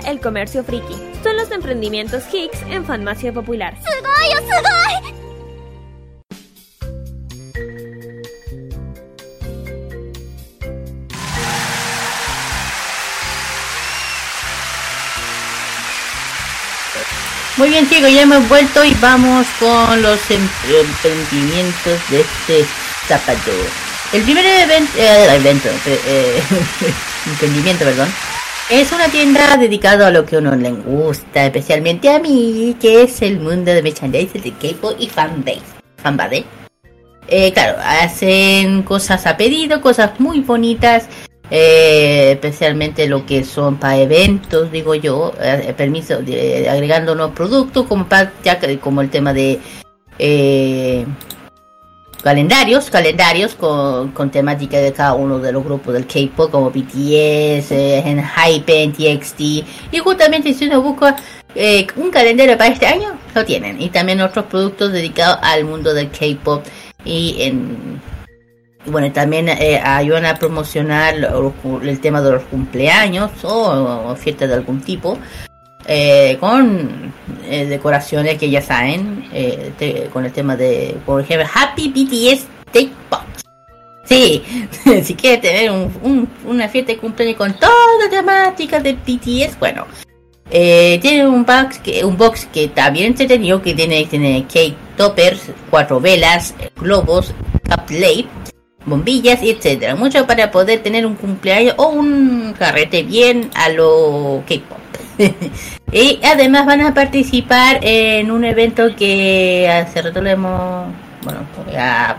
el comercio friki. Son los emprendimientos Hicks en farmacia popular. Oh, Muy bien chicos, ya hemos vuelto y vamos con los em-, emprendimientos de este sábado. El primer event eh, evento, eh, emprendimiento, perdón, es una tienda dedicada a lo que a uno le gusta, especialmente a mí, que es el mundo de merchandising de K-pop y fanbase. Fanbase. Eh, claro, hacen cosas a pedido, cosas muy bonitas, eh, especialmente lo que son para eventos, digo yo, eh, permiso, agregando nuevos productos, como, pa- ya como el tema de eh, calendarios, calendarios con, con temática de cada uno de los grupos del K-pop, como BTS, eh, Hypen, TXT, y justamente si uno busca eh, un calendario para este año, lo tienen, y también otros productos dedicados al mundo del K-pop. Y en bueno, también eh, ayudan a promocionar el tema de los cumpleaños o, o fiestas de algún tipo. Eh, con eh, decoraciones que ya saben, eh, con el tema de, por ejemplo, Happy BTS Take Box. Sí, si quieres tener un- un- una fiesta de cumpleaños con toda temática de BTS, bueno, eh, tiene un box que un box que está bien entretenido que tiene tiene cake toppers, cuatro velas, globos, cup plate, bombillas etcétera. Mucho para poder tener un cumpleaños o un carrete bien a lo K-pop. Y además van a participar en un evento que hace rato lo hemos... Bueno, voy a,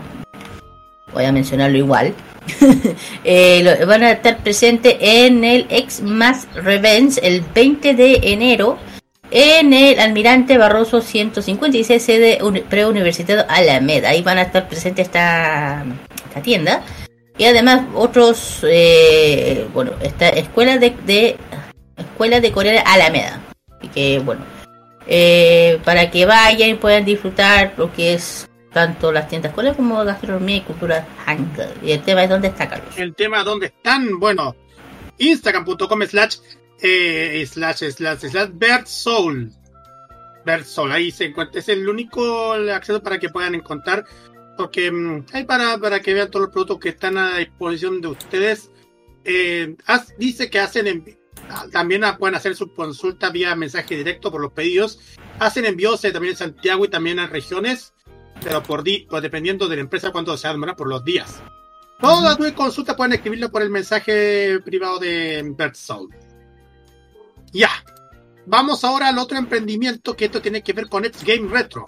voy a mencionarlo igual. Eh, van a estar presentes en el X Mass Revenge el 20 de enero en el Almirante Barroso 156 sede uni- preuniversitario Alameda. Ahí van a estar presentes esta, esta tienda. Y además otros, eh, bueno, esta escuela de, de escuela de Corea Alameda. Así que bueno, eh, para que vayan y puedan disfrutar lo que es tanto las tiendas escuelas como gastronomía y cultura hangul. Y el tema es dónde está Carlos. El tema dónde están, bueno, instagram.com slash eh, slash slash slash Bird Soul. Bird Soul, ahí se encuentra, es el único acceso para que puedan encontrar, porque mm, hay para, para que vean todos los productos que están a disposición de ustedes. Eh, dice que hacen ah, también pueden hacer su consulta vía mensaje directo por los pedidos. Hacen envíos eh, también en Santiago y también en regiones, pero por di pues dependiendo de la empresa cuánto se demora por los días. Todas las nueve consultas pueden escribirlo por el mensaje privado de Bird Soul. Ya. Vamos ahora al otro emprendimiento que esto tiene que ver con X Game Retro.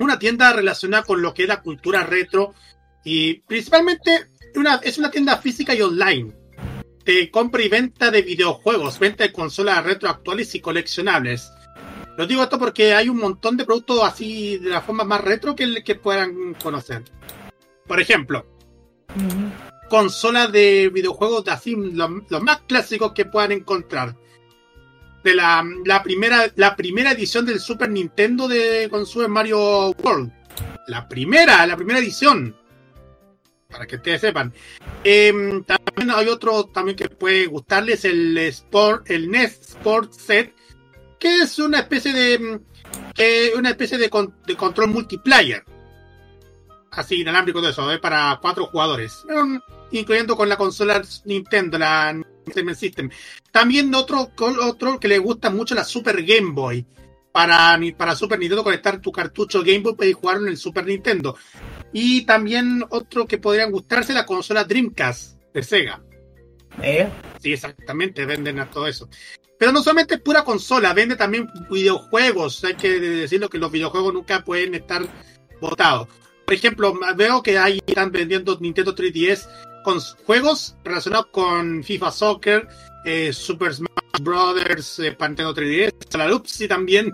Una tienda relacionada con lo que es la cultura retro y principalmente una, es una tienda física y online de compra y venta de videojuegos, venta de consolas retro actuales y coleccionables. Lo digo esto porque hay un montón de productos así de la forma más retro que, que puedan conocer. Por ejemplo, consolas de videojuegos de así, los, los más clásicos que puedan encontrar. De la, la primera, la primera edición del Super Nintendo de con Super Mario World. La primera, la primera edición. Para que ustedes sepan. Em, también hay otro también que puede gustarles, el Sport, el NES Sport Set, que es una especie de que una especie de, con- de control multiplayer así inalámbrico de eso, ¿eh? para cuatro jugadores, Mm, incluyendo con la consola Nintendo, la Entertainment System. También otro, otro que le gusta mucho la Super Game Boy. Para, para Super Nintendo conectar tu cartucho Game Boy y jugarlo en el Super Nintendo. Y también otro que podrían gustarse, la consola Dreamcast de Sega. Sí, exactamente, venden a todo eso. Pero no solamente es pura consola, vende también videojuegos. Hay que decirlo que los videojuegos nunca pueden estar botados. Por ejemplo, veo que ahí están vendiendo Nintendo 3DS con juegos relacionados con FIFA Soccer, eh, Super Smash Brothers, eh, para Nintendo 3DS, la Lupsi también,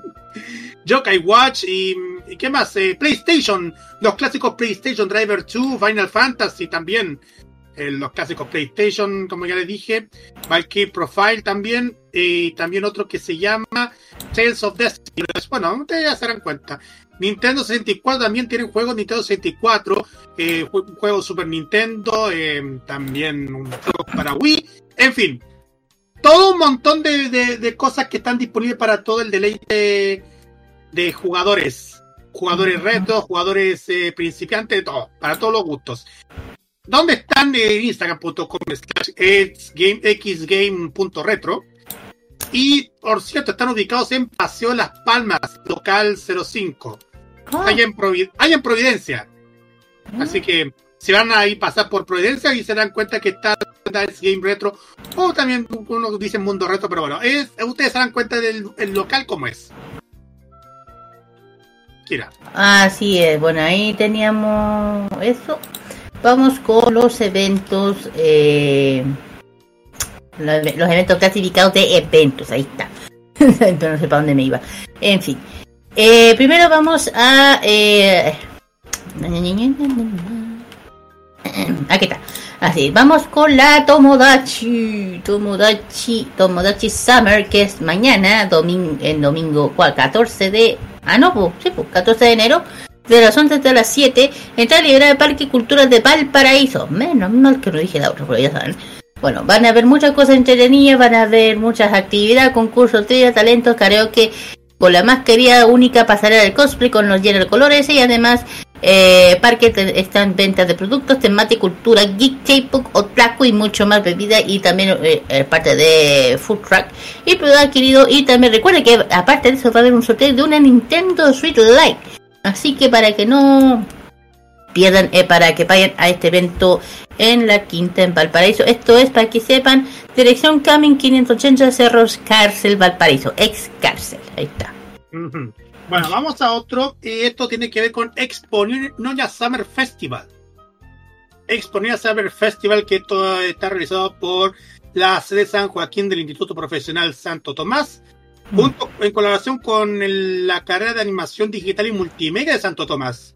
Yokai Watch y, y ¿qué más? Eh, PlayStation, los clásicos PlayStation Driver 2, Final Fantasy también, eh, los clásicos PlayStation, como ya les dije, Valkyrie Profile también, y también otro que se llama Tales of Destiny. Bueno, ustedes ya se darán cuenta. Nintendo 64 también tienen juegos Nintendo 64, eh, jue- juegos Super Nintendo, eh, también un juego para Wii, en fin, todo un montón de, de- de cosas que están disponibles para todo el deleite de jugadores, jugadores retro, jugadores eh, principiantes, todo, para todos los gustos. ¿Dónde están? En instagram.com xgame.retro. Y, por cierto, están ubicados en Paseo Las Palmas, local 05. Allá, en Provi- allá en Providencia. Así que si van a ir pasar por Providencia y se dan cuenta que está es Game Retro, o también uno dice Mundo Retro, pero bueno, es, ustedes se dan cuenta del el local como es. Kira. Así es, bueno, ahí teníamos eso. Vamos con los eventos, eh, los, los eventos clasificados de eventos, ahí está. Pero no sé para dónde me iba. En fin, Eh, primero vamos a... Eh, aquí está. Así, vamos con la Tomodachi, Tomodachi, Tomodachi Summer, que es mañana, domingo, en domingo, ¿cuál? 14 de... Ah, no, pues, sí, pues, 14 de enero, de las 11 hasta las 7, entrada libre de Parque Cultural de Valparaíso. Menos mal que no dije la otra, pero ya saben. Bueno, van a haber muchas cosas entretenidas, van a haber muchas actividades, concursos, trivia, talentos, karaoke, con la más querida única pasarela del cosplay con los General Colores y además eh, parque están ventas de productos, temática, cultura, geek, J-Pop, otaku y mucho más bebida y también eh, eh, parte de food truck y producto adquirido y también recuerde que aparte de eso va a haber un sorteo de una Nintendo Switch Lite así que para que no pierdan eh, para que vayan a este evento en la Quinta en Valparaíso. Esto es para que sepan, dirección Camin 580 Cerros Cárcel Valparaíso, ex cárcel. Ahí está. Bueno, vamos a otro. Y esto tiene que ver con Expo Summer Festival. Expo Summer Festival, que esto está realizado por la sede San Joaquín del Instituto Profesional Santo Tomás, junto en colaboración con el- la carrera de animación digital y multimedia de Santo Tomás.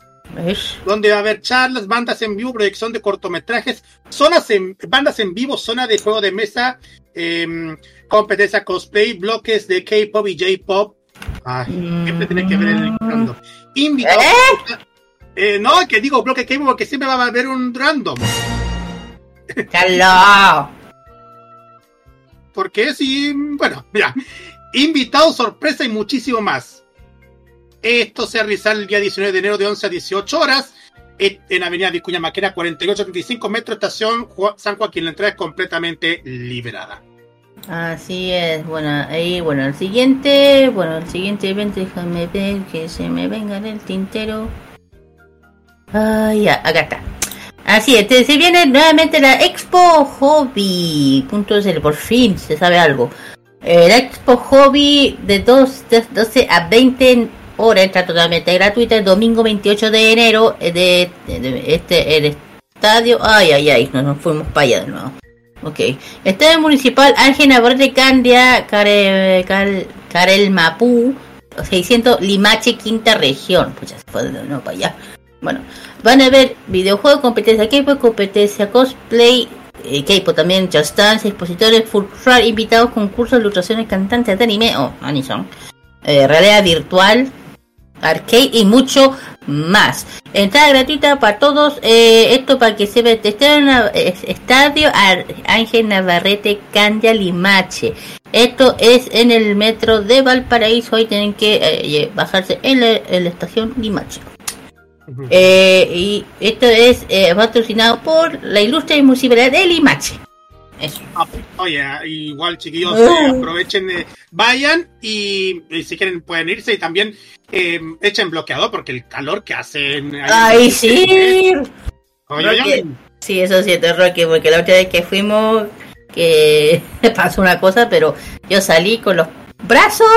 Donde va a haber charlas, bandas en vivo, proyección de cortometrajes, zonas en, bandas en vivo, zona de juego de mesa, em, competencia cosplay, bloques de K-pop y J-pop. Ay, siempre tiene que ver el random. Invitados. Eh, no, que digo bloque K-pop porque siempre va a haber un random. ¡Caló! Porque sí, bueno, mira. Invitados, sorpresa y muchísimo más. Esto se realizará el día 19 de enero de 11 a 18 horas en en Avenida Vicuña Maquena, 4835 Metro Estación San Joaquín. La entrada es completamente liberada. Así es, bueno, ahí, bueno, el siguiente, bueno, el siguiente evento, déjame ver que se me venga en el tintero. Ah, acá está. Así es, se viene nuevamente la Expo Hobby. Punto es por fin se sabe algo. Eh, la Expo Hobby de, dos, de 12 a 20 horas, está totalmente gratuita, el domingo 28 de enero, eh, de este, el estadio, ay, ay, ay, nos, nos fuimos para allá de nuevo. Ok. Estadio Municipal Ángel Navarrete Candia, Care, Cal- Carel Mapú, 600 Limache, quinta región. Pues ya se fue de nuevo para allá. Bueno, van a ver videojuegos, competencia K-pop, competencia cosplay, eh, K-pop también, Just Dance, expositores, full ride, invitados, concursos, ilustraciones, cantantes de anime o anison, eh, realidad virtual, arcade y mucho más. Entrada gratuita para todos. eh, esto para que se vea. Este en Estadio Ángel Navarrete Candia Limache. Esto es en el metro de Valparaíso. Ahí tienen que eh, bajarse en la, en la estación Limache. Eh, y esto es eh, patrocinado por la ilustre municipalidad de Limache. Eso. Ah, Oye, igual chiquillos, eh, aprovechen, eh, vayan y, y si quieren pueden irse y también eh, echen bloqueador porque el calor que hacen. Ay, sí. Oye, oye, Sí, eso sí, es Roque, porque la última vez que fuimos, que pasó una cosa, pero yo salí con los brazos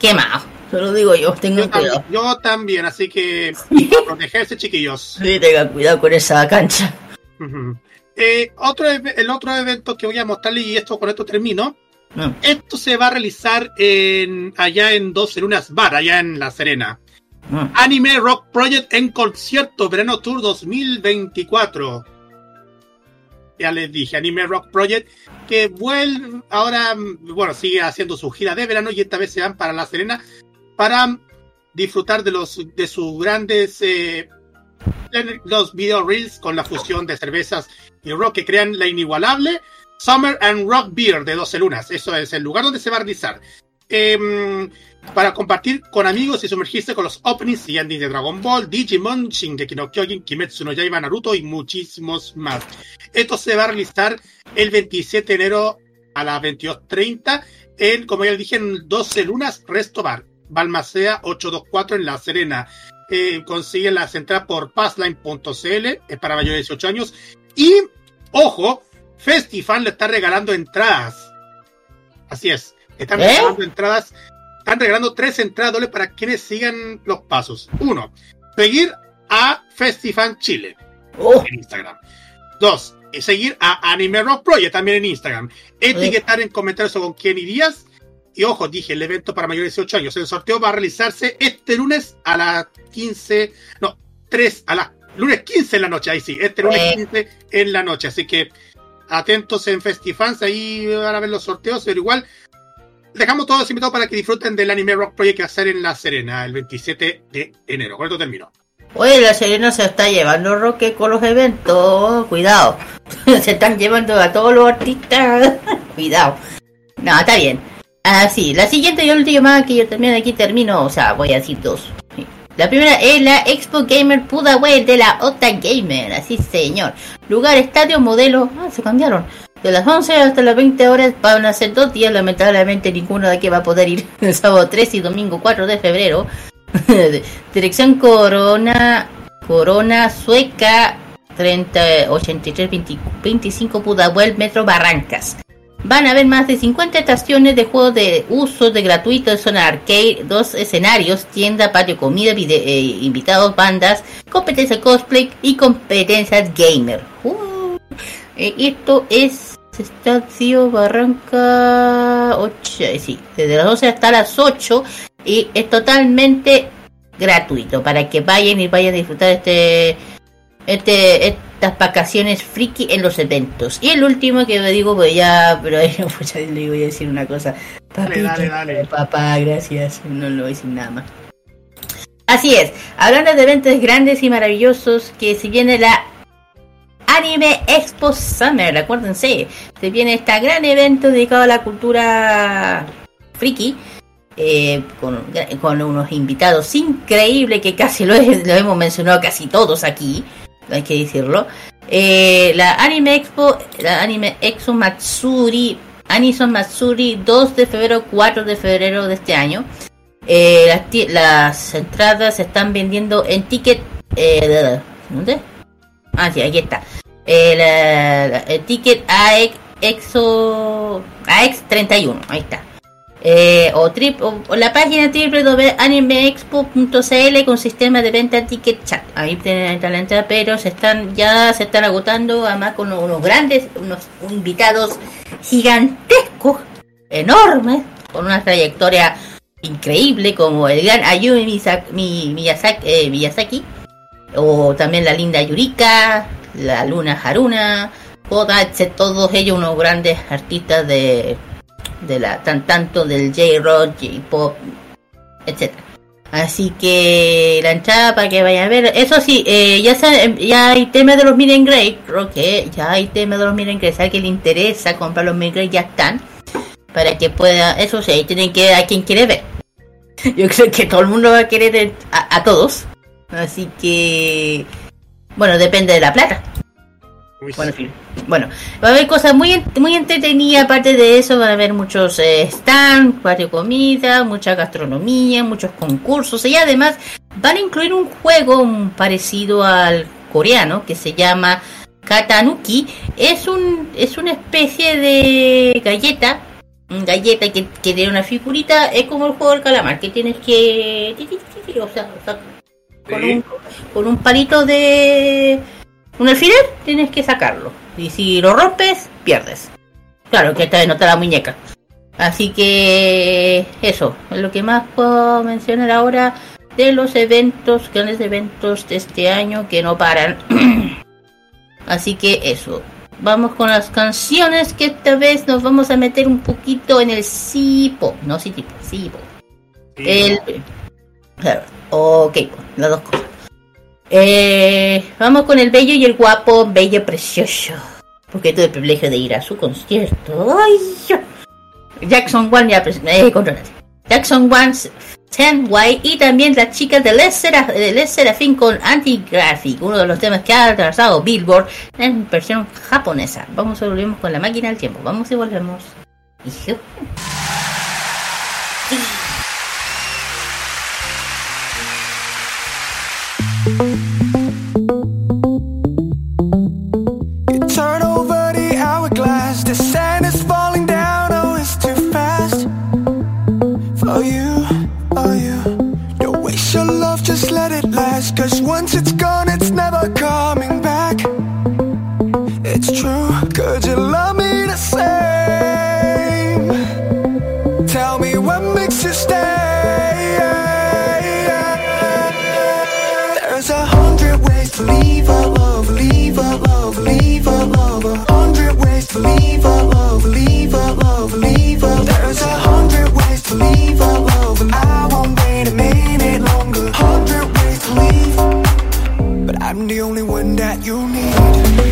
quemados. Solo digo yo, tengan yo, también, cuidado. yo también, así que a protegerse chiquillos. Sí, tengan cuidado con esa cancha. Ujú. Eh, otro, el otro evento que voy a mostrarle, y esto con esto termino, Mm. esto se va a realizar en, allá en 12 Lunas Bar, allá en La Serena. Mm. Anime Rock Project en concierto, verano tour 2024. Ya les dije, Anime Rock Project, que vuelve ahora, bueno, sigue haciendo su gira de verano y esta vez se van para La Serena para disfrutar de los de sus grandes eh, los video reels con la fusión de cervezas y rock que crean la inigualable Summer and Rock Beer de 12 lunas. Eso es el lugar donde se va a realizar. Em, para compartir con amigos y sumergirse con los openings y endings de Dragon Ball, Digimon, Shingeki no Kyojin, Kimetsu no Yaiba, Naruto y muchísimos más. Esto se va a realizar el 27 de enero a las 22.30 en, como ya dije, en 12 lunas, Resto Bar, Balmacea 824 en La Serena. Eh, consiguen las entradas por passline.cl, es para mayores de 18 años. Y, ojo, Festifan le está regalando entradas. Así es, están ¿Eh? regalando entradas. Están regalando tres entradas dobles para quienes sigan los pasos. Uno, seguir a Festifan Chile en Instagram. Dos, eh, seguir a Anime Rock Project también en Instagram. Etiquetar en comentarios con quién irías. Y ojo, dije, el evento para mayores de 18 años. El sorteo va a realizarse este lunes a las 15, no, 3, a las lunes 15 en la noche. Ahí sí, este lunes Eh. 15 en la noche. Así que atentos en Festifans, ahí van a ver los sorteos, pero igual dejamos todos invitados para que disfruten del Anime Rock Project que va a ser en La Serena el 27 de enero. Con esto termino. Oye, la Serena se está llevando Roque con los eventos. Cuidado. se están llevando a todos los artistas. Cuidado. No, está bien. Así, la siguiente y última que yo también aquí termino. O sea, voy a decir dos. Sí. La primera es la Expo Gamer Pudahuel de la OTA Gamer. Así, señor. Lugar, estadio, modelo. Ah, se cambiaron. De las 11 hasta las 20 horas van a ser dos días. Lamentablemente ninguno de aquí va a poder ir el sábado 3 y domingo 4 de febrero. Dirección Corona Corona Sueca 30, 83, 20 25 Pudahuel, Metro Barrancas. Van a haber más de 50 estaciones de juegos de uso de gratuito de zona arcade, dos escenarios, tienda, patio, comida, vide- eh, invitados, bandas, competencia cosplay y competencias gamer. Uh, eh, esto es Estadio Barranca 8, eh, sí, desde las 12 hasta las 8 y es totalmente gratuito para que vayan y vayan a disfrutar este este estas vacaciones friki en los eventos. Y el último que digo, pues ya, pero ahí no, pues ya le voy a decir una cosa. Dale, dale, dale. Papá, gracias. No lo voy a decir nada más. Así es, hablando de eventos grandes y maravillosos, que si viene la Anime Expo Summer, acuérdense, se viene este gran evento dedicado a la cultura friki, eh, con, con unos invitados increíbles que casi lo hemos mencionado casi todos aquí, hay que decirlo. Eh, la Anime Expo, la Anime Expo Matsuri, Anison Matsuri, 2 de febrero, 4 de febrero de este año. Eh, las, las entradas se están vendiendo en ticket. Eh, ¿Dónde? Ah, sí, aquí está. Eh, la- el ticket AX, EXO, AX31, ahí está. Eh, o, trip, o, o la página www.animeexpo.cl con sistema de venta ticket chat. Ahí tienen la entrada, pero se están ya se están agotando, además con unos grandes, unos invitados gigantescos, enormes, con una trayectoria increíble como el gran Ayumi Misa- Mi- Miyazaki, eh, Miyazaki, o también la linda Yurika, la Luna Haruna, Oda, etc. todos ellos unos grandes artistas de, de la tan tanto del J-Rock, J-Pop, etc. Así que la entrada para que vayan a ver, eso sí, eh, ya saben, ya hay tema de los Miren Grey, creo que ya hay tema de los Miren Grey, si a alguien le interesa comprar los Miren Grey ya están, para que pueda, eso sí, tienen que a quien quiere ver. Yo creo que todo el mundo va a querer a todos, así que, bueno, depende de la plata. Bueno. Bueno, va a haber cosas muy muy entretenidas. Aparte de eso, van a haber muchos eh, stands, patio comida, mucha gastronomía, muchos concursos. Y además, van a incluir un juego parecido al coreano que se llama Katanuki. Es un es una especie de galleta. Galleta que, que tiene una figurita. Es como el juego del calamar que tienes que. O sea, o sea, con, un, con un palito de un alfiler tienes que sacarlo. Y si lo rompes, pierdes. Claro, que esta vez no está la muñeca. Así que eso, es lo que más puedo mencionar ahora de los eventos, grandes eventos de este año que no paran. Así que eso. Vamos con las canciones que esta vez nos vamos a meter un poquito en el Sipo. No sí tipo, Sipo. El... Claro, ok, las dos cosas. Eh, vamos con el bello y el guapo, bello precioso. Porque tuve el privilegio de ir a su concierto. Ay, Jackson One, ya, pres- eh. Jackson One, 10Y y también las chicas de Les, de Serafín con Anti-Graphic, uno de los temas que ha atrasado Billboard en versión japonesa. Vamos a volvemos con la máquina del tiempo. Vamos y volvemos. Cause once it's gone, the only one that you need.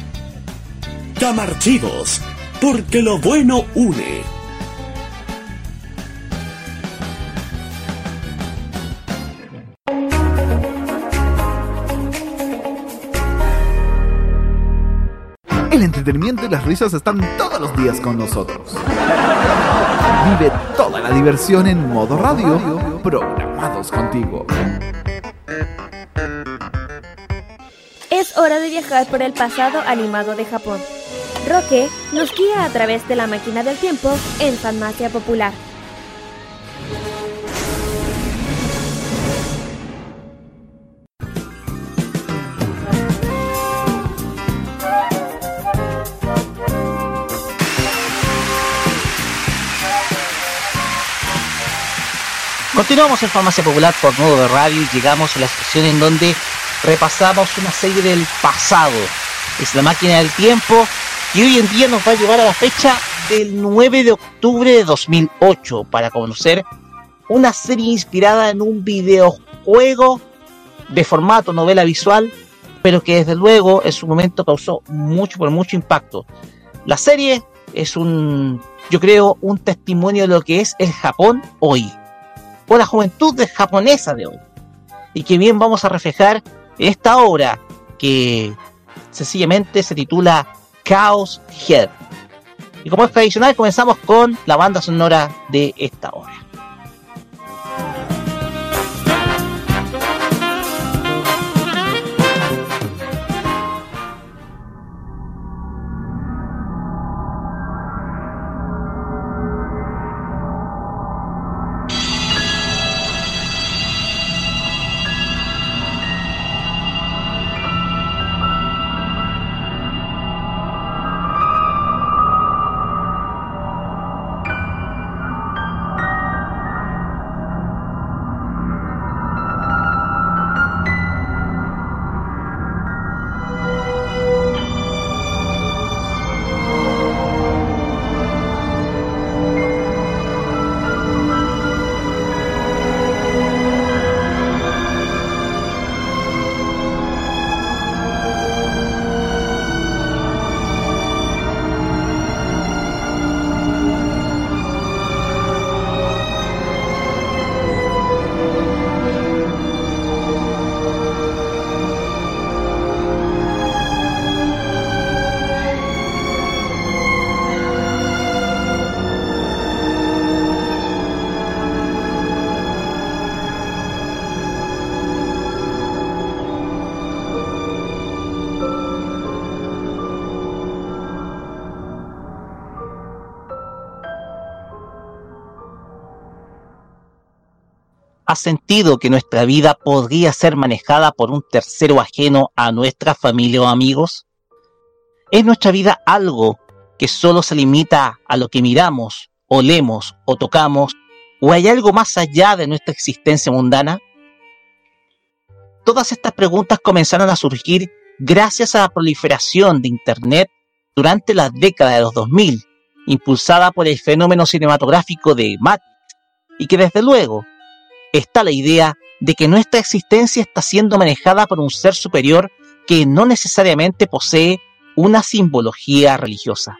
Archivos, porque lo bueno une. El entretenimiento y las risas están todos los días con nosotros. Vive toda la diversión en modo radio, programados contigo. Es hora de viajar por el pasado animado de Japón. Roque nos guía a través de la máquina del tiempo en Farmacia Popular. Continuamos en Farmacia Popular por modo de radio y llegamos a la sección en donde repasamos una serie del pasado. Es la máquina del tiempo y hoy en día nos va a llevar a la fecha del 9 de octubre de 2008 para conocer una serie inspirada en un videojuego de formato novela visual, pero que desde luego en su momento causó mucho, por mucho impacto. La serie es un, yo creo, un testimonio de lo que es el Japón hoy, o la juventud japonesa de hoy, y que bien vamos a reflejar en esta obra que sencillamente se titula Chaos Head. Y como es tradicional, comenzamos con la banda sonora de esta obra. Sentido que nuestra vida podría ser manejada por un tercero ajeno a nuestra familia o amigos? ¿Es nuestra vida algo que solo se limita a lo que miramos, olemos o tocamos? ¿O hay algo más allá de nuestra existencia mundana? Todas estas preguntas comenzaron a surgir gracias a la proliferación de Internet durante la década de los 2000, impulsada por el fenómeno cinematográfico de Matrix, y que desde luego está la idea de que nuestra existencia está siendo manejada por un ser superior que no necesariamente posee una simbología religiosa.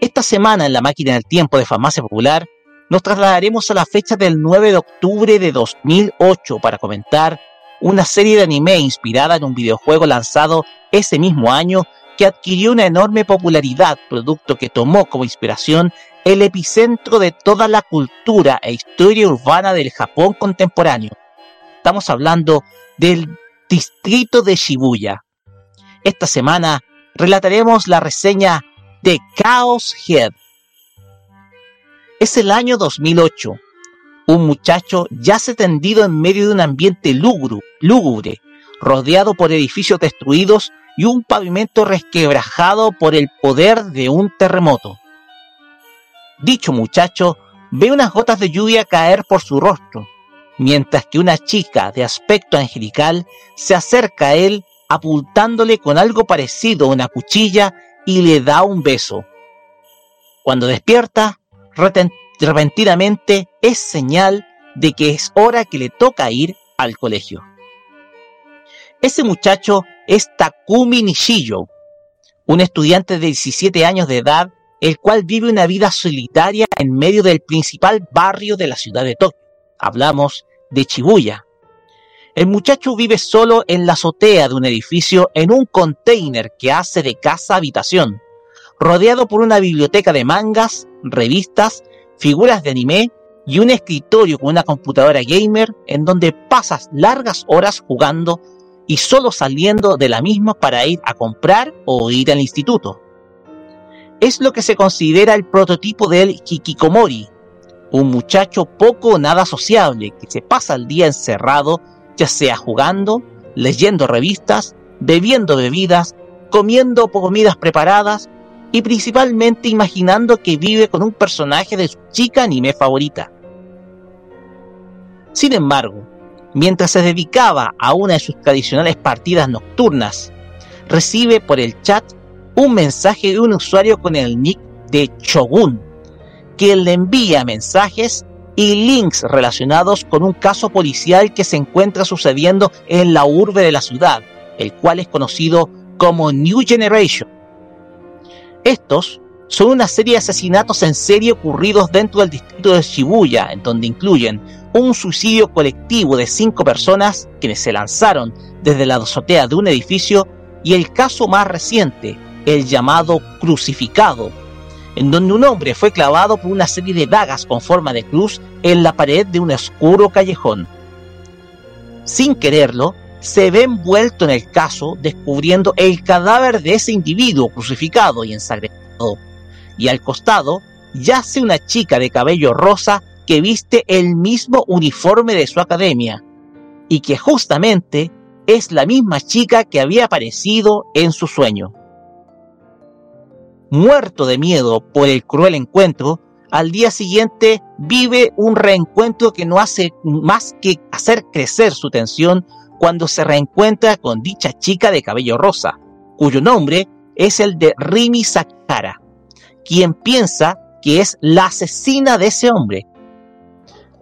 Esta semana en la máquina del tiempo de Farmacia Popular nos trasladaremos a la fecha del 9 de octubre de 2008 para comentar una serie de anime inspirada en un videojuego lanzado ese mismo año que adquirió una enorme popularidad, producto que tomó como inspiración el epicentro de toda la cultura e historia urbana del Japón contemporáneo. Estamos hablando del distrito de Shibuya. Esta semana relataremos la reseña de Chaos Head. Es el año 2008. Un muchacho yace tendido en medio de un ambiente lúgubre, rodeado por edificios destruidos y un pavimento resquebrajado por el poder de un terremoto. Dicho muchacho ve unas gotas de lluvia caer por su rostro, mientras que una chica de aspecto angelical se acerca a él apuntándole con algo parecido a una cuchilla y le da un beso. Cuando despierta, repentinamente es señal de que es hora que le toca ir al colegio. Ese muchacho es Takumi Nishiyo, un estudiante de 17 años de edad, el cual vive una vida solitaria en medio del principal barrio de la ciudad de Tokio. Hablamos de Shibuya. El muchacho vive solo en la azotea de un edificio en un container que hace de casa habitación, rodeado por una biblioteca de mangas, revistas, figuras de anime y un escritorio con una computadora gamer en donde pasas largas horas jugando y solo saliendo de la misma para ir a comprar o ir al instituto. Es lo que se considera el prototipo del hikikomori, un muchacho poco o nada sociable que se pasa el día encerrado, ya sea jugando, leyendo revistas, bebiendo bebidas, comiendo comidas preparadas y principalmente imaginando que vive con un personaje de su chica anime favorita. Sin embargo, mientras se dedicaba a una de sus tradicionales partidas nocturnas, recibe por el chat un mensaje de un usuario con el nick de Shogun, que le envía mensajes y links relacionados con un caso policial que se encuentra sucediendo en la urbe de la ciudad, el cual es conocido como New Generation. Estos son una serie de asesinatos en serie ocurridos dentro del distrito de Shibuya, en donde incluyen un suicidio colectivo de cinco personas quienes se lanzaron desde la azotea de un edificio y el caso más reciente, el llamado crucificado, en donde un hombre fue clavado por una serie de dagas con forma de cruz en la pared de un oscuro callejón. Sin quererlo, se ve envuelto en el caso descubriendo el cadáver de ese individuo crucificado y ensangrentado. Y al costado yace una chica de cabello rosa que viste el mismo uniforme de su academia y que justamente es la misma chica que había aparecido en su sueño. Muerto de miedo por el cruel encuentro, al día siguiente vive un reencuentro que no hace más que hacer crecer su tensión cuando se reencuentra con dicha chica de cabello rosa, cuyo nombre es el de Rimi Sakara, quien piensa que es la asesina de ese hombre.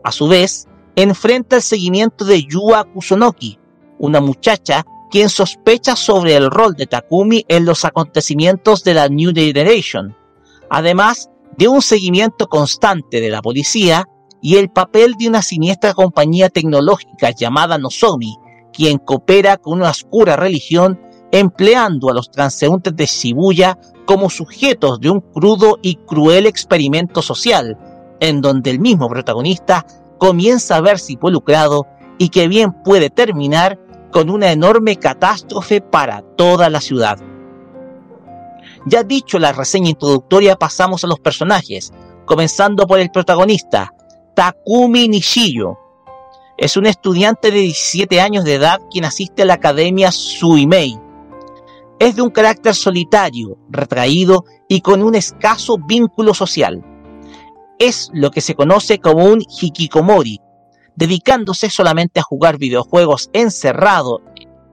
A su vez, enfrenta el seguimiento de Yua Kusunoki, una muchacha quien sospecha sobre el rol de Takumi en los acontecimientos de la New Generation, además de un seguimiento constante de la policía y el papel de una siniestra compañía tecnológica llamada Nozomi, quien coopera con una oscura religión empleando a los transeúntes de Shibuya como sujetos de un crudo y cruel experimento social, en donde el mismo protagonista comienza a verse involucrado y que bien puede terminar con una enorme catástrofe para toda la ciudad. Ya dicho la reseña introductoria, pasamos a los personajes, comenzando por el protagonista, Takumi Nishiyo. Es un estudiante de 17 años de edad quien asiste a la Academia Suimei. Es de un carácter solitario, retraído y con un escaso vínculo social. Es lo que se conoce como un hikikomori, dedicándose solamente a jugar videojuegos encerrado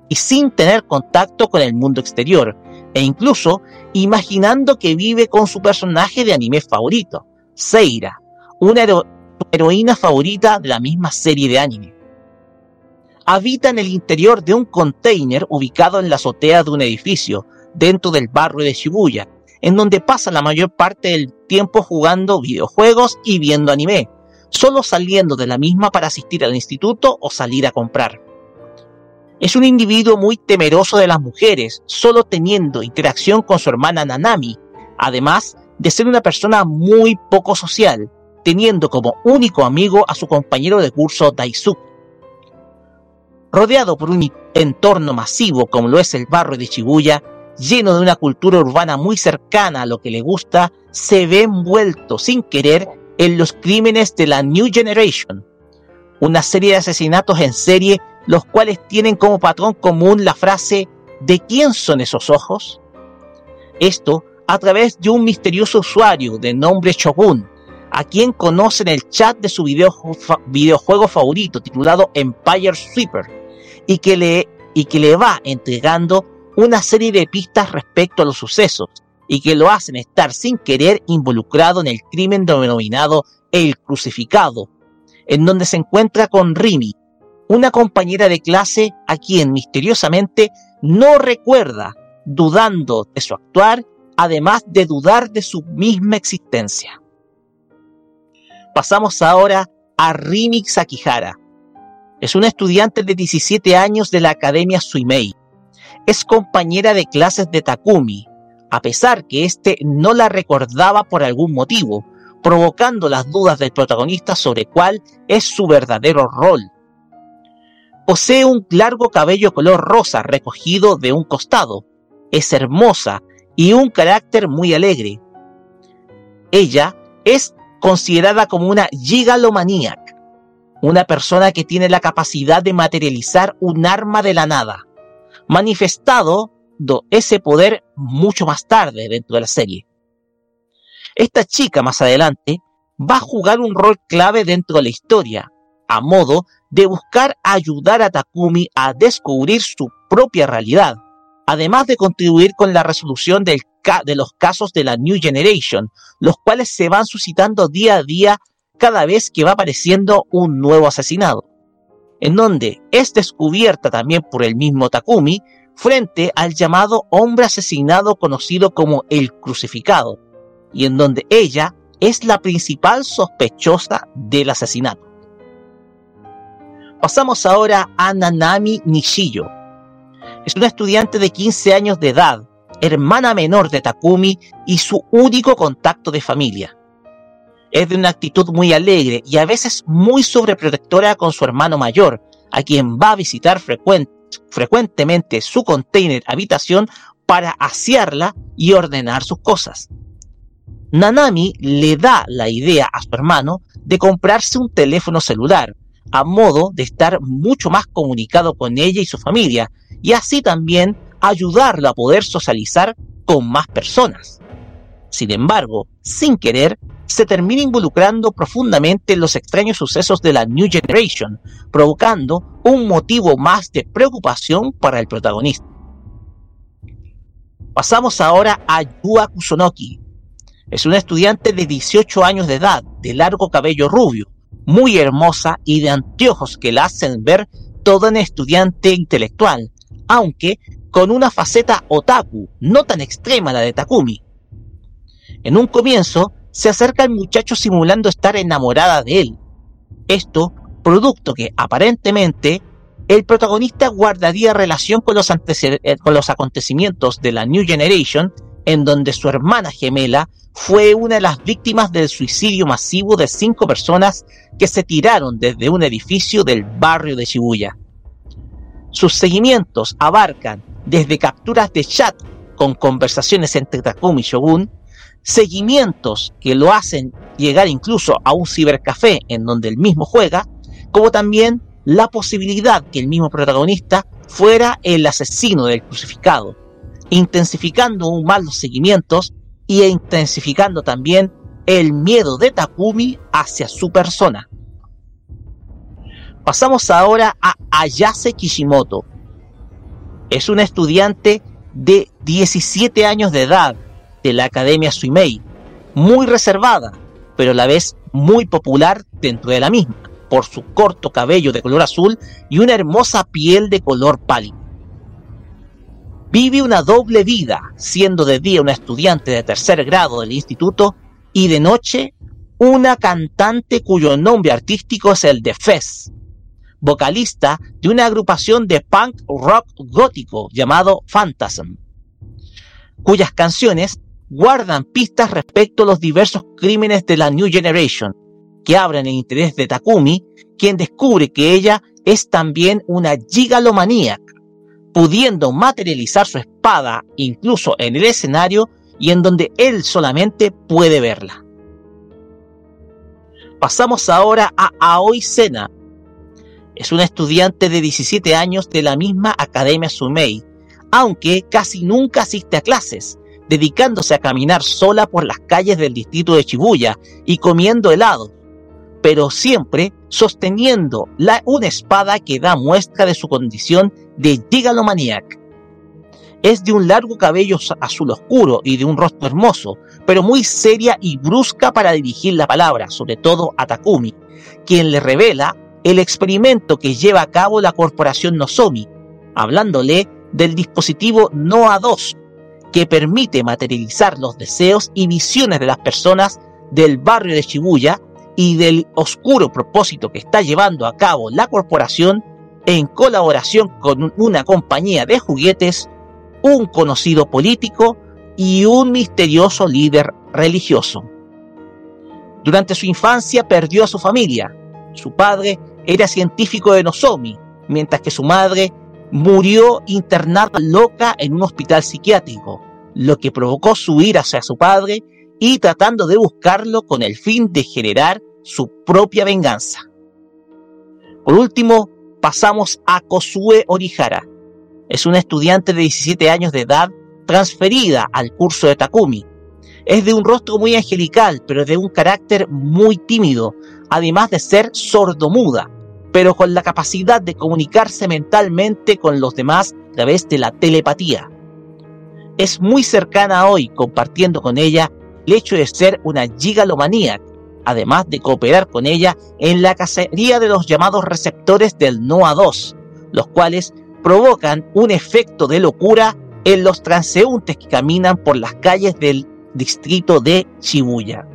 y sin tener contacto con el mundo exterior, e incluso imaginando que vive con su personaje de anime favorito, Seira, una heroína favorita de la misma serie de anime. Habita en el interior de un container ubicado en la azotea de un edificio, dentro del barrio de Shibuya, en donde pasa la mayor parte del tiempo jugando videojuegos y viendo anime, solo saliendo de la misma para asistir al instituto o salir a comprar. Es un individuo muy temeroso de las mujeres, solo teniendo interacción con su hermana Nanami, además de ser una persona muy poco social, teniendo como único amigo a su compañero de curso Daisuke. Rodeado por un entorno masivo como lo es el barrio de Shibuya, lleno de una cultura urbana muy cercana a lo que le gusta, se ve envuelto sin querer en los crímenes de la New Generation, una serie de asesinatos en serie los cuales tienen como patrón común la frase ¿de quién son esos ojos? Esto a través de un misterioso usuario de nombre Shogun, a quien conoce en el chat de su videojuego favorito titulado Empire Sweeper, y que, le, y que le va entregando una serie de pistas respecto a los sucesos, y que lo hacen estar sin querer involucrado en el crimen denominado El Crucificado, en donde se encuentra con Rimi, una compañera de clase a quien misteriosamente no recuerda, dudando de su actuar, además de dudar de su misma existencia. Pasamos ahora a Rimi Sakihara. Es una estudiante de 17 años de la Academia Suimei. Es compañera de clases de Takumi, a pesar que éste no la recordaba por algún motivo, provocando las dudas del protagonista sobre cuál es su verdadero rol. Posee un largo cabello color rosa recogido de un costado, es hermosa y un carácter muy alegre. Ella es considerada como una gigalomaníac, una persona que tiene la capacidad de materializar un arma de la nada, manifestado ese poder mucho más tarde dentro de la serie. Esta chica más adelante va a jugar un rol clave dentro de la historia, a modo de buscar ayudar a Takumi a descubrir su propia realidad, además de contribuir con la resolución de los casos de la New Generation, los cuales se van suscitando día a día cada vez que va apareciendo un nuevo asesinado, en donde es descubierta también por el mismo Takumi frente al llamado hombre asesinado conocido como el crucificado, y en donde ella es la principal sospechosa del asesinato. Pasamos ahora a Nanami Nishiyo. Es una estudiante de 15 años de edad, hermana menor de Takumi y su único contacto de familia. Es de una actitud muy alegre y a veces muy sobreprotectora con su hermano mayor, a quien va a visitar frecuentemente su container habitación para asearla y ordenar sus cosas. Nanami le da la idea a su hermano de comprarse un teléfono celular, a modo de estar mucho más comunicado con ella y su familia, y así también ayudarlo a poder socializar con más personas. Sin embargo, sin querer, se termina involucrando profundamente en los extraños sucesos de la New Generation, provocando un motivo más de preocupación para el protagonista. Pasamos ahora a Yua Kusonoki. Es una estudiante de 18 años de edad, de largo cabello rubio, muy hermosa y de anteojos que la hacen ver toda una estudiante intelectual, aunque con una faceta otaku, no tan extrema la de Takumi. En un comienzo, se acerca al muchacho simulando estar enamorada de él. Esto, producto que aparentemente el protagonista guardaría relación con los, eh, con los acontecimientos de la New Generation, en donde su hermana gemela fue una de las víctimas del suicidio masivo de cinco personas que se tiraron desde un edificio del barrio de Shibuya. Sus seguimientos abarcan desde capturas de chat con conversaciones entre Takumi y Shogun, seguimientos que lo hacen llegar incluso a un cibercafé en donde él mismo juega, como también la posibilidad que el mismo protagonista fuera el asesino del crucificado, intensificando aún más los seguimientos y intensificando también el miedo de Takumi hacia su persona. Pasamos ahora a Ayase Kishimoto, es una estudiante de 17 años de edad de la Academia Suimei, muy reservada, pero a la vez muy popular dentro de la misma, por su corto cabello de color azul y una hermosa piel de color pálido. Vive una doble vida, siendo de día una estudiante de tercer grado del instituto y de noche una cantante cuyo nombre artístico es el de Fez, vocalista de una agrupación de punk rock gótico llamado Phantasm, cuyas canciones guardan pistas respecto a los diversos crímenes de la New Generation, que abren el interés de Takumi, quien descubre que ella es también una gigalomaníaca, pudiendo materializar su espada incluso en el escenario y en donde él solamente puede verla. Pasamos ahora a Aoi Sena, es una estudiante de 17 años de la misma Academia Sumei, aunque casi nunca asiste a clases, dedicándose a caminar sola por las calles del distrito de Shibuya y comiendo helado, pero siempre sosteniendo una espada que da muestra de su condición de gigalomaniac. Es de un largo cabello azul oscuro y de un rostro hermoso, pero muy seria y brusca para dirigir la palabra, sobre todo a Takumi, quien le revela el experimento que lleva a cabo la corporación Nozomi, hablándole del dispositivo NOA2, que permite materializar los deseos y visiones de las personas del barrio de Shibuya y del oscuro propósito que está llevando a cabo la corporación en colaboración con una compañía de juguetes, un conocido político y un misterioso líder religioso. Durante su infancia perdió a su familia. Su padre era científico de Nozomi, mientras que su madre murió internada loca en un hospital psiquiátrico, lo que provocó su ira hacia su padre y tratando de buscarlo con el fin de generar su propia venganza. Por último, pasamos a Kosue Orihara. Es una estudiante de 17 años de edad transferida al curso de Takumi. Es de un rostro muy angelical, pero de un carácter muy tímido, además de ser sordomuda, pero con la capacidad de comunicarse mentalmente con los demás a través de la telepatía. Es muy cercana hoy, compartiendo con ella el hecho de ser una gigalomaníaca, además de cooperar con ella en la cacería de los llamados receptores del NOA2, los cuales provocan un efecto de locura en los transeúntes que caminan por las calles del distrito de Shibuya.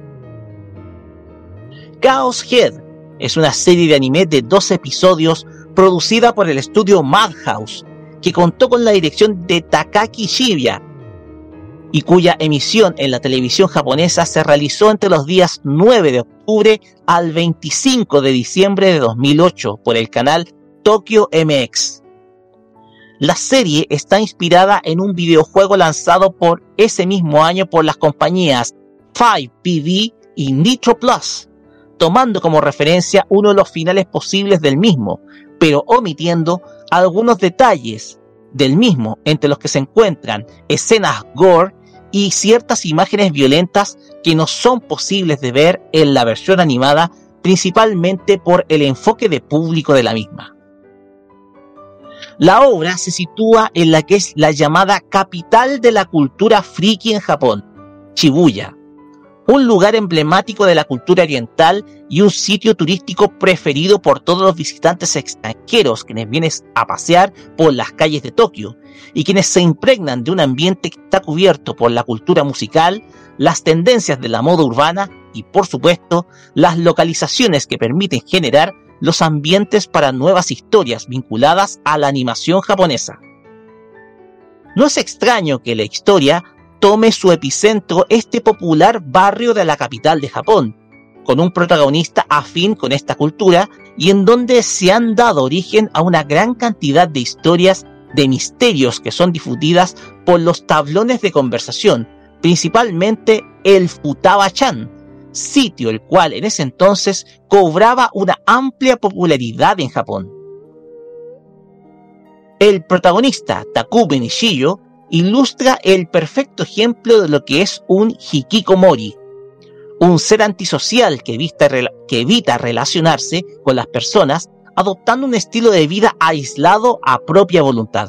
Chaos Head es una serie de anime de 12 episodios producida por el estudio Madhouse, que contó con la dirección de Takaki Shibuya y cuya emisión en la televisión japonesa se realizó entre los días 9 de octubre al 25 de diciembre de 2008 por el canal Tokyo MX. La serie está inspirada en un videojuego lanzado por ese mismo año por las compañías 5PV y Nitro Plus, tomando como referencia uno de los finales posibles del mismo, pero omitiendo algunos detalles del mismo, entre los que se encuentran escenas gore y ciertas imágenes violentas que no son posibles de ver en la versión animada, principalmente por el enfoque de público de la misma. La obra se sitúa en la que es la llamada capital de la cultura friki en Japón, Shibuya, un lugar emblemático de la cultura oriental y un sitio turístico preferido por todos los visitantes extranjeros quienes vienen a pasear por las calles de Tokio y quienes se impregnan de un ambiente que está cubierto por la cultura musical, las tendencias de la moda urbana y por supuesto las localizaciones que permiten generar los ambientes para nuevas historias vinculadas a la animación japonesa. No es extraño que la historia tome su epicentro este popular barrio de la capital de Japón, con un protagonista afín con esta cultura y en donde se han dado origen a una gran cantidad de historias de misterios que son difundidas por los tablones de conversación, principalmente el Futaba-chan, sitio el cual en ese entonces cobraba una amplia popularidad en Japón. El protagonista, Takumi Nishiyo, ilustra el perfecto ejemplo de lo que es un hikikomori, un ser antisocial que evita, que evita relacionarse con las personas, adoptando un estilo de vida aislado a propia voluntad.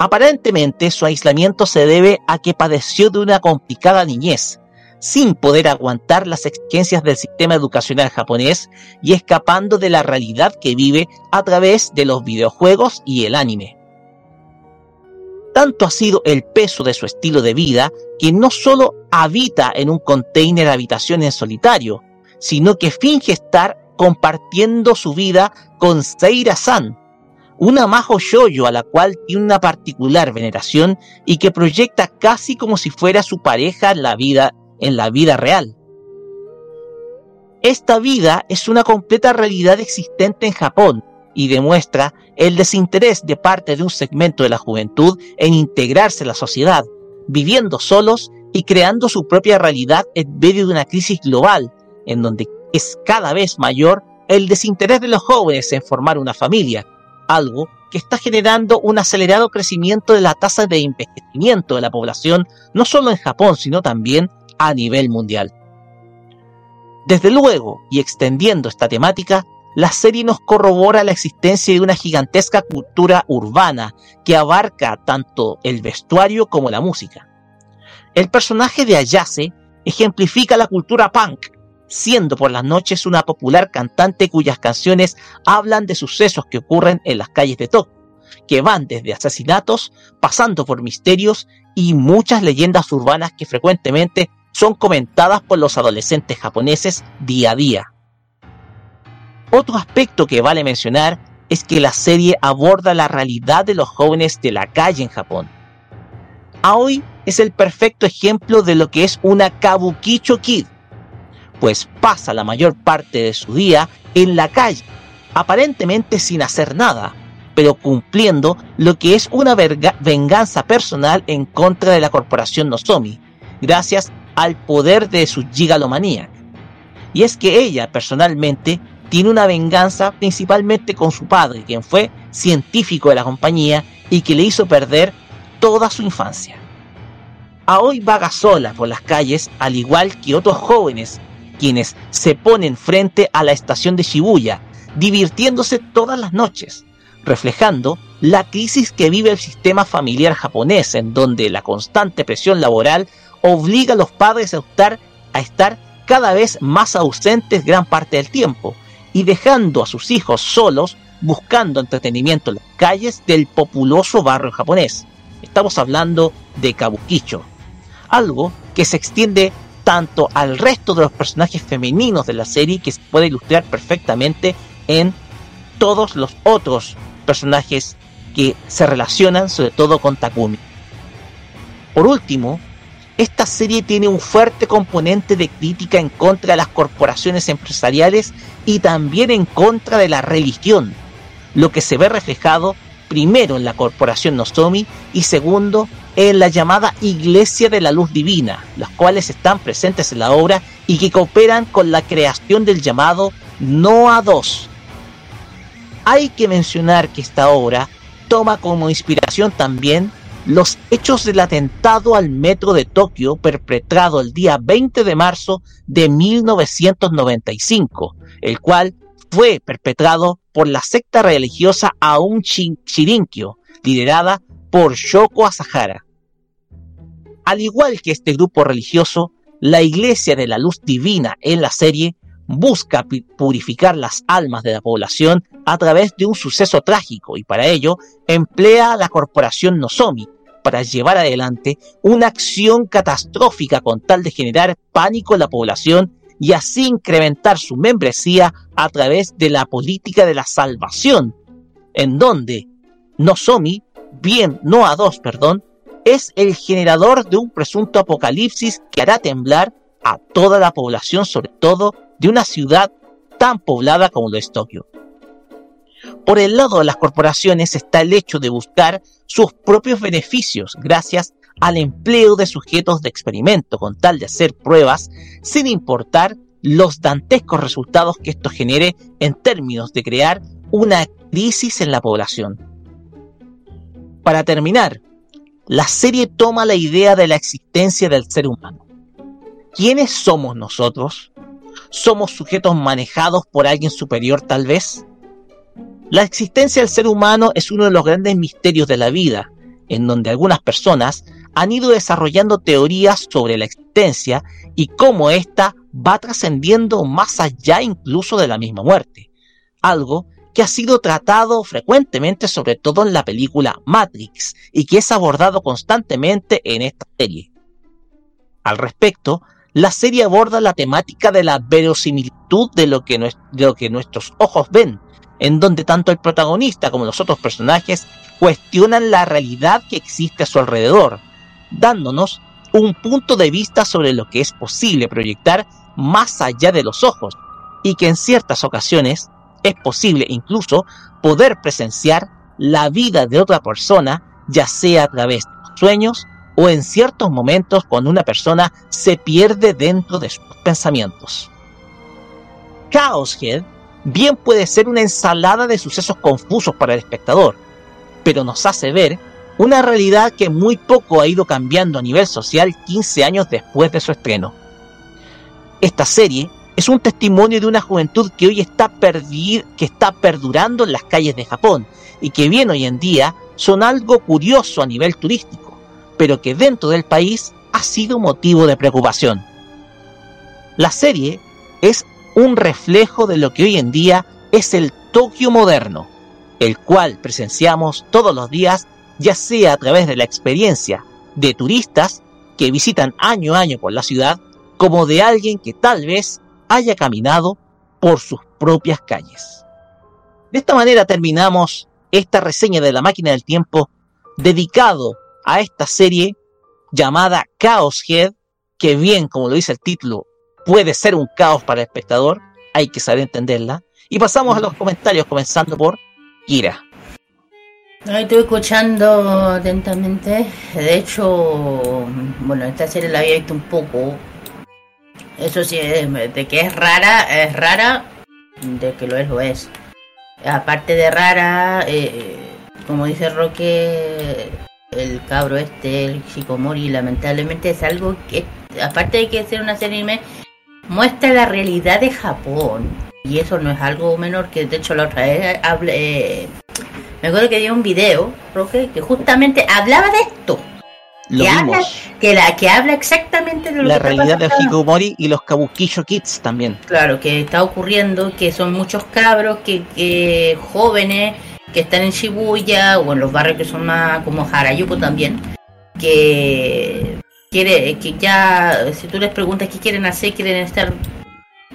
Aparentemente su aislamiento se debe a que padeció de una complicada niñez, sin poder aguantar las exigencias del sistema educacional japonés y escapando de la realidad que vive a través de los videojuegos y el anime. Tanto ha sido el peso de su estilo de vida que no solo habita en un container de habitación en solitario, sino que finge estar compartiendo su vida con Seira-san, una majo yoyo a la cual tiene una particular veneración y que proyecta casi como si fuera su pareja en la vida, en la vida real. Esta vida es una completa realidad existente en Japón, y demuestra el desinterés de parte de un segmento de la juventud en integrarse en la sociedad, viviendo solos y creando su propia realidad en medio de una crisis global, en donde es cada vez mayor el desinterés de los jóvenes en formar una familia, algo que está generando un acelerado crecimiento de la tasa de envejecimiento de la población, no solo en Japón, sino también a nivel mundial. Desde luego, y extendiendo esta temática, la serie nos corrobora la existencia de una gigantesca cultura urbana que abarca tanto el vestuario como la música. El personaje de Ayase ejemplifica la cultura punk, siendo por las noches una popular cantante cuyas canciones hablan de sucesos que ocurren en las calles de Tokio, que van desde asesinatos, pasando por misterios y muchas leyendas urbanas que frecuentemente son comentadas por los adolescentes japoneses día a día. Otro aspecto que vale mencionar es que la serie aborda la realidad de los jóvenes de la calle en Japón. Aoi es el perfecto ejemplo de lo que es una Kabukicho Kid, pues pasa la mayor parte de su día en la calle, aparentemente sin hacer nada, pero cumpliendo lo que es una venganza personal en contra de la corporación Nozomi, gracias al poder de su gigalomanía. Y es que ella personalmente tiene una venganza principalmente con su padre, quien fue científico de la compañía y que le hizo perder toda su infancia. Aoi vaga sola por las calles, al igual que otros jóvenes, quienes se ponen frente a la estación de Shibuya, divirtiéndose todas las noches, reflejando la crisis que vive el sistema familiar japonés, en donde la constante presión laboral obliga a los padres a estar, a estar cada vez más ausentes gran parte del tiempo, y dejando a sus hijos solos buscando entretenimiento en las calles del populoso barrio japonés. Estamos hablando de Kabukicho, algo que se extiende tanto al resto de los personajes femeninos de la serie que se puede ilustrar perfectamente en todos los otros personajes que se relacionan sobre todo con Takumi. Por último, esta serie tiene un fuerte componente de crítica en contra de las corporaciones empresariales y también en contra de la religión, lo que se ve reflejado primero en la corporación Nozomi y segundo en la llamada Iglesia de la Luz Divina, las cuales están presentes en la obra y que cooperan con la creación del llamado Noa 2. Hay que mencionar que esta obra toma como inspiración también los hechos del atentado al metro de Tokio perpetrado el día 20 de marzo de 1995, el cual fue perpetrado por la secta religiosa Aum Shirinkyo, liderada por Shoko Asahara. Al igual que este grupo religioso, la Iglesia de la Luz Divina en la serie busca purificar las almas de la población a través de un suceso trágico y para ello emplea a la corporación Nozomi, para llevar adelante una acción catastrófica con tal de generar pánico en la población y así incrementar su membresía a través de la política de la salvación, en donde Nozomi, bien no a dos, perdón, es el generador de un presunto apocalipsis que hará temblar a toda la población, sobre todo de una ciudad tan poblada como lo es Tokio. Por el lado de las corporaciones está el hecho de buscar sus propios beneficios gracias al empleo de sujetos de experimento con tal de hacer pruebas sin importar los dantescos resultados que esto genere en términos de crear una crisis en la población. Para terminar, la serie toma la idea de la existencia del ser humano. ¿Quiénes somos nosotros? ¿Somos sujetos manejados por alguien superior tal vez? La existencia del ser humano es uno de los grandes misterios de la vida, en donde algunas personas han ido desarrollando teorías sobre la existencia y cómo ésta va trascendiendo más allá incluso de la misma muerte. Algo que ha sido tratado frecuentemente sobre todo en la película Matrix y que es abordado constantemente en esta serie. Al respecto, la serie aborda la temática de la verosimilitud de lo que, de lo que nuestros ojos ven en donde tanto el protagonista como los otros personajes cuestionan la realidad que existe a su alrededor, dándonos un punto de vista sobre lo que es posible proyectar más allá de los ojos, y que en ciertas ocasiones es posible incluso poder presenciar la vida de otra persona, ya sea a través de los sueños o en ciertos momentos cuando una persona se pierde dentro de sus pensamientos. Chaoshead bien puede ser una ensalada de sucesos confusos para el espectador, pero nos hace ver una realidad que muy poco ha ido cambiando a nivel social 15 años después de su estreno. Esta serie es un testimonio de una juventud que hoy está, que está perdurando en las calles de Japón y que bien hoy en día son algo curioso a nivel turístico, pero que dentro del país ha sido motivo de preocupación. La serie es un reflejo de lo que hoy en día es el Tokio moderno, el cual presenciamos todos los días, ya sea a través de la experiencia de turistas que visitan año a año por la ciudad, como de alguien que tal vez haya caminado por sus propias calles. De esta manera terminamos esta reseña de la máquina del tiempo dedicado a esta serie llamada Chaos Head, que bien como lo dice el título puede ser un caos para el espectador, hay que saber entenderla. Y pasamos a los comentarios, comenzando por Kira. Estuve escuchando atentamente. De hecho, bueno, esta serie la había visto un poco. Eso sí, de que es rara, es rara. De que lo es, lo es. Aparte de rara, eh, como dice Roque, el cabro este, el Shikomori, lamentablemente es algo que, aparte de que ser una serie anime, muestra la realidad de Japón. Y eso no es algo menor que, de hecho, la otra vez hablé. eh, me acuerdo que vi un video, Roque, que justamente hablaba de esto. Lo que, habla, que, la, que habla exactamente de lo La que realidad de. Hikikomori y los Kabukicho Kids también. Claro, que está ocurriendo que son muchos cabros que, que jóvenes que están en Shibuya o en los barrios que son más como Harajuku también, que quiere que ya si tú les preguntas qué quieren hacer, quieren estar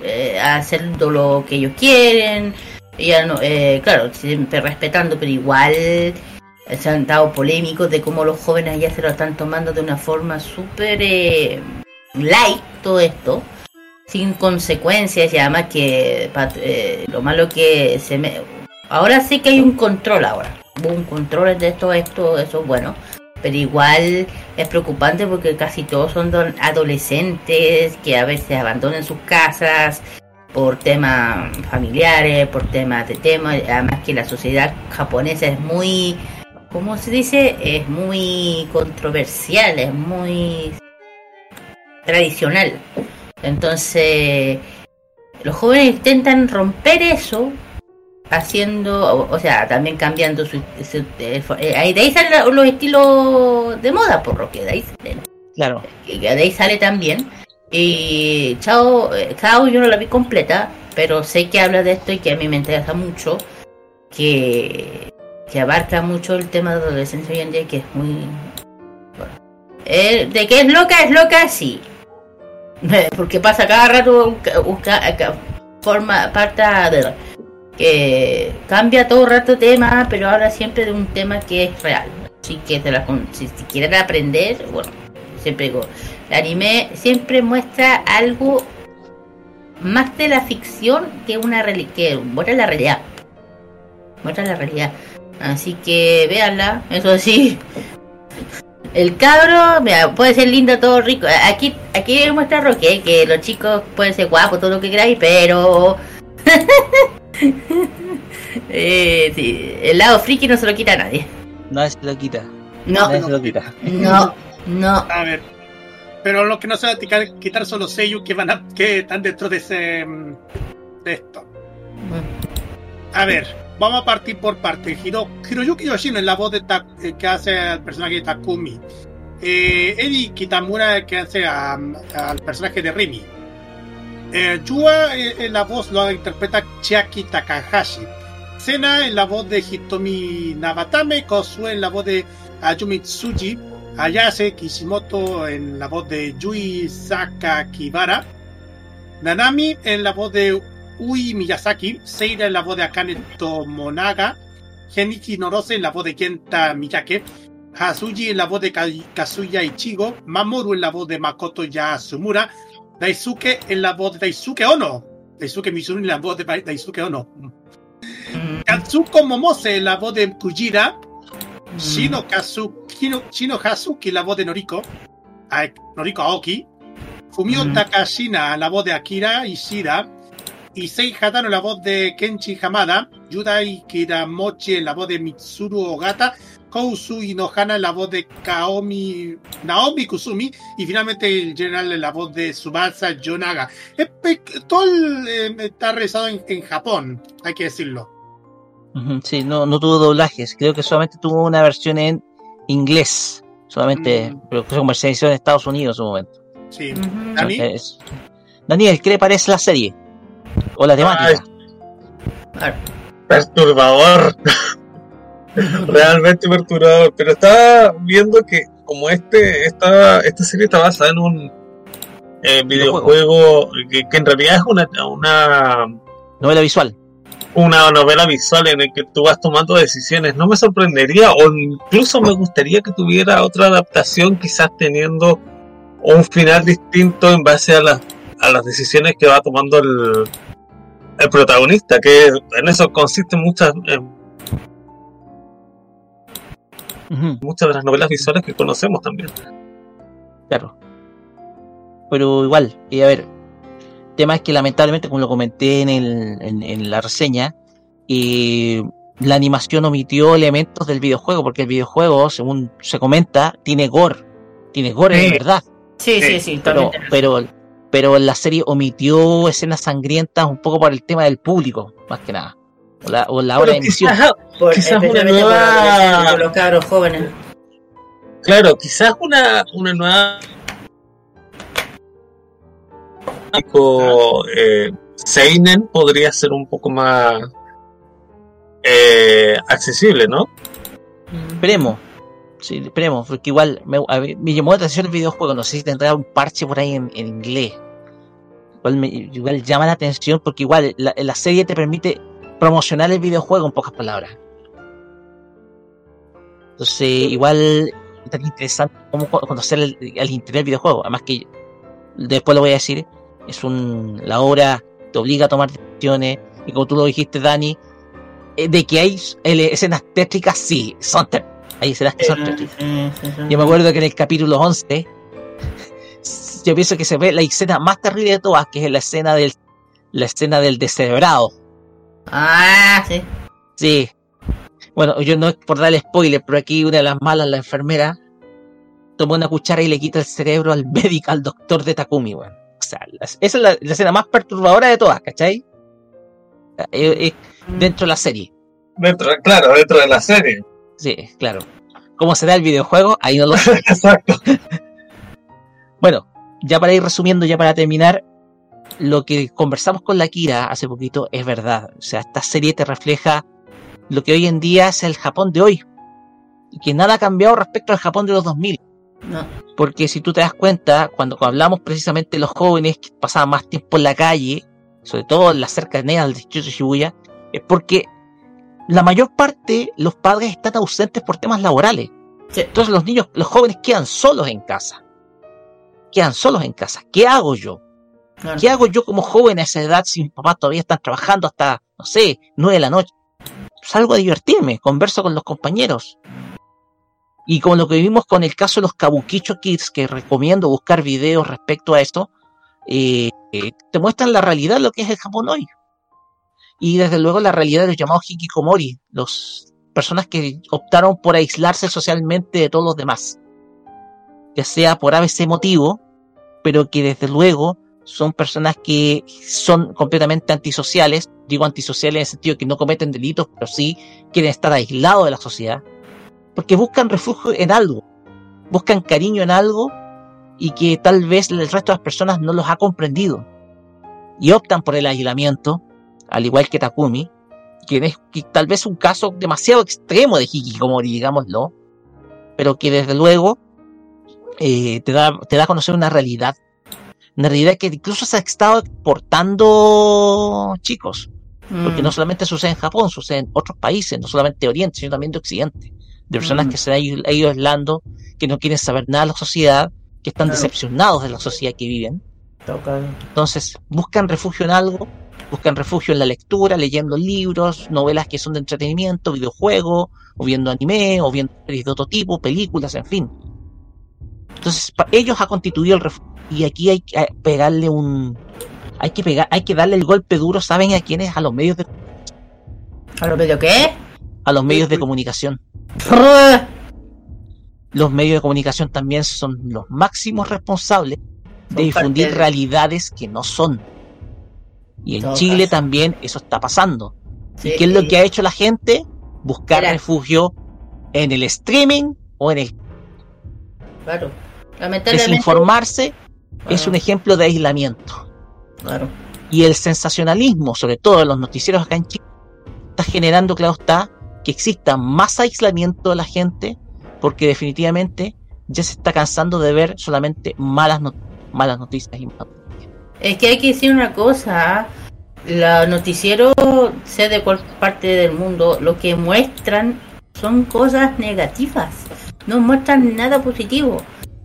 eh, haciendo lo que ellos quieren, ya no, eh, claro, siempre respetando, pero igual se han dado polémicos de cómo los jóvenes ya se lo están tomando de una forma súper eh, light todo esto sin consecuencias y además que eh, lo malo que se me ahora sí que hay un control ahora un control de esto esto eso es bueno pero igual es preocupante porque casi todos son adolescentes que a veces abandonan sus casas por temas familiares por temas de temas además que la sociedad japonesa es muy ¿cómo se dice? es muy controversial es muy tradicional entonces, los jóvenes intentan romper eso haciendo, o, o sea, también cambiando su... su- eh, eh, de ahí salen los estilos de moda, por lo que de ahí salen. Claro. De ahí sale también. Y Chao, eh, Chao yo no la vi completa, pero sé que habla de esto y que a mí me interesa mucho, que, que abarca mucho el tema de adolescencia hoy en día, que es muy... bueno. Eh, de que es loca, es loca, sí. Porque pasa cada rato un ca- un ca- ca- forma parte de que cambia todo rato tema, pero ahora siempre de un tema que es real. Así que te la si, si quieren aprender, bueno, siempre digo, el anime siempre muestra algo más de la ficción que una que muestra la realidad. Muestra la realidad. Así que véanla, eso sí. El cabro, puede ser lindo, todo rico. Aquí, aquí muestra Roque que los chicos pueden ser guapos, todo lo que queráis, pero. eh, sí, el lado friki no se lo quita a nadie. Nadie se lo quita. No. Nadie se lo quita. No, no. A ver. Pero lo que no se va a quitar, quitar son los sellos que van a, que están dentro de ese mm, de esto. A ver, vamos a partir por parte. Hiro, Hiroyuki Yoshino es la voz de Ta- eh, que hace al personaje de Takumi. Eh, Eddie Kitamura que hace a- al personaje de Rimi. Eh, Yua eh, en la voz lo interpreta Chiaki Takahashi. Sena en la voz de Hitomi Nabatame, Kosue en la voz de Ayumi Tsuji, Ayase Kishimoto en la voz de Yui Sakakibara, Nanami en la voz de Ui Miyazaki, Seira en la voz de Akane Tomonaga, Genichi Norose en la voz de Kenta Miyake, Hazuji en la voz de Ka- Kazuya Ichigo, Mamoru en la voz de Makoto Yasumura, Daisuke en la voz de Daisuke Ono, Daisuke Mizuru en la voz de Daisuke Ono, Katsuko Momose en la voz de Kujira, Shino, Kazu, Shino, Shino Hazuki la voz de Noriko, a- Noriko Aoki, Fumio Takashina la voz de Akira Ishida, Issei Hatano la voz de Kenchi Hamada, Yudai Kiramochi en la voz de Mitsuru Ogata, Kousu Inohana en la voz de Kaomi, Naomi Kusumi y finalmente el general en la voz de Subasa Yonaga. Todo el, eh, está realizado en, en Japón, hay que decirlo. Sí, no, no tuvo doblajes. Creo que solamente tuvo una versión en inglés. Solamente, pero que se comercializó en Estados Unidos en su momento. Sí. Daniel, ¿qué le parece la serie? O la temática. perturbador. Realmente perturbador. Pero estaba viendo que como este esta, esta serie está basada en un eh, videojuego que, que en realidad es una, una novela visual. Una novela visual en el que tú vas tomando decisiones. No me sorprendería o incluso me gustaría que tuviera otra adaptación quizás teniendo un final distinto en base a las, a las decisiones que va tomando el, el protagonista, que en eso consiste muchas, muchas de las novelas visuales que conocemos también. Claro. Pero igual, y a ver, el tema es que lamentablemente, como lo comenté en, el, en, en la reseña, eh, la animación omitió elementos del videojuego, porque el videojuego, según se comenta, tiene gore. Tiene gore de Sí. verdad. Sí, sí, sí, Pero, pero, pero la serie omitió escenas sangrientas un poco por el tema del público, más que nada. O la, o la hora de emisión. Por- quizás una nueva- los- por los cabros jóvenes. Claro, quizás una, una nueva tipo eh, Seinen podría ser un poco más eh, accesible, ¿no? Esperemos. Sí, esperemos, porque igual me, a ver, me llamó la atención el videojuego. No sé si tendrá un parche por ahí en, en inglés. Igual, me- igual llama la atención porque igual la, la serie te permite promocionar el videojuego en pocas palabras. Entonces, igual es tan interesante como co- conocer el, el interés del videojuego. Además que después lo voy a decir, es un la obra te obliga a tomar decisiones y como tú lo dijiste, Dani, eh, de que hay escenas tétricas, sí, son té- hay escenas que son tétricas. Yo me acuerdo que en el capítulo 11, yo pienso que se ve la escena más terrible de todas, que es la escena del la escena del descerebrado. Ah, sí. Sí. Bueno, yo no es por darle spoiler, pero aquí una de las malas, la enfermera, toma una cuchara y le quita el cerebro al médico, al doctor de Takumi, weón. O sea, la- esa es la, la escena más perturbadora de todas, ¿cachai? Eh, eh, dentro de la serie. Dentro, claro, dentro de la serie. Sí, claro. ¿Cómo será el videojuego? Ahí no lo sé. Exacto. Bueno, ya para ir resumiendo, ya para terminar, lo que conversamos con la Kira hace poquito es verdad. O sea, esta serie te refleja lo que hoy en día es el Japón de hoy. Y que nada ha cambiado respecto al Japón de los 2000. No. Porque si tú te das cuenta, cuando hablamos precisamente de los jóvenes que pasaban más tiempo en la calle, sobre todo en las cercanías del distrito de Shibuya, es porque la mayor parte los padres están ausentes por temas laborales. Entonces los niños, los jóvenes quedan solos en casa. Quedan solos en casa. ¿Qué hago yo? ¿Qué hago yo como joven a esa edad si mis papás todavía están trabajando hasta, no sé, nueve de la noche? Salgo a divertirme, converso con los compañeros. Y como lo que vivimos con el caso de los Kabukicho Kids, que recomiendo buscar videos respecto a esto, eh, eh, te muestran la realidad de lo que es el Japón hoy. Y desde luego la realidad de los llamados hikikomori, los personas que optaron por aislarse socialmente de todos los demás. Ya sea por ABC motivo, pero que desde luego son personas que son completamente antisociales, digo antisociales en el sentido que no cometen delitos, pero sí quieren estar aislados de la sociedad, porque buscan refugio en algo, buscan cariño en algo y que tal vez el resto de las personas no los ha comprendido. Y optan por el aislamiento, al igual que Takumi, que es que tal vez un caso demasiado extremo de Hikikomori, digámoslo, pero que desde luego eh, te, da, te da a conocer una realidad, realidad que incluso se ha estado exportando chicos, porque Mm. no solamente sucede en Japón, sucede en otros países, no solamente de Oriente, sino también de Occidente, de personas Mm. que se han ido aislando, que no quieren saber nada de la sociedad, que están Claro. decepcionados de la sociedad que viven. Entonces, buscan refugio en algo, buscan refugio en la lectura, leyendo libros, novelas que son de entretenimiento, videojuegos, o viendo anime, o viendo series de otro tipo, películas, en fin. Entonces, pa- ellos ha constituido el refugio. Y aquí hay que eh, pegarle un. Hay que pegar, hay que darle el golpe duro, ¿saben a quiénes? A los medios de. ¿A los medios qué? A los medios de comunicación. Los medios de comunicación también son los máximos responsables de difundir parte realidades que no son. Y en Todo Chile caso. también eso está pasando. Sí, ¿Y qué es lo que ha hecho la gente? Buscar Era- refugio en el streaming o en el Claro. Lamentablemente. desinformarse es un ejemplo de aislamiento. Claro. Y el sensacionalismo, sobre todo en los noticieros acá en Chile, está generando, claro está, que exista más aislamiento de la gente, porque definitivamente ya se está cansando de ver solamente malas, not- malas noticias y malas Es que hay que decir una cosa. ¿ah? Los noticieros, sé de cuál parte del mundo, lo que muestran son cosas negativas. No muestran nada positivo.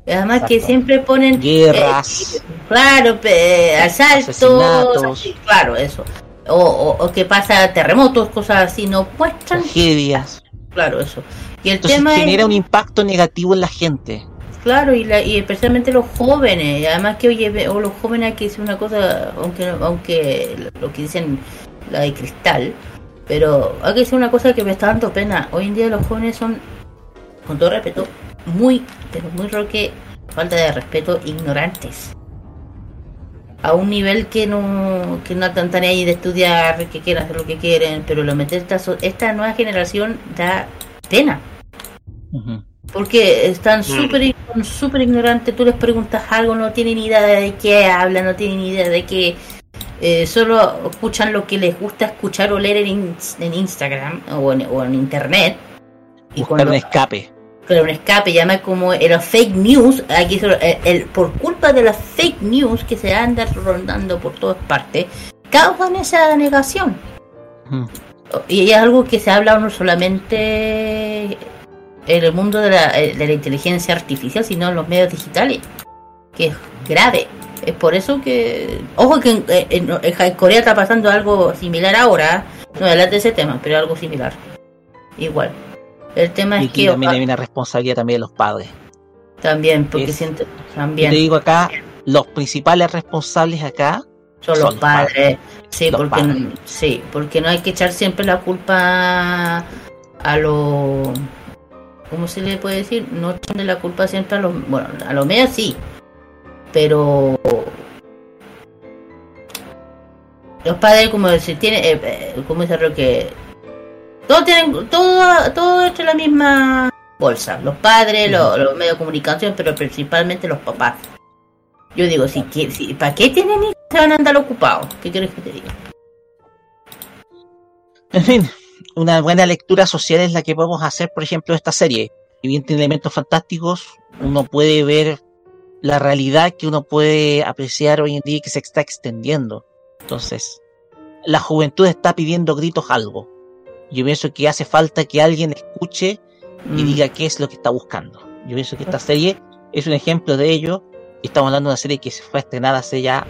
Además que siempre ponen... Guerras. eh, claro, pe- asaltos. Claro, eso. O, o, o que pasa terremotos, cosas así. No muestran tragedias. Claro, eso. Y el Entonces tema genera es, un impacto negativo en la gente. claro, y, la, y especialmente los jóvenes, además que oye, o los jóvenes hay que decir una cosa, aunque aunque lo que dicen la de cristal, pero hay que decir una cosa que me está dando pena. Hoy en día los jóvenes son, con todo respeto, muy, pero muy roque, falta de respeto, ignorantes. A un nivel que no, que no están ahí de estudiar, que quieren hacer lo que quieren, pero lo meter esta, so- esta nueva generación da pena. Porque están súper son súper ignorantes, tú les preguntas algo, no tienen ni idea de qué hablan, no tienen ni idea de qué... eh, solo escuchan lo que les gusta escuchar o leer en, en Instagram o en, o en Internet. Y Buscar cuando- un escape. Claro, un escape, llama como era fake news, aquí el, el- por culpa de las fake news que se andan rondando por todas partes, causan esa negación. Y es algo que se habla no solamente en el mundo de la, eh, de la inteligencia artificial, sino en los medios digitales, que es grave. Es por eso que, ojo que en, en- en Corea está pasando algo similar ahora, no de ese tema, pero algo similar. Igual. El tema Y es que también hay una responsabilidad también de los padres. también, porque Es- siento, Yo también te digo acá, los principales responsables acá son los padres. Sí, Los porque padres. no, sí, porque no hay que echar siempre la culpa a los ¿cómo se le puede decir? No echarle la culpa siempre a los bueno, a los medios sí, pero los padres como decir tiene eh, eh, como dice que todos tienen todo todo entre la misma bolsa, los padres, los, los medios de comunicación, pero principalmente los papás. Yo digo, si, si ¿para qué tienen hijos? Se van a andar ocupados. ¿Qué quieres que te diga? En fin, una buena lectura social es la que podemos hacer, por ejemplo, de esta serie. Si bien tiene elementos fantásticos, uno puede ver la realidad que uno puede apreciar hoy en día y que se está extendiendo. Entonces, la juventud está pidiendo gritos algo. Yo pienso que hace falta que alguien escuche y Mm. diga qué es lo que está buscando. Yo pienso que esta serie es un ejemplo de ello. Estamos hablando de una serie que se fue estrenada hace ya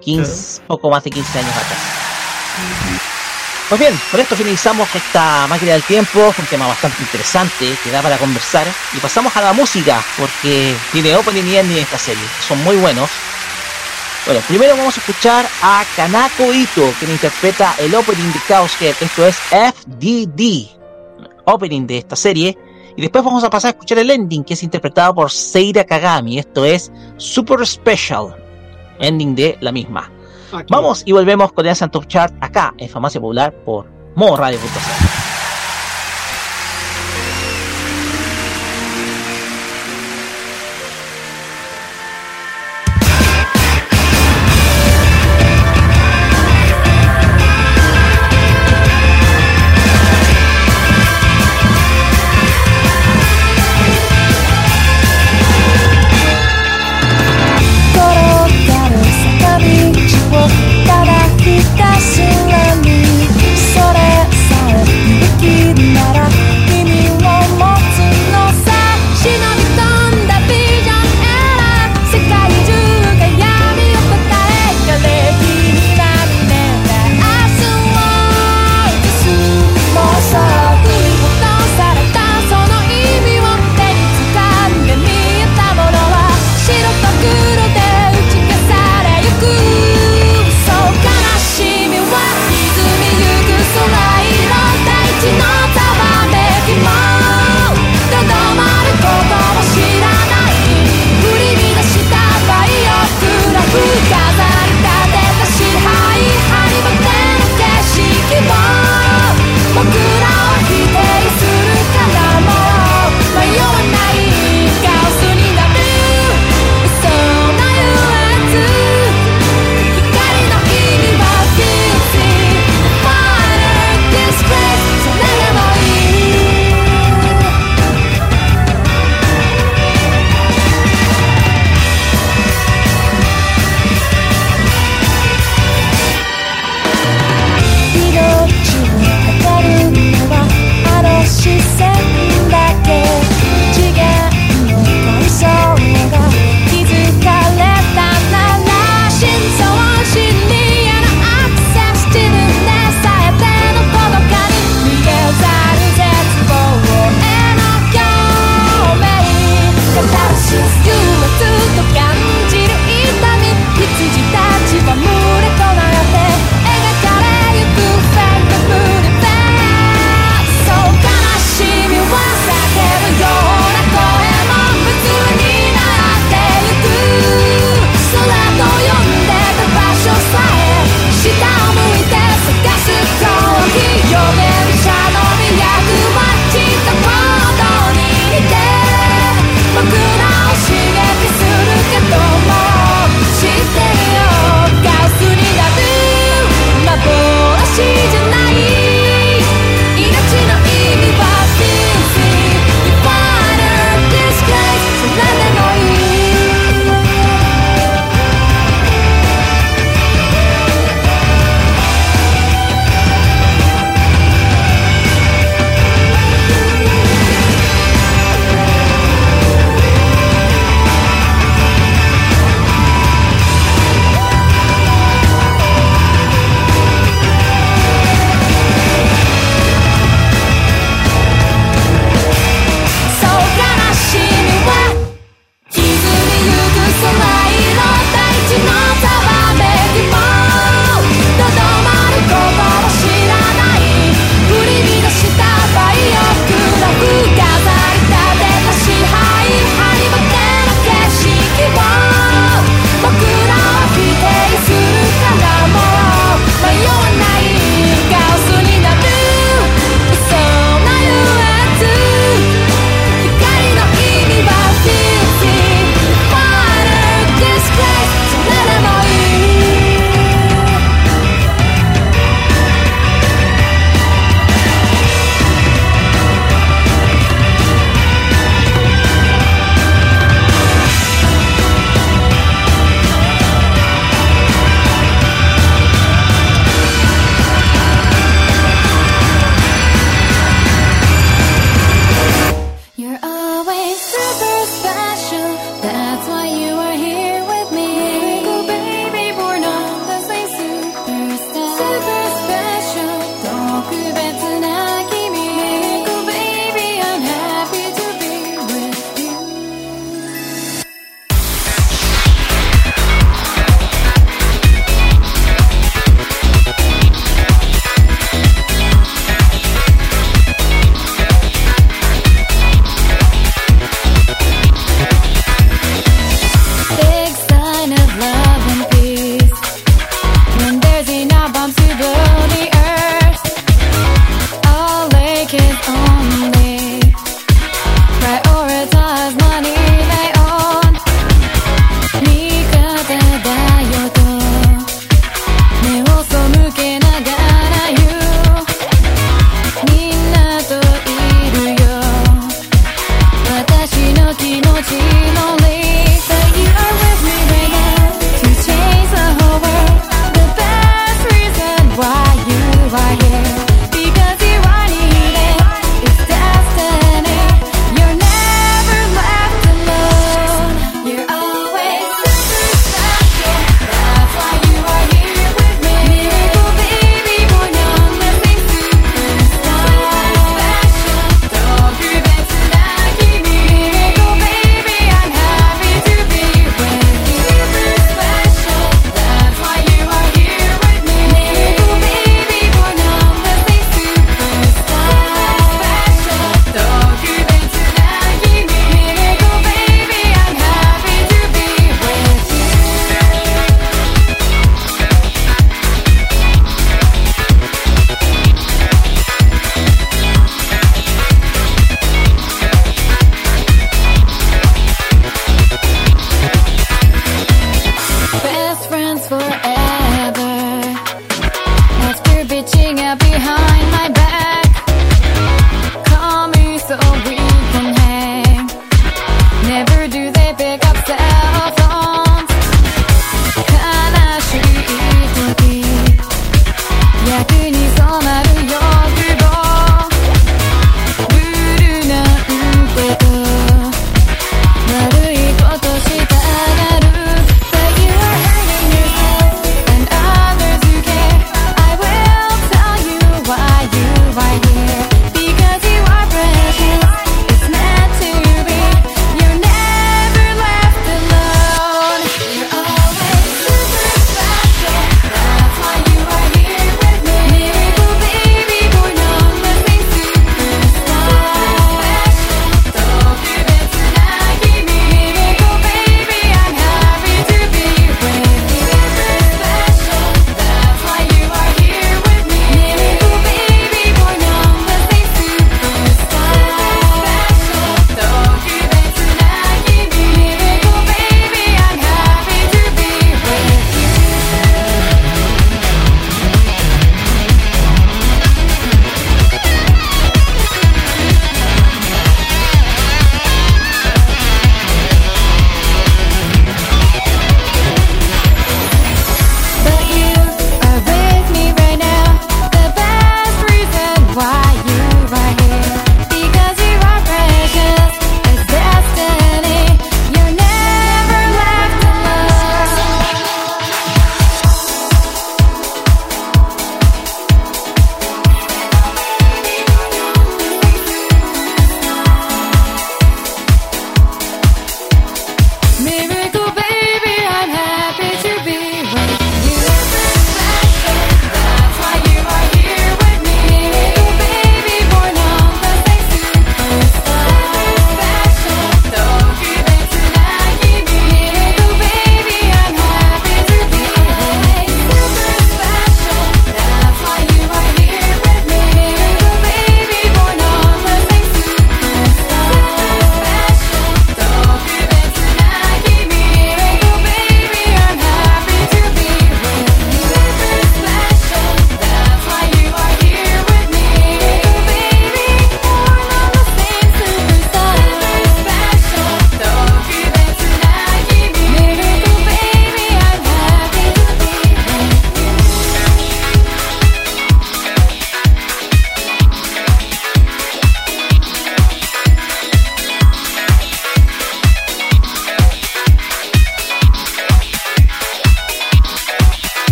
15, poco más de 15 años atrás. Pues bien, con esto finalizamos esta máquina del tiempo, un tema bastante interesante que da para conversar. Y pasamos a la música, porque tiene opening y ending esta serie, son muy buenos. Bueno, primero vamos a escuchar a Kanako Ito, quien interpreta el opening de Chaos Head, esto es FDD, opening de esta serie. Y después vamos a pasar a escuchar el ending, que es interpretado por Seira Kagami, esto es Super Special, ending de la misma. Vamos y volvemos con el Top Chart acá en Farmacia Popular por modoradio.cl.「転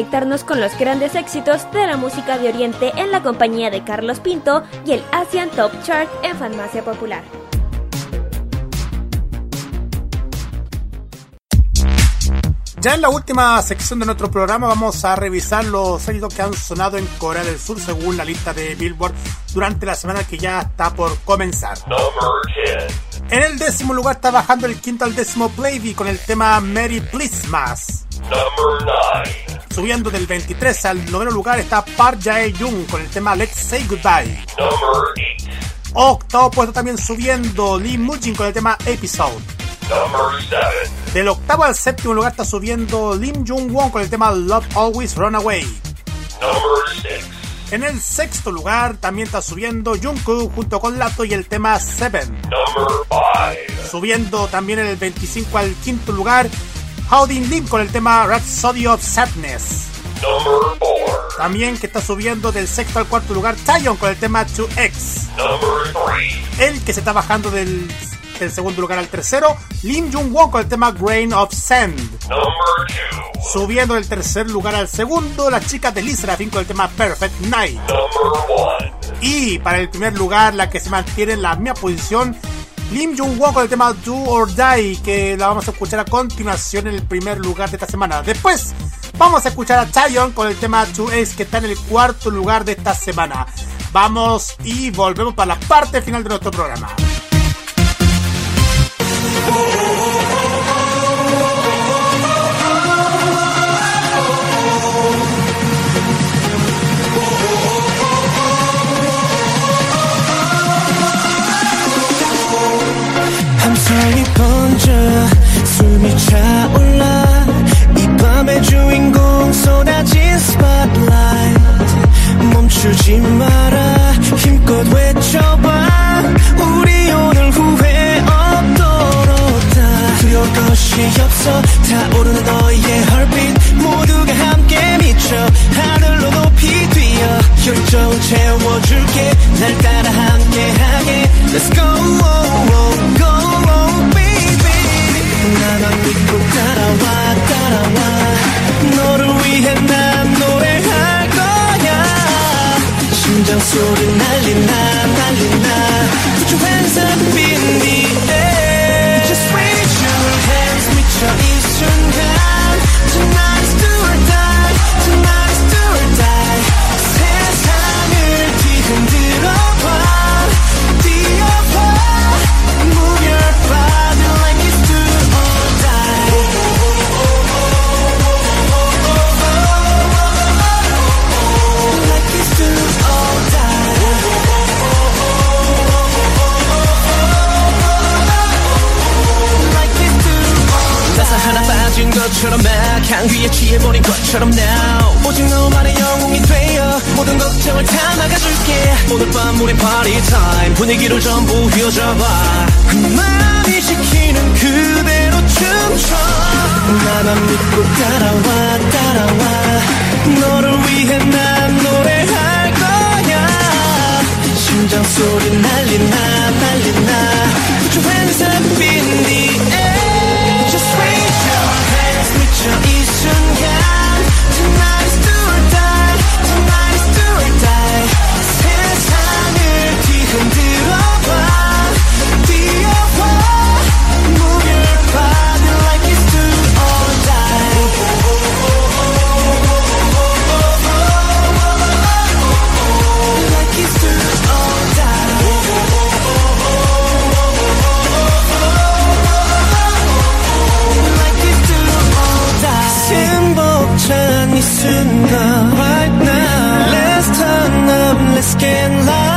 hora de conectarnos con los grandes éxitos de la música de Oriente en la compañía de Carlos Pinto y el Asian Top Chart en Farmacia Popular. Ya en la última sección de nuestro programa vamos a revisar los éxitos que han sonado en Corea del Sur según la lista de Billboard durante la semana que ya está por comenzar. En el décimo lugar está bajando el quinto al décimo Playboy con el tema Mary Please. Subiendo del 23 al noveno lugar está Park Jae-jung con el tema Let's Say Goodbye. Octavo puesto también subiendo Lee Mujin con el tema Episode. Del octavo al séptimo lugar está subiendo Lim Jung-won con el tema Love Always Run Away. En el sexto lugar también está subiendo Jungkook junto con Lato y el tema Seven. Subiendo también en el 25 al quinto lugar Howdin Lim con el tema Rhapsody of Sadness. También que está subiendo del sexto al cuarto lugar Taeyeon con el tema 2X. El que se está bajando del, del segundo lugar al tercero, Lim Jung-won con el tema Grain of Sand. Subiendo del tercer lugar al segundo, las chicas de Lisa con el tema Perfect Night. Y para el primer lugar, la que se mantiene en la misma posición, Lim Jung-won con el tema Do or Die, que la vamos a escuchar a continuación en el primer lugar de esta semana. Después Vamos a escuchar a Chayon con el tema 2Ace que está en el cuarto lugar de esta semana. Vamos y volvemos para la parte final de nuestro programa. 함성이 번져 숨이 차올라. 이 밤의 주인공 쏟아진 spotlight. 멈추지 마라. 힘껏 외쳐봐. 우리 오늘 후회 없도록 다. 두려울 것이 없어. 타오르는 너의 heartbeat 모두가 함께 미쳐. 하늘로 높 열정 채워줄게 날 따라 함께하게 Let's go go baby 나만 믿고 따라와 따라와 너를 위해 난 노래할 거야 심장 소리 날리나 날리나 Put your hands up in the air Just raise your hands 미쳐 이 순간 것처럼 막 향기에 취해버린 것처럼 now. 오직 너만의 영웅이 되어 모든 걱정을 다 막아줄게. 오늘 밤 우리 party time. 분위기를 전부 휘어잡아 마음이 시키는 그대로 춤춰. 나만 믿고 따라와 따라와. 너를 위해 난 노래할 거야. 심장 소리 Put your hands up in the tonight, right now. Let's turn up, let's get loud.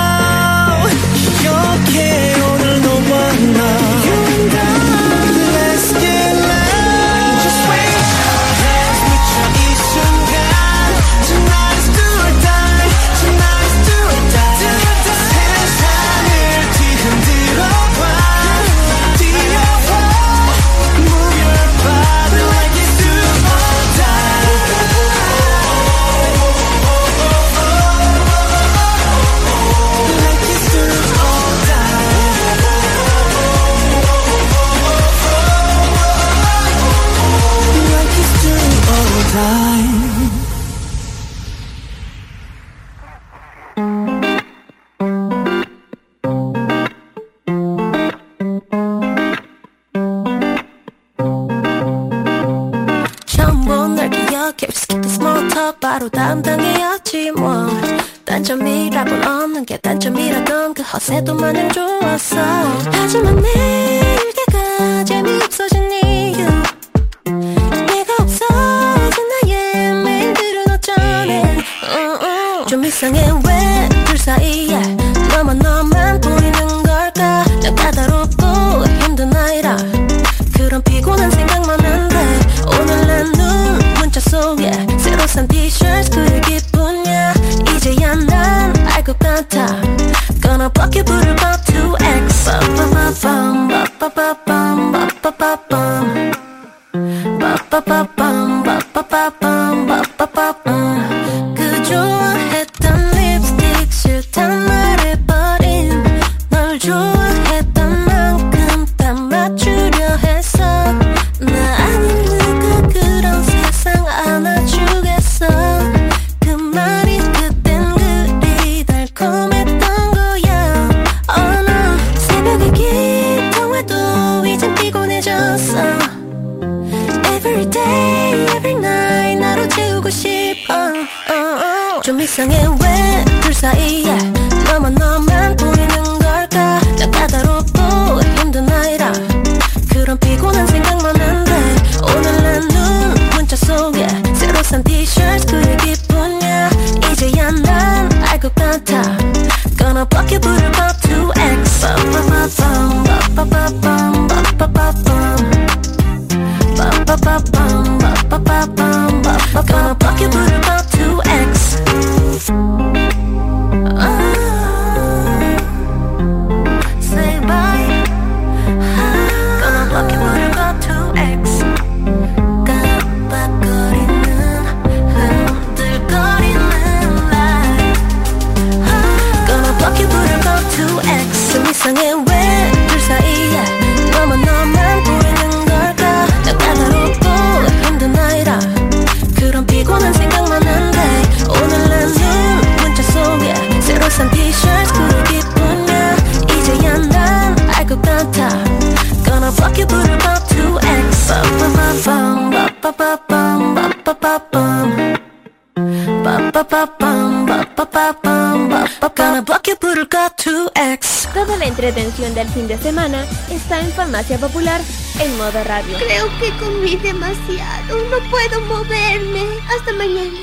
Toda la entretención del fin de semana está en Farmacia Popular en modo radio. Creo que comí demasiado. No puedo moverme. Hasta mañana.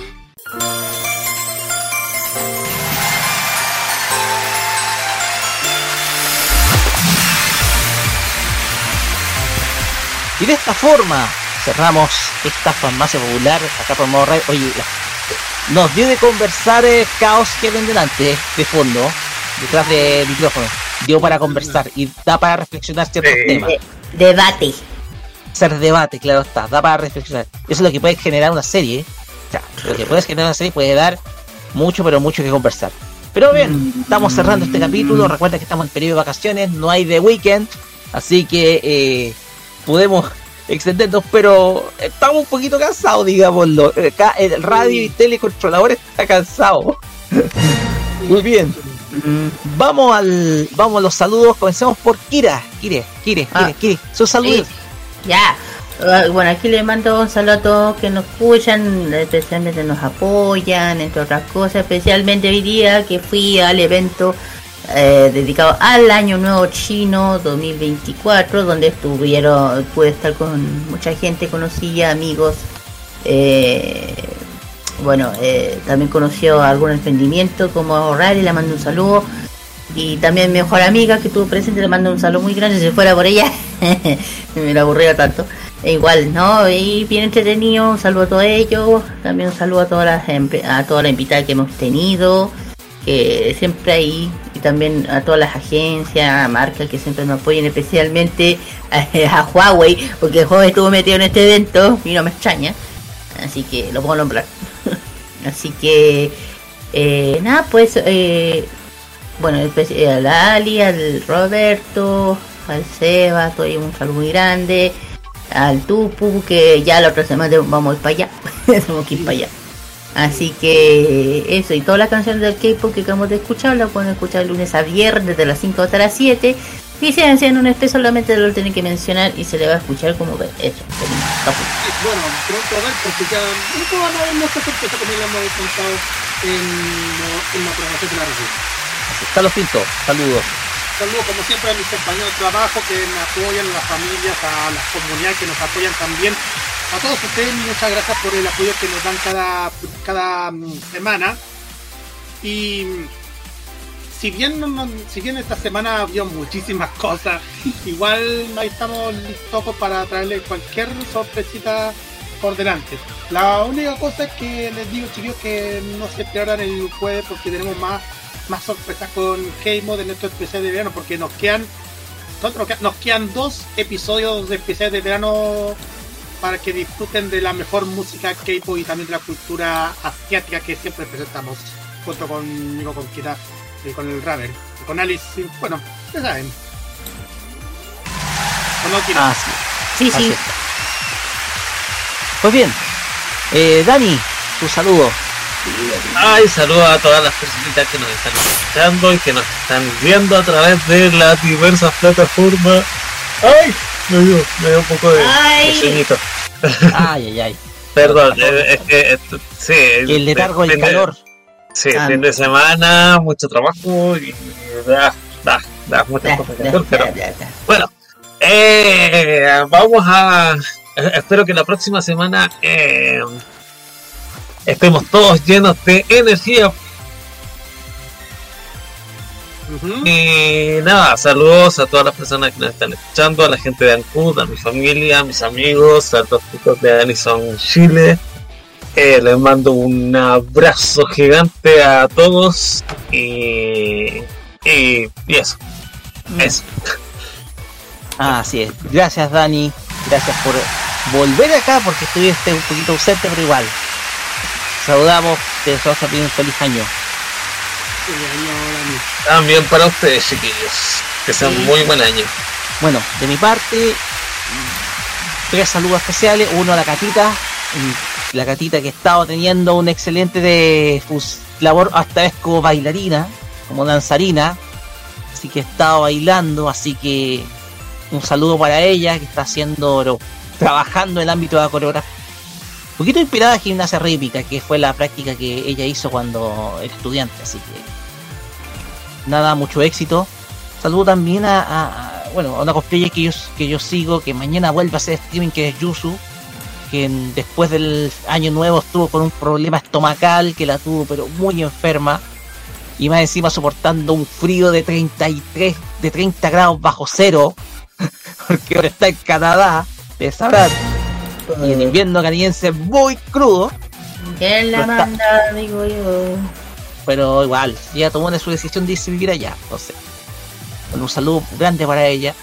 Y de esta forma cerramos esta farmacia popular acá por Modo Radio. Oye, nos dio de conversar eh, Caos Kevin delante, de fondo, detrás del micrófono. Dio para conversar y da para reflexionar ciertos Sí. temas. Debate. Ser debate, claro está, da para reflexionar. Eso es lo que puede generar una serie. ¿eh? O sea, lo que puede generar una serie puede dar mucho, pero mucho que conversar. Pero bien, estamos cerrando este capítulo. Recuerda que estamos en periodo de vacaciones, no hay de weekend. Así que eh, podemos extendernos, pero estamos un poquito cansados, digámoslo. Acá el radio y telecontrolador está cansado. Muy bien. Vamos al vamos a los saludos. Comencemos por Kira. Kire, Kire, Kire, Kire. Sus saludos. Ya. Ah, Bueno, aquí le mando un saludo a todos que nos escuchan, especialmente nos apoyan, entre otras cosas, especialmente hoy día que fui al evento eh, dedicado al Año Nuevo Chino 2024, donde estuvieron, pude estar con mucha gente conocida, amigos. eh, bueno, eh, también conoció algún emprendimiento como ahorrar y le mando un saludo. Y también mi mejor amiga que estuvo presente le mando un saludo muy grande si fuera por ella. me la aburría tanto. E igual, ¿no? Y bien entretenido, un saludo a todos ellos. También un saludo a todas las a todas las invitadas que hemos tenido. Que siempre ahí. También a todas las agencias, marcas que siempre nos apoyan, especialmente a, a Huawei, porque Huawei estuvo metido en este evento y no me extraña. Así que lo puedo nombrar. Así que, eh, nada, pues, eh, bueno, eh, a la Ali, al Roberto, al Seba, ahí un saludo muy grande, al Tupu, que ya la otra semana vamos a ir para allá, tenemos que ir para allá. Así que eso, y todas las canciones del K-pop que acabamos de escuchar, las pueden escuchar lunes a viernes desde las 5 hasta las 7. Y si hacen un espejo solamente lo tienen que mencionar y se le va a escuchar como. Eso. Bueno, pronto a ver, porque ya pronto van a haber muchas sorpresas como ya hemos contado en, en la programación de la región. Carlos Pinto, saludos. Saludos como siempre a mis compañeros de trabajo que me apoyan, a las familias, a las comunidades que nos apoyan también. A todos ustedes muchas gracias por el apoyo que nos dan cada, cada mm, semana. Y si bien, si bien esta semana había muchísimas cosas, igual ahí estamos listos para traerles cualquier sorpresita por delante. La única cosa que les digo chicos que no se pierdan el jueves porque tenemos más, más sorpresas con K-Mod de nuestro especial de verano porque nos quedan nos quedan dos episodios de especial de verano para que disfruten de la mejor música K-pop y también de la cultura asiática que siempre presentamos junto conmigo con Kira y con el Raver y con Alice y, bueno ya saben ¿O no, Kira? Ah, sí. Así es. Pues bien, eh, Dani, tu saludo. Ay, saludos a todas las personitas que nos están escuchando y que nos están viendo a través de las diversas plataformas. Ay, me dio, me dio un poco de, Ay. de sueñito. Ay, ay, ay. Perdón, eh, es que esto- sí. El letargo, el calor. Sí, Ah. fin de semana, mucho trabajo y da, da, da muchas cosas que hacer, pero bueno, eh, vamos a. eh, Espero que la próxima semana eh, estemos todos llenos de energía. Y nada, saludos a todas las personas que nos están escuchando, a la gente de Ancud, a mi familia, a mis amigos, a los chicos de Anison Chile. Eh, les mando un abrazo gigante a todos y, y, y eso. Eso. Ah, así es. Gracias, Dani. Gracias por volver acá porque estuviste un poquito ausente, pero igual. Saludamos, te deseamos también un feliz año. También para ustedes, chiquillos. Que sean Sí. muy buen año. Bueno, de mi parte, tres saludos especiales. Uno a la Catita, la Catita que ha estado teniendo un excelente de labor hasta vez como bailarina, como danzarina. Así que ha estado bailando, así que un saludo para ella que está haciendo, trabajando en el ámbito de la coreografía. Poquito inspirada en gimnasia rítmica, que fue la práctica que ella hizo cuando era estudiante, así que nada, mucho éxito. Saludo también a, bueno, una cosplayer que yo, que yo sigo, que mañana vuelve a hacer streaming, que es Yusu, que después del año nuevo estuvo con un problema estomacal, que la tuvo pero muy enferma, y más encima soportando un frío de 33, de 30 grados bajo cero, porque ahora está en Canadá, sabrán, y el invierno canadiense es muy crudo, ¿Quién la está- manda, digo yo? pero igual, ella tomó su decisión de irse a vivir allá. Entonces, bueno, un saludo grande para ella.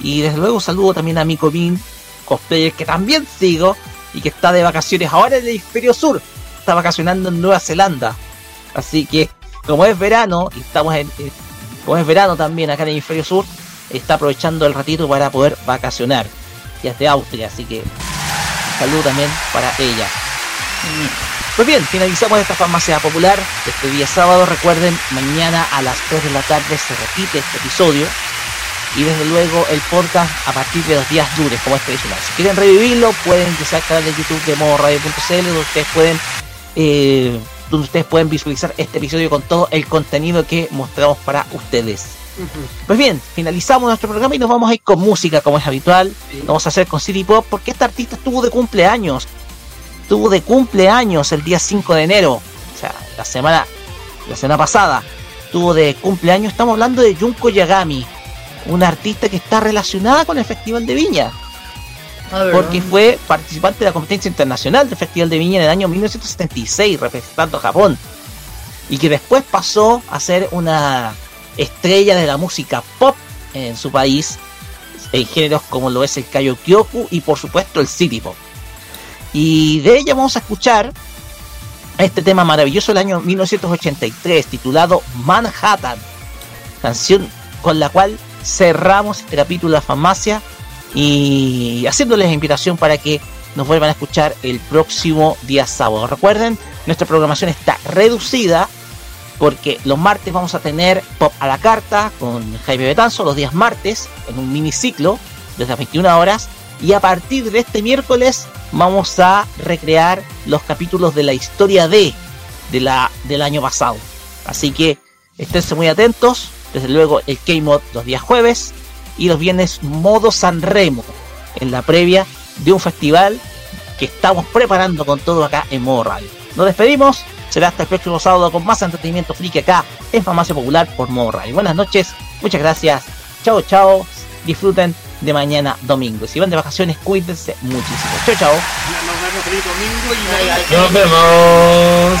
Y desde luego un saludo también a mi Min, cosplayer que también sigo y que está de vacaciones ahora en el hemisferio sur. Está vacacionando en Nueva Zelanda. Así que, como es verano, y estamos en. eh, como es verano también acá en el hemisferio sur, está aprovechando el ratito para poder vacacionar. De Austria, así que un saludo también para ella. Pues bien, finalizamos esta farmacia popular este día sábado. Recuerden, mañana a las 3 de la tarde se repite este episodio. Y desde luego el podcast a partir de los días lunes, como es tradicional. Si quieren revivirlo, pueden ingresar al canal de YouTube de modoradio.cl donde ustedes pueden eh, donde ustedes pueden visualizar este episodio con todo el contenido que mostramos para ustedes. Pues bien, finalizamos nuestro programa y nos vamos a ir con música como es habitual. Lo vamos a hacer con City Pop porque esta artista estuvo de cumpleaños. Estuvo de cumpleaños el día 5 de enero. O sea, la semana, la semana pasada. Estuvo de cumpleaños. Estamos hablando de Junko Yagami. Una artista que está relacionada con el Festival de Viña. Porque fue participante de la competencia internacional del Festival de Viña en el año 1976, representando a Japón. Y que después pasó a ser una estrella de la música pop en su país, en géneros como lo es el Kayokyoku y por supuesto el City Pop. Y de ella vamos a escuchar este tema maravilloso del año 1983 titulado Manhattan, canción con la cual cerramos este capítulo de la farmacia y haciéndoles invitación para que nos vuelvan a escuchar el próximo día sábado. Recuerden, nuestra programación está reducida porque los martes vamos a tener Pop a la Carta con Jaime Betanzo, los días martes, en un miniciclo desde las 21 horas. Y a partir de este miércoles vamos a recrear los capítulos de la historia de, de la, del año pasado. Así que esténse muy atentos. Desde luego el K-Mod los días jueves y los viernes modo San Remo en la previa de un festival que estamos preparando con todo acá en modo radio. Nos despedimos, será hasta el próximo sábado con más entretenimiento friki acá en Farmacia Popular por modo radio. Buenas noches, muchas gracias, chao chao, disfruten de mañana domingo. Si van de vacaciones, cuídense muchísimo. Chao chao. Nos vemos feliz domingo y Nos vemos.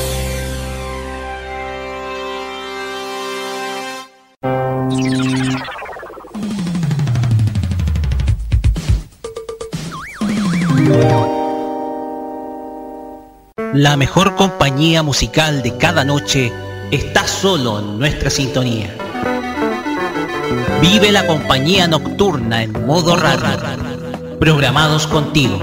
La mejor compañía musical de cada noche está solo en nuestra sintonía. Vive la compañía nocturna en modo radio. Programados contigo.